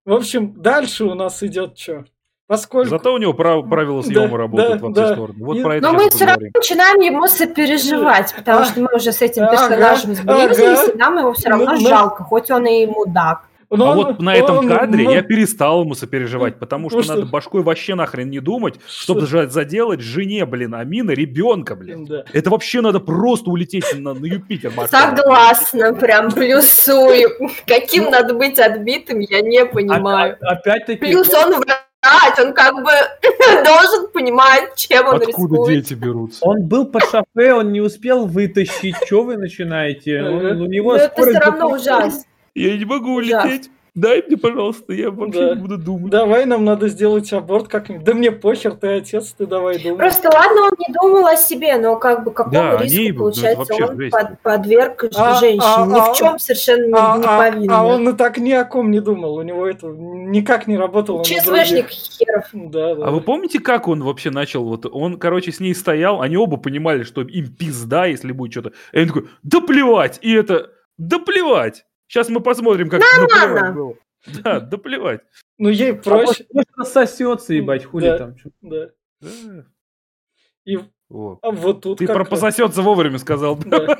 [SPEAKER 1] В общем, дальше у нас идет что? Поскольку...
[SPEAKER 2] Зато у него прав- правила
[SPEAKER 1] Да,
[SPEAKER 2] съема
[SPEAKER 1] да,
[SPEAKER 2] работают во
[SPEAKER 1] да.
[SPEAKER 2] все стороны. Вот
[SPEAKER 1] И-
[SPEAKER 2] про это
[SPEAKER 3] Но мы все равно начинаем ему сопереживать, потому
[SPEAKER 1] А,
[SPEAKER 3] что мы уже с этим
[SPEAKER 1] ага,
[SPEAKER 3] персонажем сблизились,
[SPEAKER 1] ага.
[SPEAKER 3] и нам его все равно
[SPEAKER 1] Ну, ну.
[SPEAKER 3] жалко, хоть он и мудак.
[SPEAKER 1] Но
[SPEAKER 2] А
[SPEAKER 1] он-
[SPEAKER 2] вот на этом
[SPEAKER 1] он-
[SPEAKER 2] кадре
[SPEAKER 1] он-
[SPEAKER 2] я перестал ему сопереживать, потому что
[SPEAKER 1] Ну что?
[SPEAKER 2] надо башкой вообще нахрен не думать, чтобы же заделать жене, блин, Амина, ребенка, блин.
[SPEAKER 1] Да.
[SPEAKER 2] Это вообще надо просто улететь на, на Юпитер.
[SPEAKER 3] Согласна, прям плюсую. Каким надо быть отбитым, я не понимаю.
[SPEAKER 4] А- Опять-таки,
[SPEAKER 3] Плюс он врач, он как бы должен понимать, чем он
[SPEAKER 2] Откуда
[SPEAKER 3] рискует.
[SPEAKER 2] дети берутся?
[SPEAKER 4] он был под шофе, он не успел вытащить. Что вы начинаете? Он- у него
[SPEAKER 3] Но это
[SPEAKER 4] скорость
[SPEAKER 3] все равно ужасно.
[SPEAKER 2] Я не могу улететь. Дай мне, пожалуйста, я вообще
[SPEAKER 1] Да.
[SPEAKER 2] не буду думать.
[SPEAKER 1] Давай нам надо сделать аборт как-нибудь. Да мне похер, ты отец, ты давай думай.
[SPEAKER 3] Просто ладно, он не думал о себе, но как бы какому
[SPEAKER 2] Да,
[SPEAKER 3] риску,
[SPEAKER 2] они, ну, это
[SPEAKER 3] получается, он
[SPEAKER 2] жесть.
[SPEAKER 3] под- подверг
[SPEAKER 1] А,
[SPEAKER 3] женщине,
[SPEAKER 1] а,
[SPEAKER 3] ни
[SPEAKER 1] а,
[SPEAKER 3] в чем совершенно не,
[SPEAKER 1] а,
[SPEAKER 3] не
[SPEAKER 1] а-
[SPEAKER 3] повинный.
[SPEAKER 1] а он и так ни о ком не думал. У него это никак не работало.
[SPEAKER 3] ЧСВшник херов.
[SPEAKER 1] Да, да.
[SPEAKER 2] А вы помните, как он вообще начал? Вот он, короче, с ней стоял, они оба понимали, что им пизда, если будет что-то. И он такой, да плевать! И это, да плевать! Сейчас мы посмотрим, как наплевать
[SPEAKER 3] Нормально.
[SPEAKER 2] было. Да, да плевать.
[SPEAKER 1] Ну ей
[SPEAKER 4] А
[SPEAKER 1] проще.
[SPEAKER 4] может, рассосется, ебать, хули
[SPEAKER 1] Да.
[SPEAKER 4] там.
[SPEAKER 1] Да.
[SPEAKER 2] Да.
[SPEAKER 1] И
[SPEAKER 2] О.
[SPEAKER 1] а вот тут
[SPEAKER 2] Ты
[SPEAKER 1] как
[SPEAKER 2] про пососется вовремя сказал.
[SPEAKER 1] Да.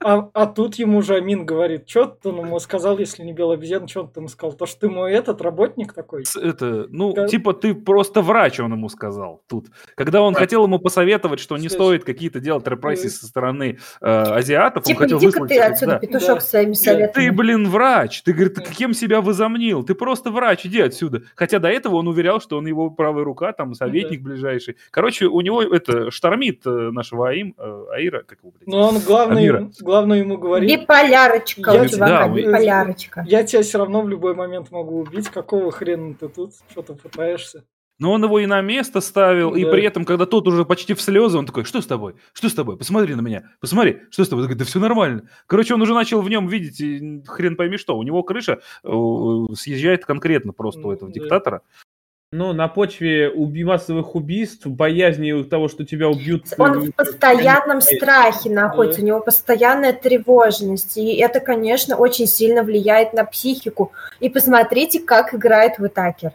[SPEAKER 1] А, а тут ему же Амин говорит, что ты ему сказал, если не белая обезьяна, что ты ему сказал? То, что ты мой этот работник такой?
[SPEAKER 2] Это, ну,
[SPEAKER 1] Да.
[SPEAKER 2] типа, ты просто врач, он ему сказал тут. Когда он хотел ему посоветовать, что не
[SPEAKER 1] Слышь.
[SPEAKER 2] стоит какие-то делать репрессии со стороны э, азиатов, он
[SPEAKER 3] Типа,
[SPEAKER 2] хотел
[SPEAKER 3] иди-ка
[SPEAKER 2] выслать...
[SPEAKER 3] ты отсюда,
[SPEAKER 2] да.
[SPEAKER 3] петушок,
[SPEAKER 1] Да.
[SPEAKER 3] своими
[SPEAKER 1] Да.
[SPEAKER 3] советами.
[SPEAKER 2] Ты, блин, врач. Ты, говорит, ты
[SPEAKER 1] Да.
[SPEAKER 2] кем себя возомнил? Ты просто врач, иди отсюда. Хотя до этого он уверял, что он его правая рука, там, советник ближайший. Короче, у него это штормит э, нашего Аим, э, Аира, как его, блядь.
[SPEAKER 1] Но он главное,
[SPEAKER 2] Амира.
[SPEAKER 1] Главное ему говорит,
[SPEAKER 3] Биполярочка
[SPEAKER 1] Я-
[SPEAKER 3] у чувака,
[SPEAKER 2] да,
[SPEAKER 3] биполярочка.
[SPEAKER 1] я тебя все равно в любой момент могу убить, какого хрена ты тут, что ты пытаешься?
[SPEAKER 2] Но он его и на место ставил, и
[SPEAKER 1] Да.
[SPEAKER 2] при этом, когда тот уже почти в слезы, он такой, что с тобой? Что с тобой? Посмотри на меня, посмотри, что с тобой? Он такой, да все нормально. Короче, он уже начал в нем видеть, и хрен пойми что, у него крыша э, съезжает конкретно просто у этого
[SPEAKER 1] Да.
[SPEAKER 2] диктатора.
[SPEAKER 4] Ну, на почве уби- массовых убийств, боязни того, что тебя убьют.
[SPEAKER 3] Он в постоянном страхе находится, у него постоянная тревожность, и это, конечно, очень сильно влияет на психику. И посмотрите, как играет Витакер.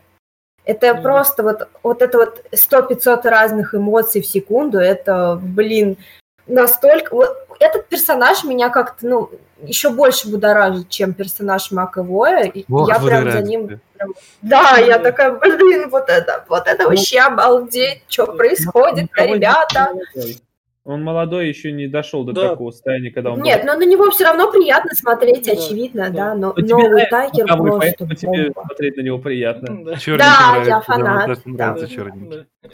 [SPEAKER 3] Это
[SPEAKER 1] Мгм.
[SPEAKER 3] просто вот, вот это вот 100-500 разных эмоций в секунду, это, блин, настолько... Вот этот персонаж меня как-то, ну, еще больше будоражит, чем персонаж Маковоя. и
[SPEAKER 2] Ох,
[SPEAKER 3] я прям за ним...
[SPEAKER 2] да.
[SPEAKER 3] прям- Да, я такая, блин, вот это, вот это вообще обалдеть, что происходит, ребята.
[SPEAKER 4] Он молодой, еще не дошел до
[SPEAKER 1] Да.
[SPEAKER 4] такого состояния, когда он...
[SPEAKER 3] Нет, но на него все равно приятно смотреть,
[SPEAKER 1] Да,
[SPEAKER 3] очевидно,
[SPEAKER 1] да.
[SPEAKER 3] да, но
[SPEAKER 4] Ну, тебе
[SPEAKER 3] новый
[SPEAKER 4] нравится
[SPEAKER 3] Тайгер просто
[SPEAKER 4] поэтому тебе смотреть на него приятно.
[SPEAKER 1] Да.
[SPEAKER 2] Черненький
[SPEAKER 3] Да, я фанат, да.
[SPEAKER 2] черненький.
[SPEAKER 1] Да.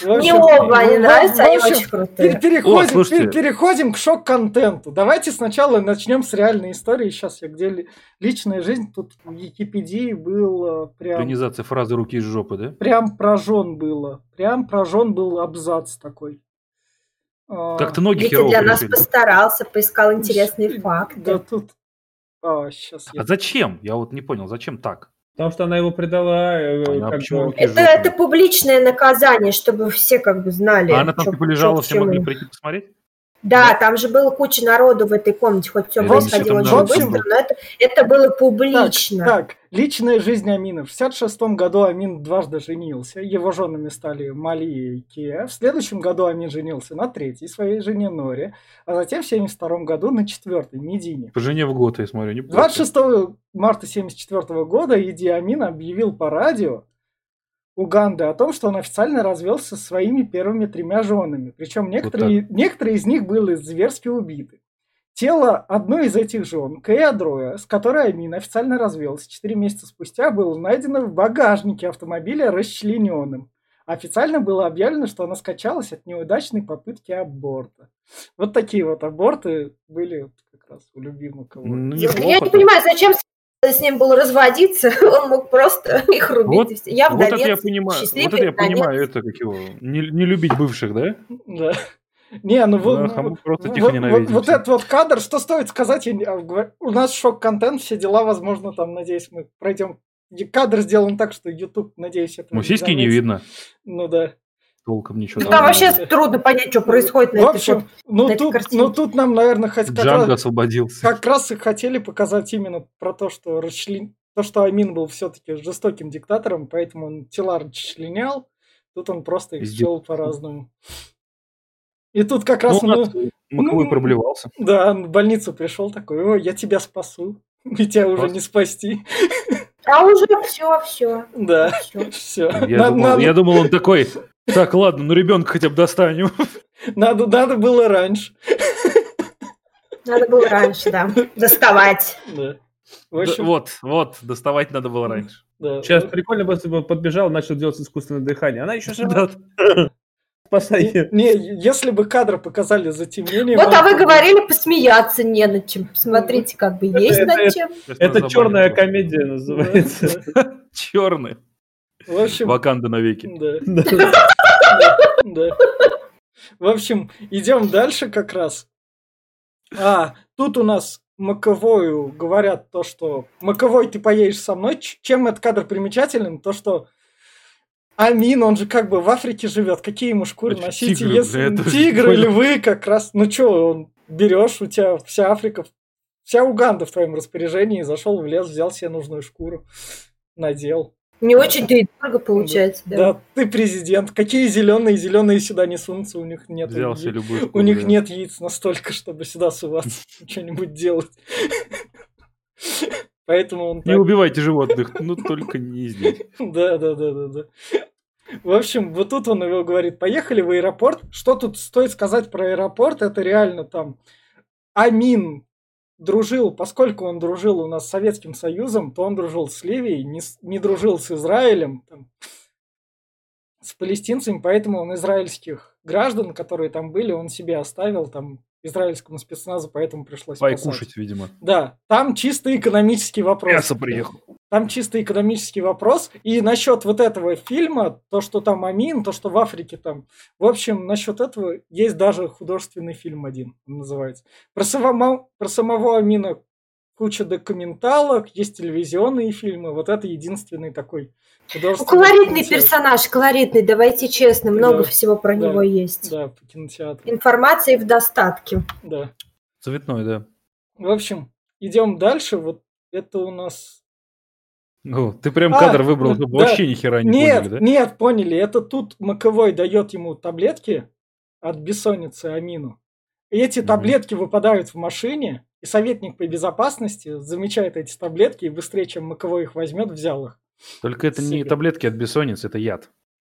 [SPEAKER 1] В
[SPEAKER 3] Мне оба они
[SPEAKER 1] в-
[SPEAKER 3] нравятся, они очень крутые.
[SPEAKER 1] Пер- Переходим, пер- переходим к шок-контенту. Давайте сначала начнем с реальной истории. Сейчас я где ли- личная жизнь. Тут в Википедии был э, прям,
[SPEAKER 2] Организация фразы руки из жопы, да?
[SPEAKER 1] прям прожжен было. Прям прожжен был абзац такой. А,
[SPEAKER 2] Как ты ноги
[SPEAKER 3] Витя для нас постарался, поискал интересные
[SPEAKER 1] Да
[SPEAKER 3] факты.
[SPEAKER 1] тут... А, сейчас я...
[SPEAKER 2] А зачем? Я вот не понял, зачем так?
[SPEAKER 4] Потому что она его предала. э, как
[SPEAKER 2] почему
[SPEAKER 3] Это, это публичное наказание, чтобы все как бы знали.
[SPEAKER 2] А она там
[SPEAKER 3] чё-
[SPEAKER 2] типа лежала,
[SPEAKER 3] к
[SPEAKER 2] все могли прийти посмотреть?
[SPEAKER 3] Да, там же было куча народу в этой комнате, хоть все происходило очень быстро, но это, это было
[SPEAKER 1] Так,
[SPEAKER 3] публично.
[SPEAKER 1] так, личная жизнь Амина. В 66 году Амин дважды женился. Его женами стали Малия и Кия. В следующем году Амин женился на третьей своей жене Норе. А затем в 72 году на четвертой Медине.
[SPEAKER 2] По жене в год, я смотрю, не
[SPEAKER 1] 26 марта 1974 года Иди Амин объявил по радио Уганды о том, что он официально развелся со своими первыми тремя женами. Причем некоторые, некоторые из них были зверски убиты. Тело одной из этих жен, Кэя Дроя, с которой Амин официально развелся 4 месяца спустя, было найдено в багажнике автомобиля расчлененным. Официально было объявлено, что она скачалась от неудачной попытки аборта. Вот такие вот аборты были вот как раз у любимого кого
[SPEAKER 2] Ну,
[SPEAKER 3] Я
[SPEAKER 2] неплохо
[SPEAKER 3] не понимаю, зачем с ним было разводиться, он мог просто их рубить.
[SPEAKER 2] Вот-
[SPEAKER 3] и я
[SPEAKER 2] Вот это я
[SPEAKER 3] вдовец,
[SPEAKER 2] понимаю, вот это я
[SPEAKER 3] конец.
[SPEAKER 2] понимаю, это как его, не, не любить бывших, да?
[SPEAKER 1] Да. Не, ну вот,
[SPEAKER 2] Да, мы просто
[SPEAKER 1] вот-
[SPEAKER 2] тихо
[SPEAKER 1] вот- вот
[SPEAKER 2] всех.
[SPEAKER 1] этот вот кадр, что стоит сказать, я а, у нас шок-контент, все дела, возможно, там, надеюсь, мы пройдем. Кадр сделан так, что YouTube, надеюсь, это
[SPEAKER 2] Ну, сиськи не видно
[SPEAKER 1] Ну да.
[SPEAKER 2] Толком ничего.
[SPEAKER 3] Ну, Там вообще трудно понять, что происходит на
[SPEAKER 1] В
[SPEAKER 3] этой
[SPEAKER 1] общем,
[SPEAKER 3] фото-
[SPEAKER 1] ну
[SPEAKER 3] на этой
[SPEAKER 1] тут, ну тут нам, наверное, хоть как
[SPEAKER 2] Джанго
[SPEAKER 1] раз,
[SPEAKER 2] освободился.
[SPEAKER 1] как раз и хотели показать именно про то, что расчлен... то, что Амин был все-таки жестоким диктатором, поэтому он тела расчленял. Тут он просто их сделал по-разному. И тут как
[SPEAKER 2] Ну,
[SPEAKER 1] раз
[SPEAKER 2] у
[SPEAKER 1] мы...
[SPEAKER 2] нас Маковой
[SPEAKER 1] ну,
[SPEAKER 2] проблевался.
[SPEAKER 1] Да, он в больницу пришел такой, ой, я тебя спасу. И тебя уже
[SPEAKER 2] Просто-
[SPEAKER 1] не спасти.
[SPEAKER 3] А уже все, все.
[SPEAKER 1] Да, все.
[SPEAKER 2] Я, думал, я думал, он такой, так, ладно, ну ребенка хотя бы достанем.
[SPEAKER 1] Надо, надо было раньше.
[SPEAKER 3] Надо было раньше, да, доставать.
[SPEAKER 1] Да. В
[SPEAKER 2] Да,
[SPEAKER 1] общем,
[SPEAKER 2] Вот, вот, доставать надо было раньше.
[SPEAKER 1] да.
[SPEAKER 4] Сейчас прикольно если бы подбежал, начал делать искусственное дыхание. Она еще жива.
[SPEAKER 2] Да.
[SPEAKER 4] Спасай.
[SPEAKER 1] Не, если бы кадры показали затемнение...
[SPEAKER 3] Вот, а вы говорили, посмеяться не над чем. Смотрите, как бы есть над чем.
[SPEAKER 4] Это черная комедия называется.
[SPEAKER 2] Черный.
[SPEAKER 1] В общем,
[SPEAKER 2] Ваканда навеки.
[SPEAKER 1] да. Да. В общем, идем дальше как раз. А, тут у нас Маковою говорят то, что Маковой, ты поедешь со мной. Чем этот кадр примечателен? То, что Амин, он же как бы в Африке живет. Какие ему шкуры
[SPEAKER 2] А
[SPEAKER 1] носить?
[SPEAKER 2] тигры,
[SPEAKER 1] если
[SPEAKER 2] не
[SPEAKER 1] тигры, львы как раз. Ну что, он берешь, у тебя вся Африка, вся Уганда в твоем распоряжении, зашел в лес, взял себе нужную шкуру, надел.
[SPEAKER 3] Не очень-то и дорого получается, да.
[SPEAKER 1] Да, ты президент. Какие зеленые? Зеленые сюда не сунутся, у них нет.
[SPEAKER 2] Взял себе любую
[SPEAKER 1] У
[SPEAKER 2] шкуру,
[SPEAKER 1] них
[SPEAKER 2] да.
[SPEAKER 1] нет яиц настолько, чтобы сюда суваться, что-нибудь делать. Поэтому он
[SPEAKER 2] Не
[SPEAKER 1] так-
[SPEAKER 2] убивайте животных, ну только не здесь.
[SPEAKER 1] Да, да, да, да, да. В общем, вот тут он его говорит, поехали в аэропорт. Что тут стоит сказать про аэропорт? Это реально там Амин дружил, поскольку он дружил у нас с Советским Союзом, то он дружил с Ливией, не, не дружил с Израилем, там, с палестинцами, поэтому он израильских граждан, которые там были, он себе оставил там израильскому спецназу, поэтому пришлось
[SPEAKER 2] Пай
[SPEAKER 1] спасать.
[SPEAKER 2] кушать, видимо.
[SPEAKER 1] Да, там чисто экономический вопрос.
[SPEAKER 2] Мясо приехал.
[SPEAKER 1] Там чисто экономический вопрос. И насчет вот этого фильма, то, что там Амин, то, что в Африке там. В общем, насчет этого есть даже художественный фильм один, он называется. Про самого, про самого Амина куча документалок, есть телевизионные фильмы. Вот это единственный такой
[SPEAKER 3] колоритный
[SPEAKER 1] кинотеатр.
[SPEAKER 3] персонаж, колоритный, давайте честно, много
[SPEAKER 1] Да,
[SPEAKER 3] всего про
[SPEAKER 1] да,
[SPEAKER 3] него есть.
[SPEAKER 1] Да, по кинотеатру.
[SPEAKER 3] Информации в достатке.
[SPEAKER 1] Да.
[SPEAKER 2] Цветной, да.
[SPEAKER 1] В общем, идем дальше. Вот это у нас
[SPEAKER 2] Ну, ты прям
[SPEAKER 1] А,
[SPEAKER 2] кадр выбрал,
[SPEAKER 1] ну,
[SPEAKER 2] чтобы
[SPEAKER 1] да.
[SPEAKER 2] вообще ни хера не
[SPEAKER 1] нет,
[SPEAKER 2] поняли, да?
[SPEAKER 1] нет, поняли. Это тут Маковой дает ему таблетки от бессонницы Амину. И эти
[SPEAKER 2] Мгм.
[SPEAKER 1] таблетки выпадают в машине, и советник по безопасности замечает эти таблетки и быстрее, чем Маковой их возьмет, взял их.
[SPEAKER 2] Только это не
[SPEAKER 1] Сига.
[SPEAKER 2] таблетки от бессонницы, это яд.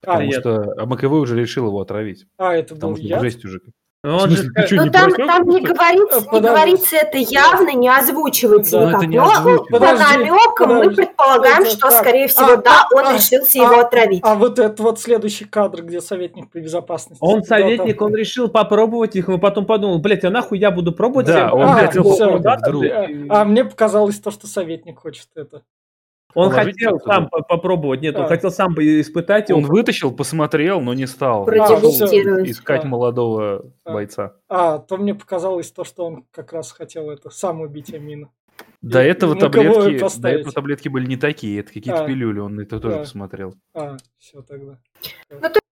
[SPEAKER 1] А,
[SPEAKER 2] Потому
[SPEAKER 4] яд.
[SPEAKER 2] что а Маковой уже решил его отравить.
[SPEAKER 1] а это был
[SPEAKER 2] Потому что
[SPEAKER 1] яд?
[SPEAKER 2] жесть уже.
[SPEAKER 4] Он
[SPEAKER 2] В
[SPEAKER 4] же
[SPEAKER 2] смысле, ты
[SPEAKER 4] скажет,
[SPEAKER 2] чё,
[SPEAKER 3] Ну
[SPEAKER 2] не
[SPEAKER 3] там,
[SPEAKER 2] просёк
[SPEAKER 3] там не говорится, не говорится это явно, не озвучивается
[SPEAKER 1] Да.
[SPEAKER 2] Ну, это
[SPEAKER 3] никак.
[SPEAKER 2] не
[SPEAKER 3] Но по
[SPEAKER 1] Подожди,
[SPEAKER 3] намекам мы предполагаем,
[SPEAKER 1] Это
[SPEAKER 3] что,
[SPEAKER 1] так.
[SPEAKER 3] скорее всего,
[SPEAKER 1] А,
[SPEAKER 3] да,
[SPEAKER 1] а,
[SPEAKER 3] он
[SPEAKER 1] а,
[SPEAKER 3] решился
[SPEAKER 1] а,
[SPEAKER 3] его отравить.
[SPEAKER 1] А вот этот вот следующий кадр, где советник по безопасности.
[SPEAKER 4] Он
[SPEAKER 1] Да,
[SPEAKER 4] советник,
[SPEAKER 1] там-
[SPEAKER 4] он решил попробовать их, но потом подумал, блядь, а нахуй я буду пробовать?
[SPEAKER 2] Да, он
[SPEAKER 1] А,
[SPEAKER 2] хотел
[SPEAKER 1] всё.
[SPEAKER 2] попробовать вдруг.
[SPEAKER 1] А, а мне показалось то, что советник хочет это.
[SPEAKER 4] Он
[SPEAKER 2] Положить
[SPEAKER 4] хотел
[SPEAKER 2] туда?
[SPEAKER 4] сам по- попробовать, нет, он
[SPEAKER 1] А.
[SPEAKER 4] хотел сам бы испытать его.
[SPEAKER 2] Он вытащил, посмотрел, но не стал. Искать
[SPEAKER 1] А.
[SPEAKER 2] молодого
[SPEAKER 1] А.
[SPEAKER 2] бойца.
[SPEAKER 1] А, то мне показалось то, что он как раз хотел это, сам убить Амина.
[SPEAKER 2] До
[SPEAKER 1] И-
[SPEAKER 2] этого таблетки, до этого таблетки были не такие, это какие-то
[SPEAKER 1] А.
[SPEAKER 2] пилюли, он это тоже
[SPEAKER 1] Да.
[SPEAKER 2] посмотрел.
[SPEAKER 1] А, все тогда.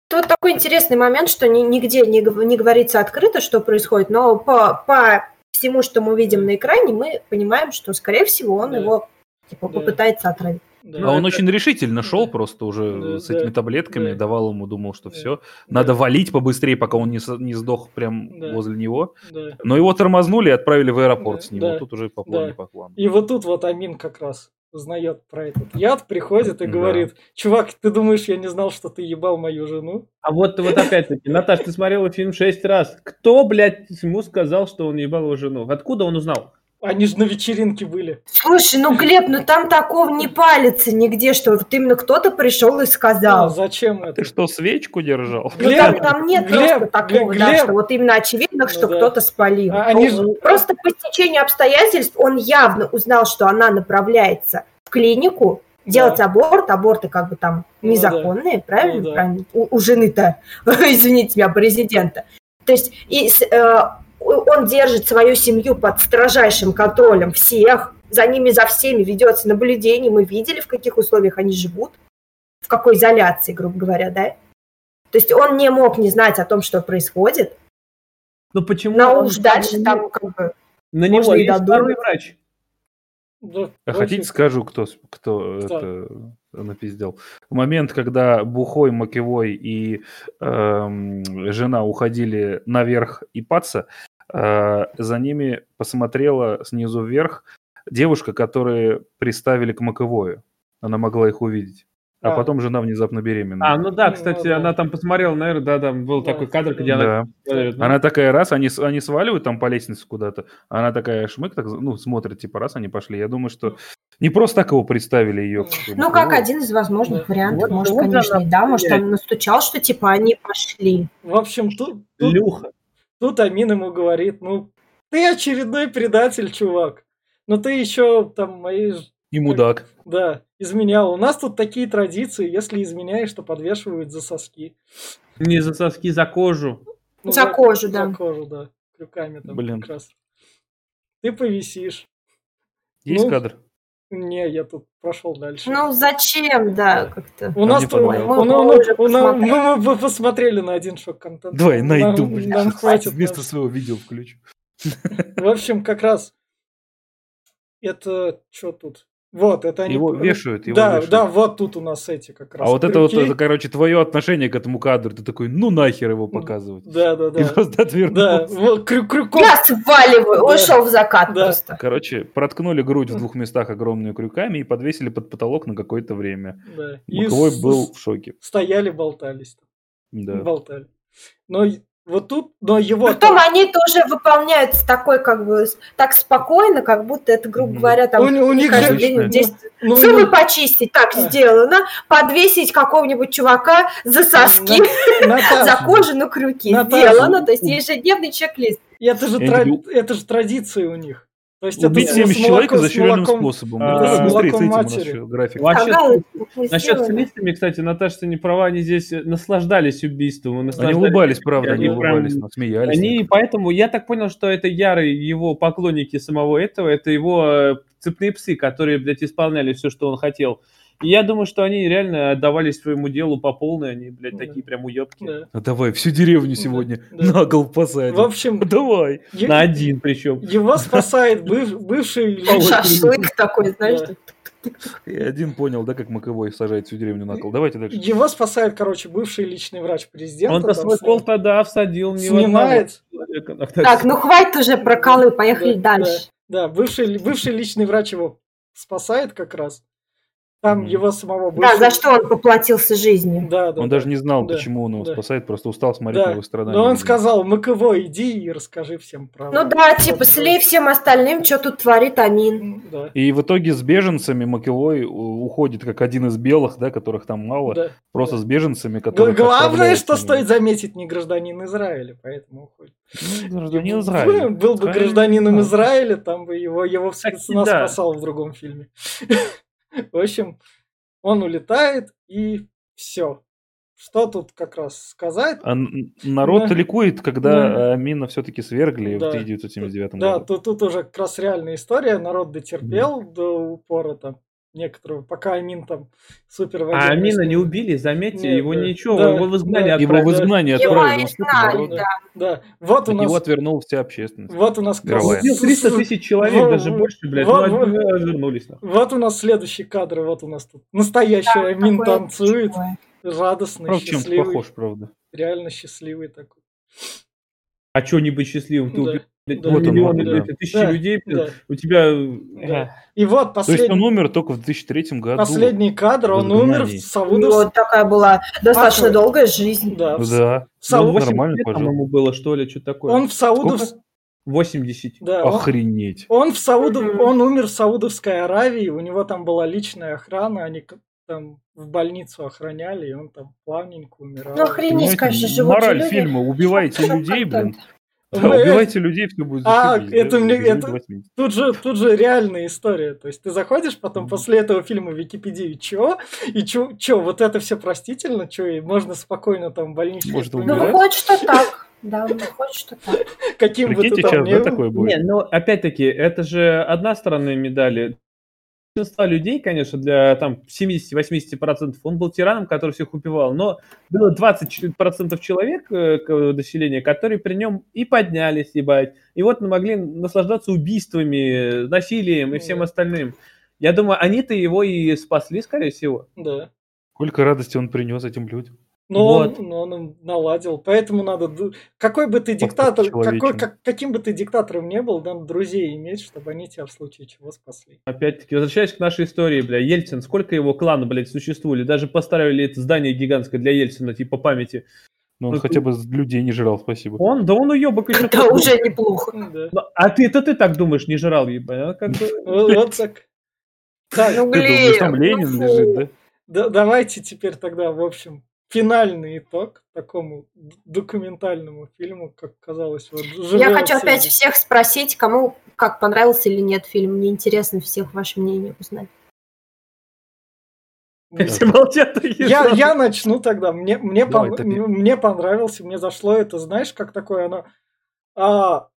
[SPEAKER 3] Вот такой интересный момент, что ни- нигде не, не говорится открыто, что происходит, но по, по всему, что мы видим на экране, мы понимаем, что, скорее всего, он
[SPEAKER 1] Да.
[SPEAKER 3] его типа,
[SPEAKER 1] Да.
[SPEAKER 3] попытается отравить.
[SPEAKER 1] Да.
[SPEAKER 2] а он
[SPEAKER 4] это-
[SPEAKER 2] очень решительно шел
[SPEAKER 1] Да.
[SPEAKER 2] просто уже
[SPEAKER 1] Да,
[SPEAKER 2] с этими
[SPEAKER 1] да,
[SPEAKER 2] таблетками,
[SPEAKER 1] да.
[SPEAKER 2] давал ему, думал, что
[SPEAKER 1] Да.
[SPEAKER 2] все,
[SPEAKER 1] Да.
[SPEAKER 2] надо валить побыстрее, пока он не, не сдох прям
[SPEAKER 1] Да.
[SPEAKER 2] возле него.
[SPEAKER 1] Да.
[SPEAKER 2] Но его тормознули и отправили в аэропорт
[SPEAKER 1] Да,
[SPEAKER 2] с ним.
[SPEAKER 1] да,
[SPEAKER 2] Вот тут уже по плану,
[SPEAKER 1] да.
[SPEAKER 2] по плану.
[SPEAKER 1] И вот тут вот Амин как раз узнает про этот яд, приходит и
[SPEAKER 2] Да.
[SPEAKER 1] говорит, чувак, ты думаешь, я не знал, что ты ебал мою жену?
[SPEAKER 4] А вот, вот опять-таки, Наташ, ты смотрела фильм шесть раз. Кто, блядь, ему сказал, что он ебал его жену? Откуда он узнал?
[SPEAKER 1] Они же на вечеринке были.
[SPEAKER 3] Слушай, ну, Глеб, ну там такого не палится нигде, что вот именно кто-то пришел и
[SPEAKER 1] А,
[SPEAKER 3] сказал.
[SPEAKER 1] зачем это?
[SPEAKER 2] Ты что, свечку держал?
[SPEAKER 3] Ну, там,
[SPEAKER 1] Глеб,
[SPEAKER 3] там нет
[SPEAKER 1] Глеб,
[SPEAKER 3] просто такого,
[SPEAKER 1] Глеб,
[SPEAKER 3] да,
[SPEAKER 1] Глеб.
[SPEAKER 3] что вот именно очевидно, что
[SPEAKER 1] Ну да.
[SPEAKER 3] кто-то спалил.
[SPEAKER 1] А они
[SPEAKER 3] Ну,
[SPEAKER 1] же-
[SPEAKER 3] Просто по стечению обстоятельств он явно узнал, что она направляется в клинику делать аборт. Аборты как бы там
[SPEAKER 1] Ну
[SPEAKER 3] незаконные, правильно?
[SPEAKER 1] Ну да.
[SPEAKER 3] правильно? У, у жены-то, извините меня, президента. То есть и, с- э, он держит свою семью под строжайшим контролем всех, за ними, за всеми ведется наблюдение. Мы видели, в каких условиях они живут, в какой изоляции, грубо говоря, да? То есть он не мог не знать о том, что происходит.
[SPEAKER 4] Ну почему?
[SPEAKER 3] Но
[SPEAKER 4] он
[SPEAKER 3] уж дальше
[SPEAKER 4] не-
[SPEAKER 3] там как бы...
[SPEAKER 4] На
[SPEAKER 3] можно
[SPEAKER 4] него
[SPEAKER 3] и
[SPEAKER 4] есть второй врач.
[SPEAKER 1] Да,
[SPEAKER 2] А хотите скажу, кто, кто,
[SPEAKER 1] Кто?
[SPEAKER 2] это напиздел? Момент, когда Бухой, Макевой и эм, жена уходили наверх и паца, за ними посмотрела снизу вверх девушка, которую приставили к Маковою. Она могла их увидеть. А,
[SPEAKER 1] А.
[SPEAKER 2] потом жена внезапно беременна.
[SPEAKER 4] А, ну да,
[SPEAKER 1] Ну,
[SPEAKER 4] кстати,
[SPEAKER 1] да.
[SPEAKER 4] она там посмотрела, наверное, да, там был
[SPEAKER 1] Да,
[SPEAKER 4] такой кадр,
[SPEAKER 1] да.
[SPEAKER 4] где она...
[SPEAKER 2] Да.
[SPEAKER 4] ну,
[SPEAKER 2] Она такая раз, они, они сваливают там по лестнице куда-то, она такая шмык, так, ну, смотрит, типа, раз они пошли. Я думаю, что не просто так его представили ее.
[SPEAKER 3] Ну, как один из возможных
[SPEAKER 1] Да.
[SPEAKER 3] вариантов.
[SPEAKER 4] Вот-
[SPEAKER 3] Может,
[SPEAKER 4] вот
[SPEAKER 3] конечно,
[SPEAKER 4] она
[SPEAKER 3] да. Может, он настучал, что типа они пошли.
[SPEAKER 1] В общем, тут, тут,
[SPEAKER 4] Люха.
[SPEAKER 1] Тут Амин ему говорит, ну, ты очередной предатель, чувак. Но ты еще там мои... ж-
[SPEAKER 2] И мудак.
[SPEAKER 1] Да, изменял. У нас тут такие традиции, если изменяешь, то подвешивают за соски.
[SPEAKER 4] Не за соски, за кожу.
[SPEAKER 1] Ну,
[SPEAKER 3] За кожу, да.
[SPEAKER 1] За кожу, да. Крюками там
[SPEAKER 2] Блин.
[SPEAKER 1] как раз. Ты повисишь.
[SPEAKER 2] Есть
[SPEAKER 1] Ну,
[SPEAKER 2] кадр?
[SPEAKER 1] Не, я тут прошел дальше.
[SPEAKER 3] Ну, зачем, да, как-то.
[SPEAKER 1] У нас
[SPEAKER 3] Мы
[SPEAKER 1] мы мы посмотрели на один шок-контент.
[SPEAKER 2] Давай,
[SPEAKER 1] Нам-
[SPEAKER 2] найду,
[SPEAKER 1] нам хватит.
[SPEAKER 2] Вместо своего видео включу.
[SPEAKER 1] В общем, как раз это что тут? Вот, это они...
[SPEAKER 2] Его вешают, его
[SPEAKER 1] да,
[SPEAKER 2] вешают.
[SPEAKER 1] да, вот тут у нас эти как раз.
[SPEAKER 2] А вот это вот,
[SPEAKER 1] крюки.
[SPEAKER 2] это, короче, твое отношение к этому кадру. Ты такой, ну нахер его показывать.
[SPEAKER 1] Да, да,
[SPEAKER 2] И
[SPEAKER 1] да.
[SPEAKER 2] просто
[SPEAKER 1] Да,
[SPEAKER 2] отвернулся.
[SPEAKER 1] вот крю- крюком.
[SPEAKER 3] Я сваливаю,
[SPEAKER 1] Да.
[SPEAKER 3] ушел в закат
[SPEAKER 1] Да.
[SPEAKER 3] просто.
[SPEAKER 2] Короче, проткнули грудь в двух местах огромными крюками и подвесили под потолок на какое-то время.
[SPEAKER 1] Да. И
[SPEAKER 2] Маковой
[SPEAKER 1] с-
[SPEAKER 2] был в шоке.
[SPEAKER 1] Стояли, болтались.
[SPEAKER 2] Да.
[SPEAKER 1] Болтали. Но и- вот тут, но его...
[SPEAKER 3] Потом они тоже выполняют такой, как бы, так спокойно, как будто это, грубо говоря, там
[SPEAKER 1] У ни- у них
[SPEAKER 3] каждый
[SPEAKER 2] же-
[SPEAKER 3] день
[SPEAKER 2] ну,
[SPEAKER 3] действует.
[SPEAKER 1] ну,
[SPEAKER 3] Зубы
[SPEAKER 1] ну,
[SPEAKER 3] почистить, так
[SPEAKER 1] А.
[SPEAKER 3] сделано. Подвесить какого-нибудь чувака за соски,
[SPEAKER 1] Наташа,
[SPEAKER 3] за кожу на крюки
[SPEAKER 1] Наташа,
[SPEAKER 3] сделано. То есть
[SPEAKER 2] у-
[SPEAKER 3] ежедневный чек-лист.
[SPEAKER 1] Это же,
[SPEAKER 2] Я
[SPEAKER 1] тра-
[SPEAKER 2] люблю-
[SPEAKER 1] это же традиции у них. То есть
[SPEAKER 2] Убить
[SPEAKER 1] это с-
[SPEAKER 2] 70
[SPEAKER 1] с
[SPEAKER 2] человек изощренным способом.
[SPEAKER 4] а,
[SPEAKER 2] Давай
[SPEAKER 1] с
[SPEAKER 2] быстрее с этим у нас
[SPEAKER 1] матери.
[SPEAKER 2] еще график.
[SPEAKER 4] Вообще, Насчет с кстати, Наташа, ты не права, они здесь наслаждались убийством. и
[SPEAKER 2] Они
[SPEAKER 4] наслаждались-
[SPEAKER 2] улыбались, правда, они
[SPEAKER 4] прям-
[SPEAKER 2] улыбались, но смеялись.
[SPEAKER 4] Они, поэтому я так понял, что это ярые его поклонники самого этого, это его э, цепные псы, которые, блядь, исполняли все, что он хотел. И я думаю, что они реально отдавались своему делу по полной, они, блядь,
[SPEAKER 1] Да.
[SPEAKER 4] такие прям уебки.
[SPEAKER 1] Да.
[SPEAKER 2] А давай всю деревню сегодня
[SPEAKER 1] да.
[SPEAKER 2] на гол посадим.
[SPEAKER 1] В общем,
[SPEAKER 2] Давай.
[SPEAKER 1] е-
[SPEAKER 4] На один причем.
[SPEAKER 1] его спасает быв- бывший...
[SPEAKER 3] Шашлык такой, знаешь.
[SPEAKER 1] Да.
[SPEAKER 2] И один понял, да, как Маковой сажает всю деревню на кол. Давайте дальше.
[SPEAKER 1] Его спасает, короче, бывший личный врач президента.
[SPEAKER 4] Он-то свой кол тогда всадил не
[SPEAKER 1] снимает.
[SPEAKER 4] Ах,
[SPEAKER 3] Так, ну хватит уже про колы, поехали
[SPEAKER 1] Да,
[SPEAKER 3] дальше.
[SPEAKER 1] Да, бывший, бывший личный врач его спасает как раз. Там
[SPEAKER 2] Мгм.
[SPEAKER 1] его самого
[SPEAKER 3] Да,
[SPEAKER 1] бывшего-
[SPEAKER 3] за что он поплатился жизнью.
[SPEAKER 1] Да, да,
[SPEAKER 2] Он
[SPEAKER 1] да.
[SPEAKER 2] даже не знал,
[SPEAKER 1] да,
[SPEAKER 2] почему он его
[SPEAKER 1] да.
[SPEAKER 2] спасает, просто устал смотреть на
[SPEAKER 1] Да,
[SPEAKER 2] его страдания.
[SPEAKER 1] но он
[SPEAKER 2] видимо.
[SPEAKER 1] сказал, Маковой, иди и расскажи всем правду.
[SPEAKER 3] Ну да, типа, слей всем остальным, что тут творит Амин.
[SPEAKER 1] Да,
[SPEAKER 2] И в итоге с беженцами Макевой у- уходит как один из белых, да, которых там мало,
[SPEAKER 1] да.
[SPEAKER 2] просто
[SPEAKER 1] да.
[SPEAKER 2] с беженцами, которые...
[SPEAKER 1] Главное, что стоит заметить, не гражданин Израиля, поэтому уходит.
[SPEAKER 2] Не
[SPEAKER 1] Был-
[SPEAKER 2] Израиль.
[SPEAKER 1] Был бы гражданином
[SPEAKER 2] да.
[SPEAKER 1] Израиля, там бы его, его спецназ
[SPEAKER 4] да.
[SPEAKER 1] спасал в другом фильме. В общем, он улетает, и все. Что тут как раз сказать?
[SPEAKER 2] А народ
[SPEAKER 1] Да.
[SPEAKER 2] ликует, когда
[SPEAKER 1] Да.
[SPEAKER 2] Амина все-таки свергли
[SPEAKER 1] Да.
[SPEAKER 2] в 1979
[SPEAKER 1] Да,
[SPEAKER 2] году.
[SPEAKER 1] тут, тут уже как раз реальная история. Народ дотерпел до упора там некоторого, пока Амин там супер
[SPEAKER 4] А Амина не убили, заметьте,
[SPEAKER 1] Нет,
[SPEAKER 4] его
[SPEAKER 1] да.
[SPEAKER 4] ничего,
[SPEAKER 1] Да,
[SPEAKER 4] его в изгнание
[SPEAKER 1] да.
[SPEAKER 2] Его в
[SPEAKER 4] отправили.
[SPEAKER 2] изгнание
[SPEAKER 3] Его
[SPEAKER 2] отправили.
[SPEAKER 3] изгнали,
[SPEAKER 2] народу.
[SPEAKER 3] да.
[SPEAKER 1] Да, вот у
[SPEAKER 2] Его
[SPEAKER 1] нас...
[SPEAKER 2] отвернула вся общественность.
[SPEAKER 1] Вот у нас...
[SPEAKER 2] Мировая.
[SPEAKER 4] Убил 300 тысяч человек,
[SPEAKER 1] Во-
[SPEAKER 4] даже больше, блядь,
[SPEAKER 1] во-
[SPEAKER 4] ну,
[SPEAKER 1] во-
[SPEAKER 4] они вернулись. нахуй.
[SPEAKER 1] Вот у нас следующий кадр, вот у нас тут настоящий
[SPEAKER 3] Да,
[SPEAKER 1] Амин танцует, радостный,
[SPEAKER 2] Правда,
[SPEAKER 1] счастливый,
[SPEAKER 2] похож, правда.
[SPEAKER 1] реально счастливый такой.
[SPEAKER 4] А что не быть счастливым? Ты
[SPEAKER 1] Да,
[SPEAKER 4] убил
[SPEAKER 1] да.
[SPEAKER 2] Вот он,
[SPEAKER 4] миллионы,
[SPEAKER 2] да.
[SPEAKER 4] блядь, тысячи
[SPEAKER 1] Да,
[SPEAKER 4] людей,
[SPEAKER 1] да.
[SPEAKER 4] у тебя...
[SPEAKER 1] Да. И вот
[SPEAKER 2] То есть он
[SPEAKER 1] последний,
[SPEAKER 2] умер только в 2003 году.
[SPEAKER 1] последний кадр, он умер в Саудовском...
[SPEAKER 3] него такая была достаточно
[SPEAKER 1] Папа.
[SPEAKER 3] долгая жизнь.
[SPEAKER 1] Да,
[SPEAKER 2] Да.
[SPEAKER 1] в Сау-
[SPEAKER 4] Ну, 80
[SPEAKER 2] нормально
[SPEAKER 4] лет, по-моему, было, что ли, что такое.
[SPEAKER 1] Он в Саудов...
[SPEAKER 2] Сколько?
[SPEAKER 4] 80.
[SPEAKER 1] Да, он,
[SPEAKER 2] Охренеть.
[SPEAKER 1] он в Саудов... Он умер в Саудовской Аравии, у него там была личная охрана, они там в больницу охраняли, и он там плавненько умирал.
[SPEAKER 3] Ну, охренеть, конечно, живут
[SPEAKER 2] Мораль
[SPEAKER 3] люди.
[SPEAKER 2] фильма «Убивайте людей», блин. Да, убивайте людей, все будет
[SPEAKER 1] А,
[SPEAKER 2] зашибись,
[SPEAKER 1] это
[SPEAKER 2] да,
[SPEAKER 1] мне- это-
[SPEAKER 2] до 80.
[SPEAKER 1] Тут же, тут же реальная история. То есть ты заходишь потом после этого фильма в Википедию, чё? И чё, чё, вот это все простительно, чё, и можно спокойно там в больничке
[SPEAKER 2] Может,
[SPEAKER 3] Ну, выходит, что так. Да, выходит, что так.
[SPEAKER 1] каким бы ты там
[SPEAKER 2] сейчас, да, такое будет?
[SPEAKER 4] Не, ну, опять-таки, это же одна сторона медали. Большинство людей, конечно, для там 70-80% он был тираном, который всех убивал, но было 20% человек э, населения, которые при нем и поднялись, ебать, и вот могли наслаждаться убийствами, насилием и всем
[SPEAKER 1] Да.
[SPEAKER 4] остальным. Я думаю, они-то его и спасли, скорее всего.
[SPEAKER 1] Да.
[SPEAKER 2] Сколько радости он принес этим людям.
[SPEAKER 1] Но,
[SPEAKER 4] Вот.
[SPEAKER 1] он, но он им наладил. Поэтому надо... Какой бы ты диктатор... Какой, как- каким бы ты диктатором не был, надо друзей иметь, чтобы они тебя в случае чего спасли.
[SPEAKER 4] Опять-таки, возвращаясь к нашей истории, бля, Ельцин, сколько его клана, блядь, существовали, даже поставили это здание гигантское для Ельцина, типа памяти.
[SPEAKER 2] Но он
[SPEAKER 4] Ну,
[SPEAKER 2] хотя бы людей не жрал, спасибо.
[SPEAKER 4] Он, да он уебок еще
[SPEAKER 3] Это уже неплохо.
[SPEAKER 4] Ну, А ты, то ты так думаешь, не жрал, ебать? а как бы-
[SPEAKER 1] Вот, так.
[SPEAKER 3] Ну,
[SPEAKER 2] Ты думаешь,
[SPEAKER 3] блин,
[SPEAKER 2] там
[SPEAKER 3] ну
[SPEAKER 2] Ленин лежит, да?
[SPEAKER 1] да- давайте теперь тогда, в общем, финальный итог такому документальному фильму, как казалось. Вот,
[SPEAKER 3] Я
[SPEAKER 1] «Живое
[SPEAKER 3] хочу опять
[SPEAKER 1] среди».
[SPEAKER 3] всех спросить, кому как понравился или нет фильм. Мне интересно всех ваше мнение узнать.
[SPEAKER 4] Все молчат
[SPEAKER 1] Я, я начну тогда. Мне, мне,
[SPEAKER 2] Давай,
[SPEAKER 1] пон- мне понравился, мне зашло это, знаешь, как такое оно. а,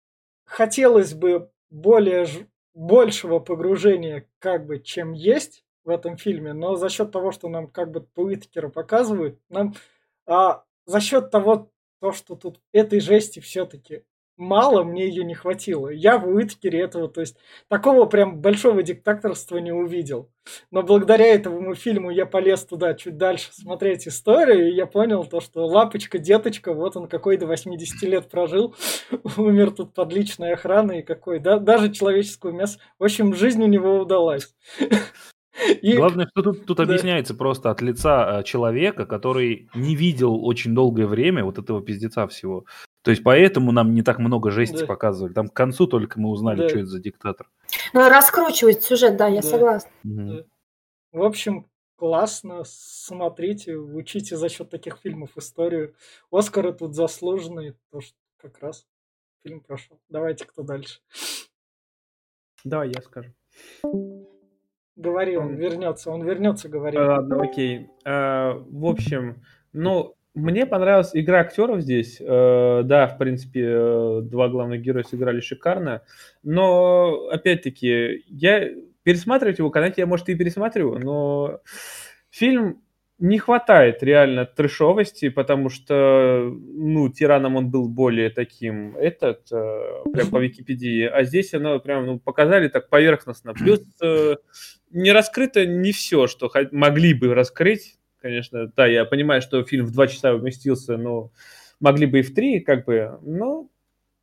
[SPEAKER 1] хотелось бы более ж- большего погружения, как бы, чем есть в этом фильме, но за счет того, что нам как бы по Уиткеру показывают, нам а, за счет того, то, что тут этой жести все-таки мало, мне ее не хватило. Я в Уиткере этого, то есть такого прям большого диктаторства не увидел. Но благодаря этому фильму я полез туда чуть дальше смотреть историю, и я понял то, что лапочка, деточка, вот он какой до 80 лет прожил, умер тут под личной охраной, и какой, да, даже человеческого мяса. В общем, жизнь у него удалась. И-
[SPEAKER 2] Главное, что тут, тут
[SPEAKER 1] Да.
[SPEAKER 2] объясняется просто от лица э, человека, который не видел очень долгое время вот этого пиздеца всего. То есть поэтому нам не так много жести
[SPEAKER 1] Да.
[SPEAKER 2] показывали. Там к концу только мы узнали,
[SPEAKER 1] Да.
[SPEAKER 2] что это за диктатор.
[SPEAKER 3] Ну, раскручивать сюжет, да, я
[SPEAKER 1] Да.
[SPEAKER 3] согласна.
[SPEAKER 2] Мгм.
[SPEAKER 1] Да. В общем, классно, смотрите, учите за счет таких фильмов историю. Оскары тут заслуженные, то что как раз фильм прошел. Давайте, кто дальше?
[SPEAKER 4] Давай я скажу.
[SPEAKER 1] Говори, он вернется, он вернется, говори.
[SPEAKER 4] Ладно, окей. А, В общем, ну, мне понравилась игра актеров здесь. Э, Да, в принципе, э, два главных героя сыграли шикарно. Но, опять-таки, я пересматривать его, когда я, может, и пересматриваю, но фильм не хватает реально трешовости, потому что, ну, тираном он был более таким, этот, э, прям по Википедии, а здесь оно прям, ну, показали так поверхностно. Плюс э, не раскрыто не все, что могли бы раскрыть. Конечно, да, я понимаю, что фильм в два часа уместился, но могли бы и в три, как бы, но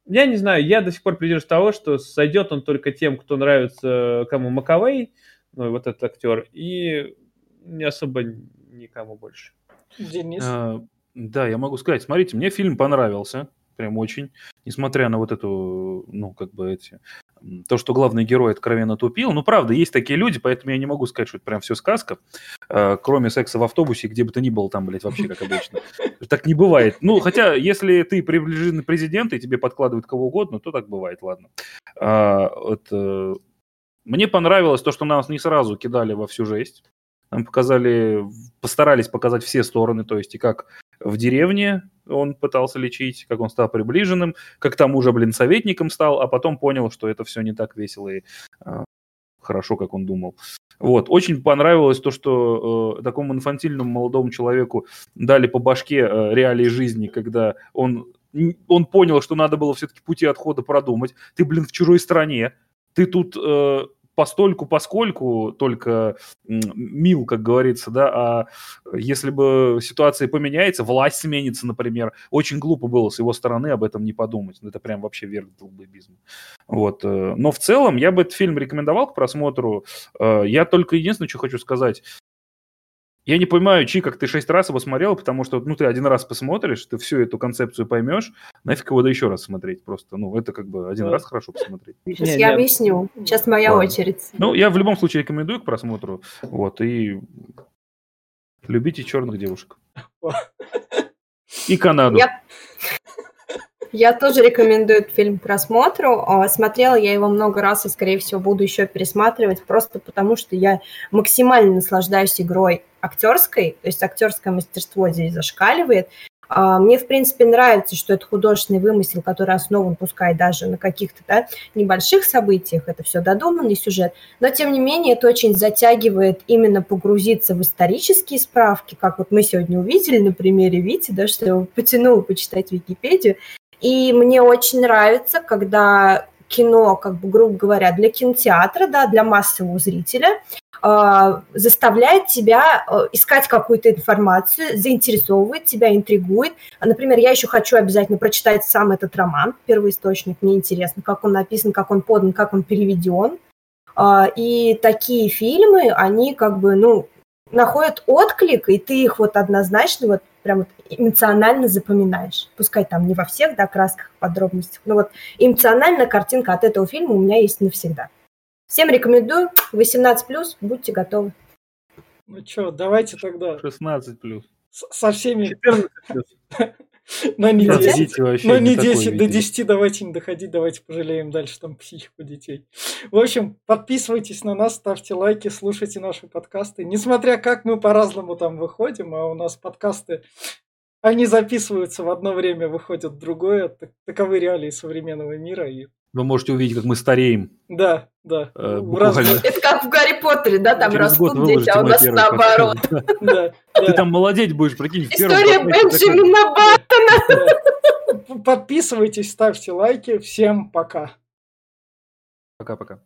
[SPEAKER 4] я не знаю, я до сих пор придерживаюсь того, что сойдет он только тем, кто нравится, кому Маковей, ну, вот этот актер, и не особо никому больше.
[SPEAKER 1] Денис?
[SPEAKER 2] А, да, я могу сказать. Смотрите, мне фильм понравился. Прям очень. Несмотря на вот эту, ну, как бы эти... То, что главный герой откровенно тупил. Ну, правда, есть такие люди, поэтому я не могу сказать, что это прям все сказка. А, кроме секса в автобусе, где бы то ни было там, блядь, вообще как обычно. Так не бывает. Ну, хотя, если ты приближенный президент и тебе подкладывают кого угодно, то так бывает, ладно. А, вот, э, мне понравилось то, что нас не сразу кидали во всю жесть. Нам показали, постарались показать все стороны, то есть и как в деревне он пытался лечить, как он стал приближенным, как там уже, блин, советником стал, а потом понял, что это все не так весело и э, хорошо, как он думал. Вот. Очень понравилось то, что э, такому инфантильному молодому человеку дали по башке э, реалии жизни, когда он, он понял, что надо было все-таки пути отхода продумать. Ты, блин, в чужой стране, ты тут э, постольку, поскольку только мил, как говорится, да, а если бы ситуация поменяется, власть сменится, например, очень глупо было с его стороны об этом не подумать. Это прям вообще верх долбоебизма. Вот. Э, но в целом я бы этот фильм рекомендовал к просмотру. Э, я только единственное, что хочу сказать, я не понимаю, Чи, как ты шесть раз его смотрел, потому что, ну, ты один раз посмотришь, ты всю эту концепцию поймешь, нафиг его да еще раз смотреть просто. Ну, это как бы один раз хорошо посмотреть.
[SPEAKER 3] Сейчас не, я не... объясню. Сейчас моя Ладно. очередь.
[SPEAKER 2] Ну, я в любом случае рекомендую к просмотру. Вот, и любите черных девушек. И Канаду. Я...
[SPEAKER 3] Я тоже рекомендую этот фильм к просмотру. А, смотрела я его много раз и, скорее всего, буду еще пересматривать, просто потому что я максимально наслаждаюсь игрой актерской, то есть актерское мастерство здесь зашкаливает. А, мне, в принципе, нравится, что это художественный вымысел, который основан, пускай даже на каких-то да, небольших событиях, это все додуманный сюжет, но, тем не менее, это очень затягивает именно погрузиться в исторические справки, как вот мы сегодня увидели на примере Вити, да, что я потянула почитать Википедию, и мне очень нравится, когда кино, как бы, грубо говоря, для кинотеатра, да, для массового зрителя, э, заставляет тебя э, искать какую-то информацию, заинтересовывает тебя, интригует. Например, я еще хочу обязательно прочитать сам этот роман, первоисточник, мне интересно, как он написан, как он подан, как он переведен. Э, и такие фильмы, они как бы, ну, находят отклик, и ты их вот однозначно вот прям вот эмоционально запоминаешь. Пускай там не во всех да, красках, подробностях, но вот эмоциональная картинка от этого фильма у меня есть навсегда. Всем рекомендую. 18+, будьте готовы.
[SPEAKER 1] Ну что, давайте тогда.
[SPEAKER 2] 16+.
[SPEAKER 1] Со всеми... 14+. Но не 10, но не 10 до 10 давайте не доходить, давайте пожалеем дальше там психику детей. В общем, подписывайтесь на нас, ставьте лайки, слушайте наши подкасты. Несмотря как мы по-разному там выходим, а у нас подкасты, они записываются в одно время, выходят в другое. Таковы реалии современного мира. И
[SPEAKER 2] вы можете увидеть, как мы стареем.
[SPEAKER 1] Да, да.
[SPEAKER 3] Э, Это как в Гарри Поттере, да, там растут дети, а у нас наоборот.
[SPEAKER 2] Ты там молодеть будешь, прикинь.
[SPEAKER 3] История Бенджамина Баттона.
[SPEAKER 1] Подписывайтесь, ставьте лайки. Всем пока.
[SPEAKER 2] Пока-пока.